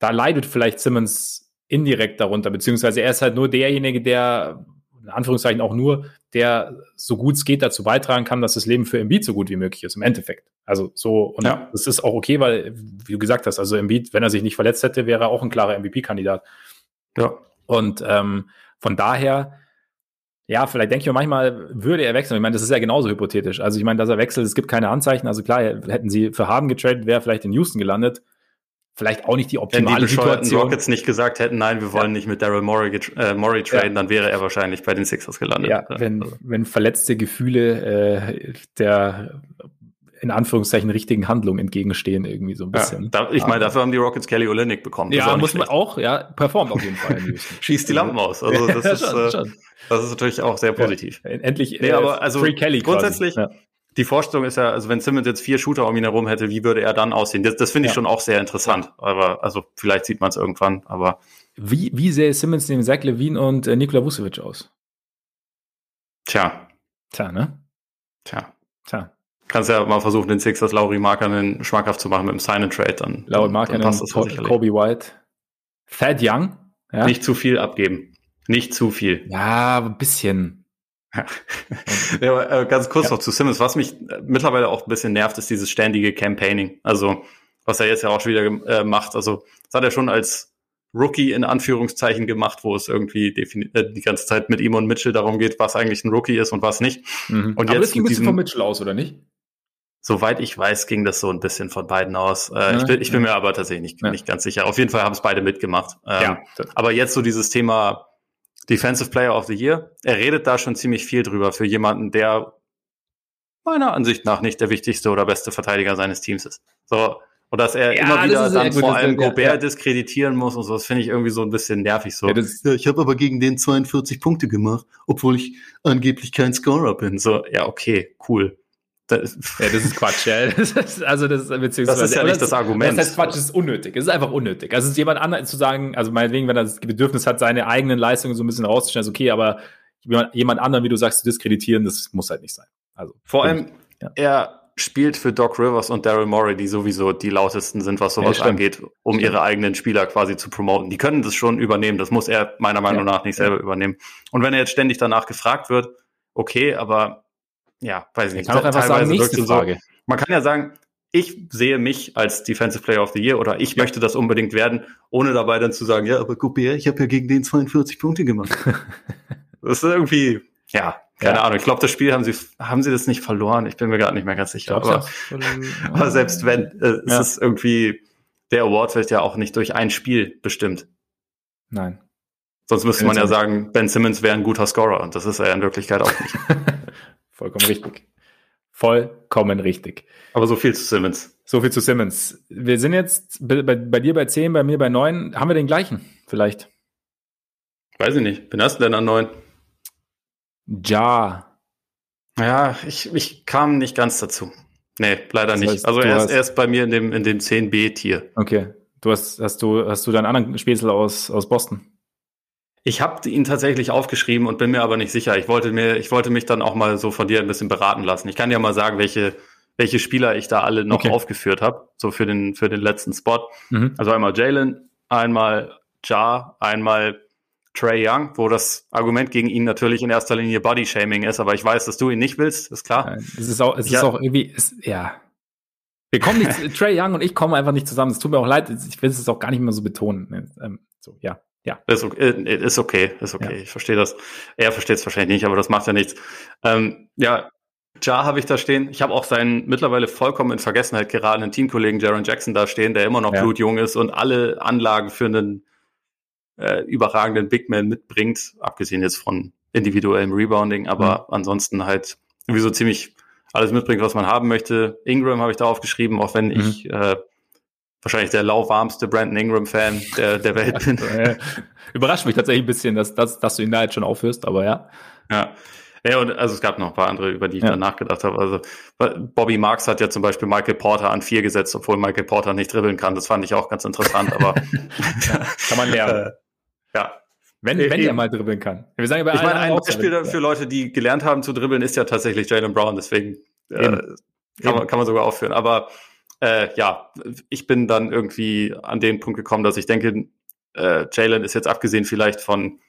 da leidet vielleicht Simmons indirekt darunter, beziehungsweise er ist halt nur derjenige, der in Anführungszeichen auch nur, der so gut es geht dazu beitragen kann, dass das Leben für Embiid so gut wie möglich ist, im Endeffekt. Also so, und ja. das ist auch okay, weil, wie du gesagt hast, also Embiid, wenn er sich nicht verletzt hätte, wäre er auch ein klarer MVP-Kandidat. Ja. Und ähm, von daher, ja, vielleicht denke ich mir manchmal, würde er wechseln. Ich meine, das ist ja genauso hypothetisch. Also ich meine, dass er wechselt, es gibt keine Anzeichen. Also klar, hätten sie für Haben getradet, wäre vielleicht in Houston gelandet vielleicht auch nicht die optimale Wenn die Situation. Rockets nicht gesagt hätten, nein, wir wollen ja. nicht mit Daryl Morey, äh, Morey traden, ja. dann wäre er wahrscheinlich bei den Sixers gelandet. Ja, wenn, also. wenn verletzte Gefühle äh, der in Anführungszeichen richtigen Handlungen entgegenstehen, irgendwie so ein bisschen. Ja, da, ich meine, dafür haben die Rockets Kelly Olynyk bekommen. Das ja, muss man auch, ja, performt auf jeden Fall. Schießt die Lampen aus. Also das, ist, schon, äh, schon. das ist natürlich auch sehr positiv. endlich nee, aber also Free Kelly grundsätzlich, quasi die Vorstellung ist ja, also wenn Simmons jetzt vier Shooter um ihn herum hätte, wie würde er dann aussehen? Das, das finde ich ja. schon auch sehr interessant. Aber also vielleicht sieht man es irgendwann, aber. Wie, wie sähe Simmons neben Zach Levine und äh, Nikola Vucevic aus? Tja. Tja, ne? Tja. Tja. Kannst ja mal versuchen, den Sixers Lauri Markanen schmackhaft zu machen mit dem Sign-and-Trade. Dann, Lauri Markanen, passt das Kobe White. Thad Young. Ja? Nicht zu viel abgeben. Nicht zu viel. Ja, ein bisschen. Ja, aber äh, ganz kurz ja. noch zu Simmons. Was mich äh, mittlerweile auch ein bisschen nervt, ist dieses ständige Campaigning. Also was er jetzt ja auch schon wieder äh, macht. Also das hat er schon als Rookie in Anführungszeichen gemacht, wo es irgendwie äh, die ganze Zeit mit ihm und Mitchell darum geht, was eigentlich ein Rookie ist und was nicht. Mhm. Und Aber jetzt das ging ein bisschen von Mitchell aus, oder nicht? Soweit ich weiß, ging das so ein bisschen von beiden aus. Äh, ja, ich, bin, ich bin mir aber tatsächlich nicht, ja. nicht ganz sicher. Auf jeden Fall haben es beide mitgemacht. Ähm, ja. Aber jetzt so dieses Thema Defensive Player of the Year. Er redet da schon ziemlich viel drüber für jemanden, der meiner Ansicht nach nicht der wichtigste oder beste Verteidiger seines Teams ist. So. Und dass er ja, immer wieder dann vor allem Gobert ja. diskreditieren muss und so, das finde ich irgendwie so ein bisschen nervig so. Ja, ja ich habe aber gegen den 42 Punkte gemacht, obwohl ich angeblich kein Scorer bin. So, ja, okay, cool. Das, ja, das ist Quatsch, ja. Das ist, also das, beziehungsweise, das ist ja nicht das, Argument. Das heißt Quatsch, das ist unnötig. Es ist einfach unnötig. Also es ist jemand anderes zu sagen, also meinetwegen, wenn er das Bedürfnis hat, seine eigenen Leistungen so ein bisschen rauszustellen, ist okay, aber jemand anderen, wie du sagst, zu diskreditieren, das muss halt nicht sein. Also vor allem, ja. er spielt für Doc Rivers und Daryl Morey, die sowieso die lautesten sind, was sowas ja, angeht, um ihre eigenen Spieler quasi zu promoten. Die können das schon übernehmen. Das muss er meiner Meinung nach nicht selber übernehmen. Und wenn er jetzt ständig danach gefragt wird, okay, aber ja, weiß ich nicht. Kann auch einfach sagen, nächste Frage. So, man kann ja sagen, ich sehe mich als Defensive Player of the Year oder ich möchte das unbedingt werden, ohne dabei dann zu sagen, ja, aber Gobert, ich habe ja gegen den 42 Punkte gemacht. das ist irgendwie, ja, keine ja. Ahnung. Ich glaube, das Spiel haben sie, haben sie das nicht verloren. Ich bin mir gerade nicht mehr ganz sicher. Aber, aber, selbst wenn, äh, ja. es ist irgendwie, der Award wird ja auch nicht durch ein Spiel bestimmt. Nein. Sonst müsste man ja sagen, Ben Simmons wäre ein guter Scorer und das ist er in Wirklichkeit auch nicht. Vollkommen richtig. Vollkommen richtig. Aber so viel zu Simmons. So viel zu Simmons. Wir sind jetzt bei, bei dir bei 10, bei mir bei 9. Haben wir den gleichen vielleicht? Weiß ich nicht. Bin hast du denn an 9? Ja. Ja, ich, ich kam nicht ganz dazu. Nee, leider das heißt, nicht. Also er ist, er ist bei mir in dem, in dem 10b-Tier. Okay. Du hast, hast du, hast du deinen anderen Späßel aus, aus Boston? Ich habe ihn tatsächlich aufgeschrieben und bin mir aber nicht sicher. Ich wollte mir, ich wollte mich dann auch mal so von dir ein bisschen beraten lassen. Ich kann dir mal sagen, welche, welche Spieler ich da alle noch okay. aufgeführt habe, so für den, für den letzten Spot. Mhm. Also einmal Jalen, einmal Ja, einmal Trey Young, wo das Argument gegen ihn natürlich in erster Linie Body Shaming ist, aber ich weiß, dass du ihn nicht willst, ist klar. Es ist auch, es ja. ist auch irgendwie, es, ja. Wir kommen nicht, Trey Young und ich kommen einfach nicht zusammen. Es tut mir auch leid, ich will es auch gar nicht mehr so betonen. Ähm, so, ja. Ja. Ist okay, äh, ist okay, ist okay. Ja. Ich verstehe das. Er versteht es wahrscheinlich nicht, aber das macht ja nichts. Ähm, ja, Ja habe ich da stehen. Ich habe auch seinen mittlerweile vollkommen in Vergessenheit geratenen Teamkollegen Jaron Jackson da stehen, der immer noch ja. blutjung ist und alle Anlagen für einen äh, überragenden Big Man mitbringt, abgesehen jetzt von individuellem Rebounding, aber mhm. ansonsten halt irgendwie so ziemlich alles mitbringt, was man haben möchte. Ingram habe ich da aufgeschrieben, auch wenn mhm. ich äh, wahrscheinlich der lauwarmste Brandon Ingram-Fan der, der Welt bin. Überrascht mich tatsächlich ein bisschen, dass, dass, dass du ihn da jetzt schon aufhörst, aber ja. Ja. Ja, und also es gab noch ein paar andere, über die ich ja. dann nachgedacht habe. Also Bobby Marks hat ja zum Beispiel Michael Porter an vier gesetzt, obwohl Michael Porter nicht dribbeln kann. Das fand ich auch ganz interessant, aber kann man lernen. Äh, ja. Wenn, wenn er mal dribbeln kann. Wir sagen ja bei ich meine, ein Beispiel für Leute, die gelernt haben zu dribbeln, ist ja tatsächlich Jalen Brown. Deswegen äh, kann, man, kann man sogar aufführen. Aber äh, ja, ich bin dann irgendwie an den Punkt gekommen, dass ich denke, äh, Jalen ist jetzt abgesehen vielleicht von,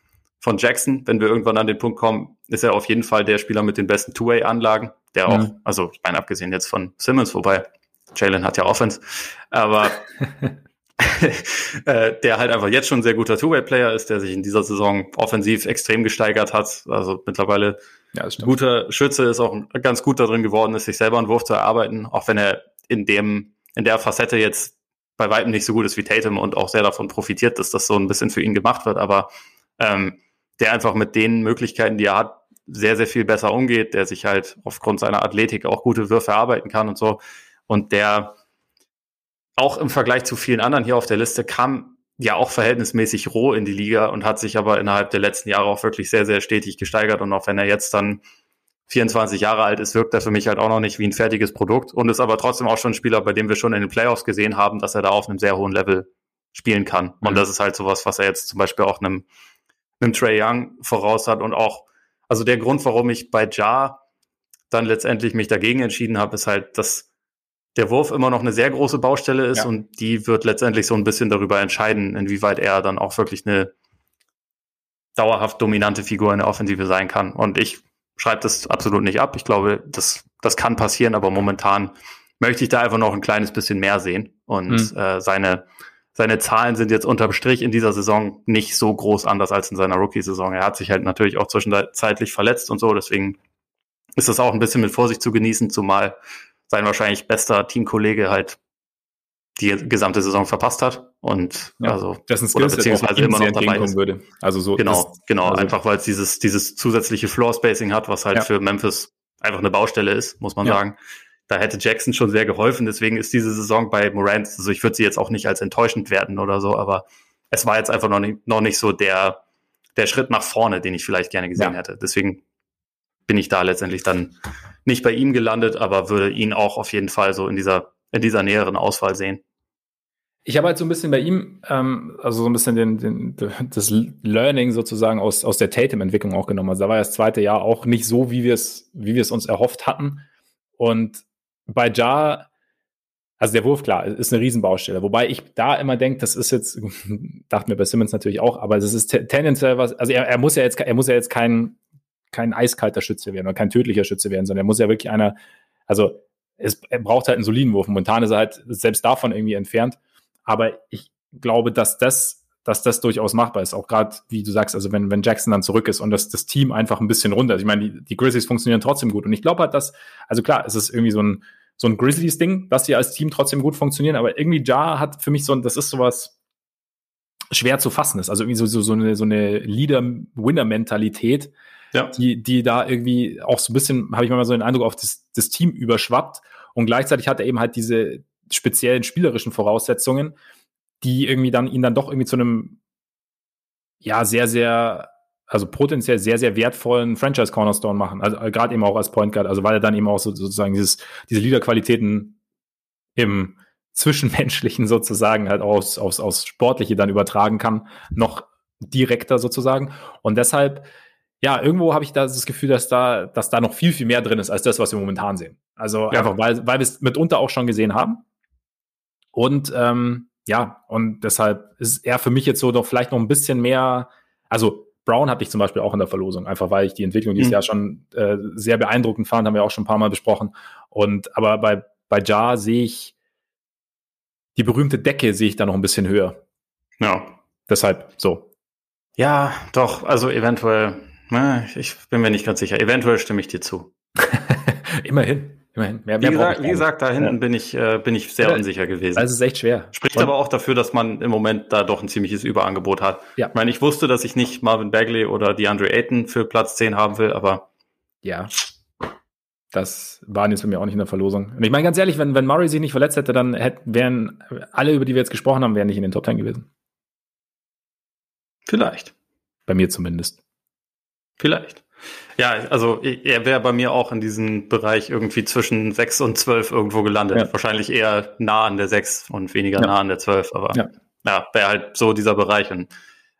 von Jackson, wenn wir irgendwann an den Punkt kommen, ist er auf jeden Fall der Spieler mit den besten Two-Way-Anlagen, der auch, mhm. also ich meine, abgesehen jetzt von Simmons, wobei Jalen hat ja Offense, aber äh, der halt einfach jetzt schon ein sehr guter Two-Way-Player ist, der sich in dieser Saison offensiv extrem gesteigert hat. Also mittlerweile ja, guter Schütze ist auch ganz gut darin geworden, ist sich selber einen Wurf zu erarbeiten, auch wenn er in dem, in der Facette jetzt bei weitem nicht so gut ist wie Tatum und auch sehr davon profitiert, dass das so ein bisschen für ihn gemacht wird, aber ähm, der einfach mit den Möglichkeiten, die er hat, sehr, sehr viel besser umgeht, der sich halt aufgrund seiner Athletik auch gute Würfe erarbeiten kann und so. Und der auch im Vergleich zu vielen anderen hier auf der Liste kam ja auch verhältnismäßig roh in die Liga und hat sich aber innerhalb der letzten Jahre auch wirklich sehr, sehr stetig gesteigert. Und auch wenn er jetzt dann 24 Jahre alt ist, wirkt er für mich halt auch noch nicht wie ein fertiges Produkt und ist aber trotzdem auch schon ein Spieler, bei dem wir schon in den Playoffs gesehen haben, dass er da auf einem sehr hohen Level spielen kann. Mhm. Und das ist halt sowas, was er jetzt zum Beispiel auch einem, einem Trey Young voraus hat und auch, also der Grund, warum ich bei Ja dann letztendlich mich dagegen entschieden habe, ist halt, dass der Wurf immer noch eine sehr große Baustelle ist ja. und die wird letztendlich so ein bisschen darüber entscheiden, inwieweit er dann auch wirklich eine dauerhaft dominante Figur in der Offensive sein kann. Und ich schreibe das absolut nicht ab. Ich glaube, das, das kann passieren, aber momentan möchte ich da einfach noch ein kleines bisschen mehr sehen. Und mhm. äh, seine, seine Zahlen sind jetzt unterm Strich in dieser Saison nicht so groß anders als in seiner Rookie-Saison. Er hat sich halt natürlich auch zwischenzeitlich verletzt und so, deswegen ist das auch ein bisschen mit Vorsicht zu genießen, zumal sein wahrscheinlich bester Teamkollege halt die gesamte Saison verpasst hat und ja, also dessen Skills oder beziehungsweise immer noch dabei ist. würde. Also so genau, genau, also einfach weil es dieses dieses zusätzliche Floor Spacing hat, was halt ja. für Memphis einfach eine Baustelle ist, muss man ja. sagen. Da hätte Jackson schon sehr geholfen, deswegen ist diese Saison bei Morant, also ich würde sie jetzt auch nicht als enttäuschend werden oder so, aber es war jetzt einfach noch nicht, noch nicht so der der Schritt nach vorne, den ich vielleicht gerne gesehen hätte. Deswegen bin ich da letztendlich dann nicht bei ihm gelandet, aber würde ihn auch auf jeden Fall so in dieser in dieser näheren Auswahl sehen. Ich habe halt so ein bisschen bei ihm, ähm, also so ein bisschen den, den, das Learning sozusagen aus, aus der Tatum-Entwicklung auch genommen. Also da war das zweite Jahr auch nicht so, wie wir es, wie wir es uns erhofft hatten. Und bei Ja, also der Wurf, klar, ist eine Riesenbaustelle. Wobei ich da immer denke, das ist jetzt, dachte mir bei Simmons natürlich auch, aber das ist tendenziell was, also er, er muss ja jetzt, er muss ja jetzt kein, kein eiskalter Schütze werden oder kein tödlicher Schütze werden, sondern er muss ja wirklich einer, also es, er braucht halt einen soliden Wurf. Momentan ist er halt selbst davon irgendwie entfernt. Aber ich glaube, dass das, dass das durchaus machbar ist. Auch gerade, wie du sagst, also wenn, wenn Jackson dann zurück ist und das, das Team einfach ein bisschen runter. Ich meine, die, die Grizzlies funktionieren trotzdem gut. Und ich glaube halt, dass, also klar, es ist irgendwie so ein, so ein Grizzlies-Ding, dass sie als Team trotzdem gut funktionieren. Aber irgendwie Ja hat für mich so ein, das ist sowas schwer zu fassen ist. Also irgendwie so, so, so eine, so eine Leader-Winner-Mentalität, ja. die, die da irgendwie auch so ein bisschen, habe ich mal so den Eindruck, auf das, das Team überschwappt. Und gleichzeitig hat er eben halt diese speziellen spielerischen Voraussetzungen, die irgendwie dann ihn dann doch irgendwie zu einem, ja, sehr, sehr, also potenziell sehr, sehr wertvollen Franchise Cornerstone machen. Also äh, gerade eben auch als Point Guard, also weil er dann eben auch so, sozusagen dieses, diese Leaderqualitäten im Zwischenmenschlichen sozusagen halt aus, aus, aus Sportliche dann übertragen kann, noch direkter sozusagen. Und deshalb ja, irgendwo habe ich da das Gefühl, dass da, dass da noch viel, viel mehr drin ist als das, was wir momentan sehen. Also ja. einfach, weil, weil wir es mitunter auch schon gesehen haben. Und ähm, ja, und deshalb ist er für mich jetzt so doch vielleicht noch ein bisschen mehr, also Brown hatte ich zum Beispiel auch in der Verlosung, einfach weil ich die Entwicklung dieses mhm. Jahr schon äh, sehr beeindruckend fand, haben wir auch schon ein paar Mal besprochen. Und aber bei, bei Jar sehe ich die berühmte Decke sehe ich da noch ein bisschen höher. Ja. Deshalb so. Ja, doch, also eventuell na, ich bin mir nicht ganz sicher. Eventuell stimme ich dir zu. immerhin, immerhin. Mehr, mehr wie, gesagt, wie gesagt, da hinten ja. bin ich, äh, bin ich sehr ja, unsicher gewesen. Also ist echt schwer. Spricht Und, aber auch dafür, dass man im Moment da doch ein ziemliches Überangebot hat. Ja. Ich meine, ich wusste, dass ich nicht Marvin Bagley oder DeAndre Ayton für Platz 10 haben will, aber. Ja. Das waren jetzt für mich auch nicht in der Verlosung. Und ich meine, ganz ehrlich, wenn, wenn Murray sich nicht verletzt hätte, dann hätten, wären alle, über die wir jetzt gesprochen haben, wären nicht in den Top 10 gewesen. Vielleicht. Bei mir zumindest. Vielleicht. Ja, also er wäre bei mir auch in diesem Bereich irgendwie zwischen 6 und 12 irgendwo gelandet. Ja. Wahrscheinlich eher nah an der 6 und weniger ja. nah an der 12, aber ja, ja wäre halt so dieser Bereich. Und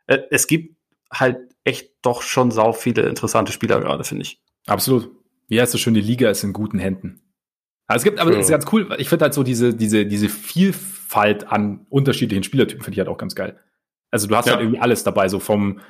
äh, es gibt halt echt doch schon sau viele interessante Spieler gerade, finde ich. Absolut. Wie heißt es schön, die Liga ist in guten Händen. Also es gibt, aber es ist ganz cool, ich finde halt so diese, diese, diese Vielfalt an unterschiedlichen Spielertypen finde ich halt auch ganz geil. Also du hast halt irgendwie alles dabei, so vom,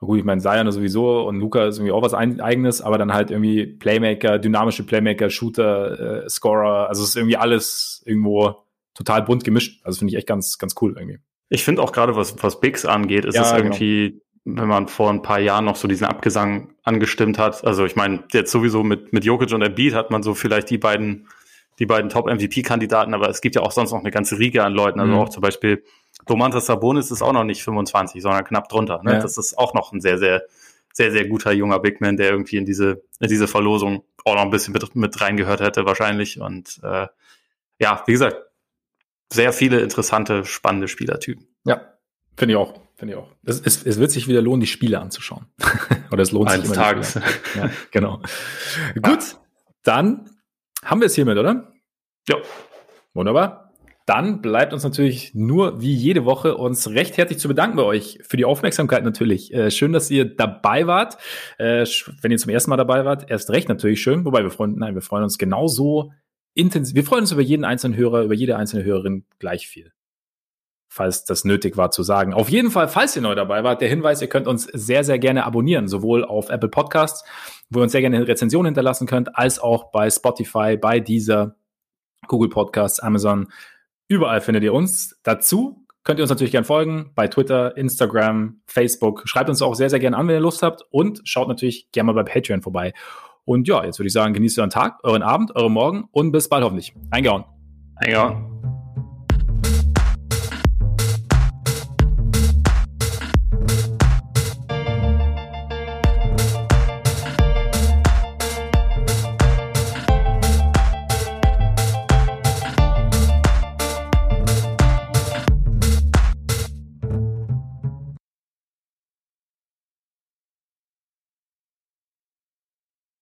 gut, ich meine, Zion sowieso und Luca ist irgendwie auch was eigenes, aber dann halt irgendwie Playmaker, dynamische Playmaker, Shooter, äh, Scorer, also es ist irgendwie alles irgendwo total bunt gemischt. Also finde ich echt ganz, ganz cool irgendwie. Ich finde auch gerade, was, was Bigs angeht, ist ja, es genau. irgendwie, genau. wenn man vor ein paar Jahren noch so diesen Abgesang angestimmt hat, also ich meine, jetzt sowieso mit, mit Jokic und Embiid hat man so vielleicht die beiden, die beiden Top-MVP-Kandidaten, aber es gibt ja auch sonst noch eine ganze Riege an Leuten, also mhm. auch zum Beispiel Domantas Sabonis ist auch noch nicht 25, sondern knapp drunter. Ne? Ja. Das ist auch noch ein sehr, sehr, sehr, sehr guter junger Big Man, der irgendwie in diese, in diese Verlosung auch noch ein bisschen mit, mit reingehört hätte wahrscheinlich. Und äh, ja, wie gesagt, sehr viele interessante, spannende Spielertypen. Ja, finde ich auch. Finde ich auch. Es, es, es, wird sich wieder lohnen, die Spiele anzuschauen. Oder es lohnt Eines sich immer. Tages. Ja, genau. Gut, dann haben wir es hiermit, oder? Ja. Wunderbar. Dann bleibt uns natürlich nur wie jede Woche uns recht herzlich zu bedanken bei euch für die Aufmerksamkeit natürlich. Äh, schön, dass ihr dabei wart. Äh, wenn ihr zum ersten Mal dabei wart, erst recht natürlich schön. Wobei wir freuen, nein, wir freuen uns genauso intensiv. Wir freuen uns über jeden einzelnen Hörer, über jede einzelne Hörerin gleich viel. Falls das nötig war zu sagen. Auf jeden Fall, falls ihr neu dabei wart, der Hinweis, ihr könnt uns sehr, sehr gerne abonnieren, sowohl auf Apple Podcasts, wo ihr uns sehr gerne eine Rezension hinterlassen könnt, als auch bei Spotify, bei dieser Google Podcasts, Amazon, Überall findet ihr uns. Dazu könnt ihr uns natürlich gerne folgen bei Twitter, Instagram, Facebook. Schreibt uns auch sehr, sehr gerne an, wenn ihr Lust habt und schaut natürlich gerne mal bei Patreon vorbei. Und ja, jetzt würde ich sagen, genießt euren Tag, euren Abend, euren Morgen und bis bald hoffentlich. Eingehauen. Eingehauen.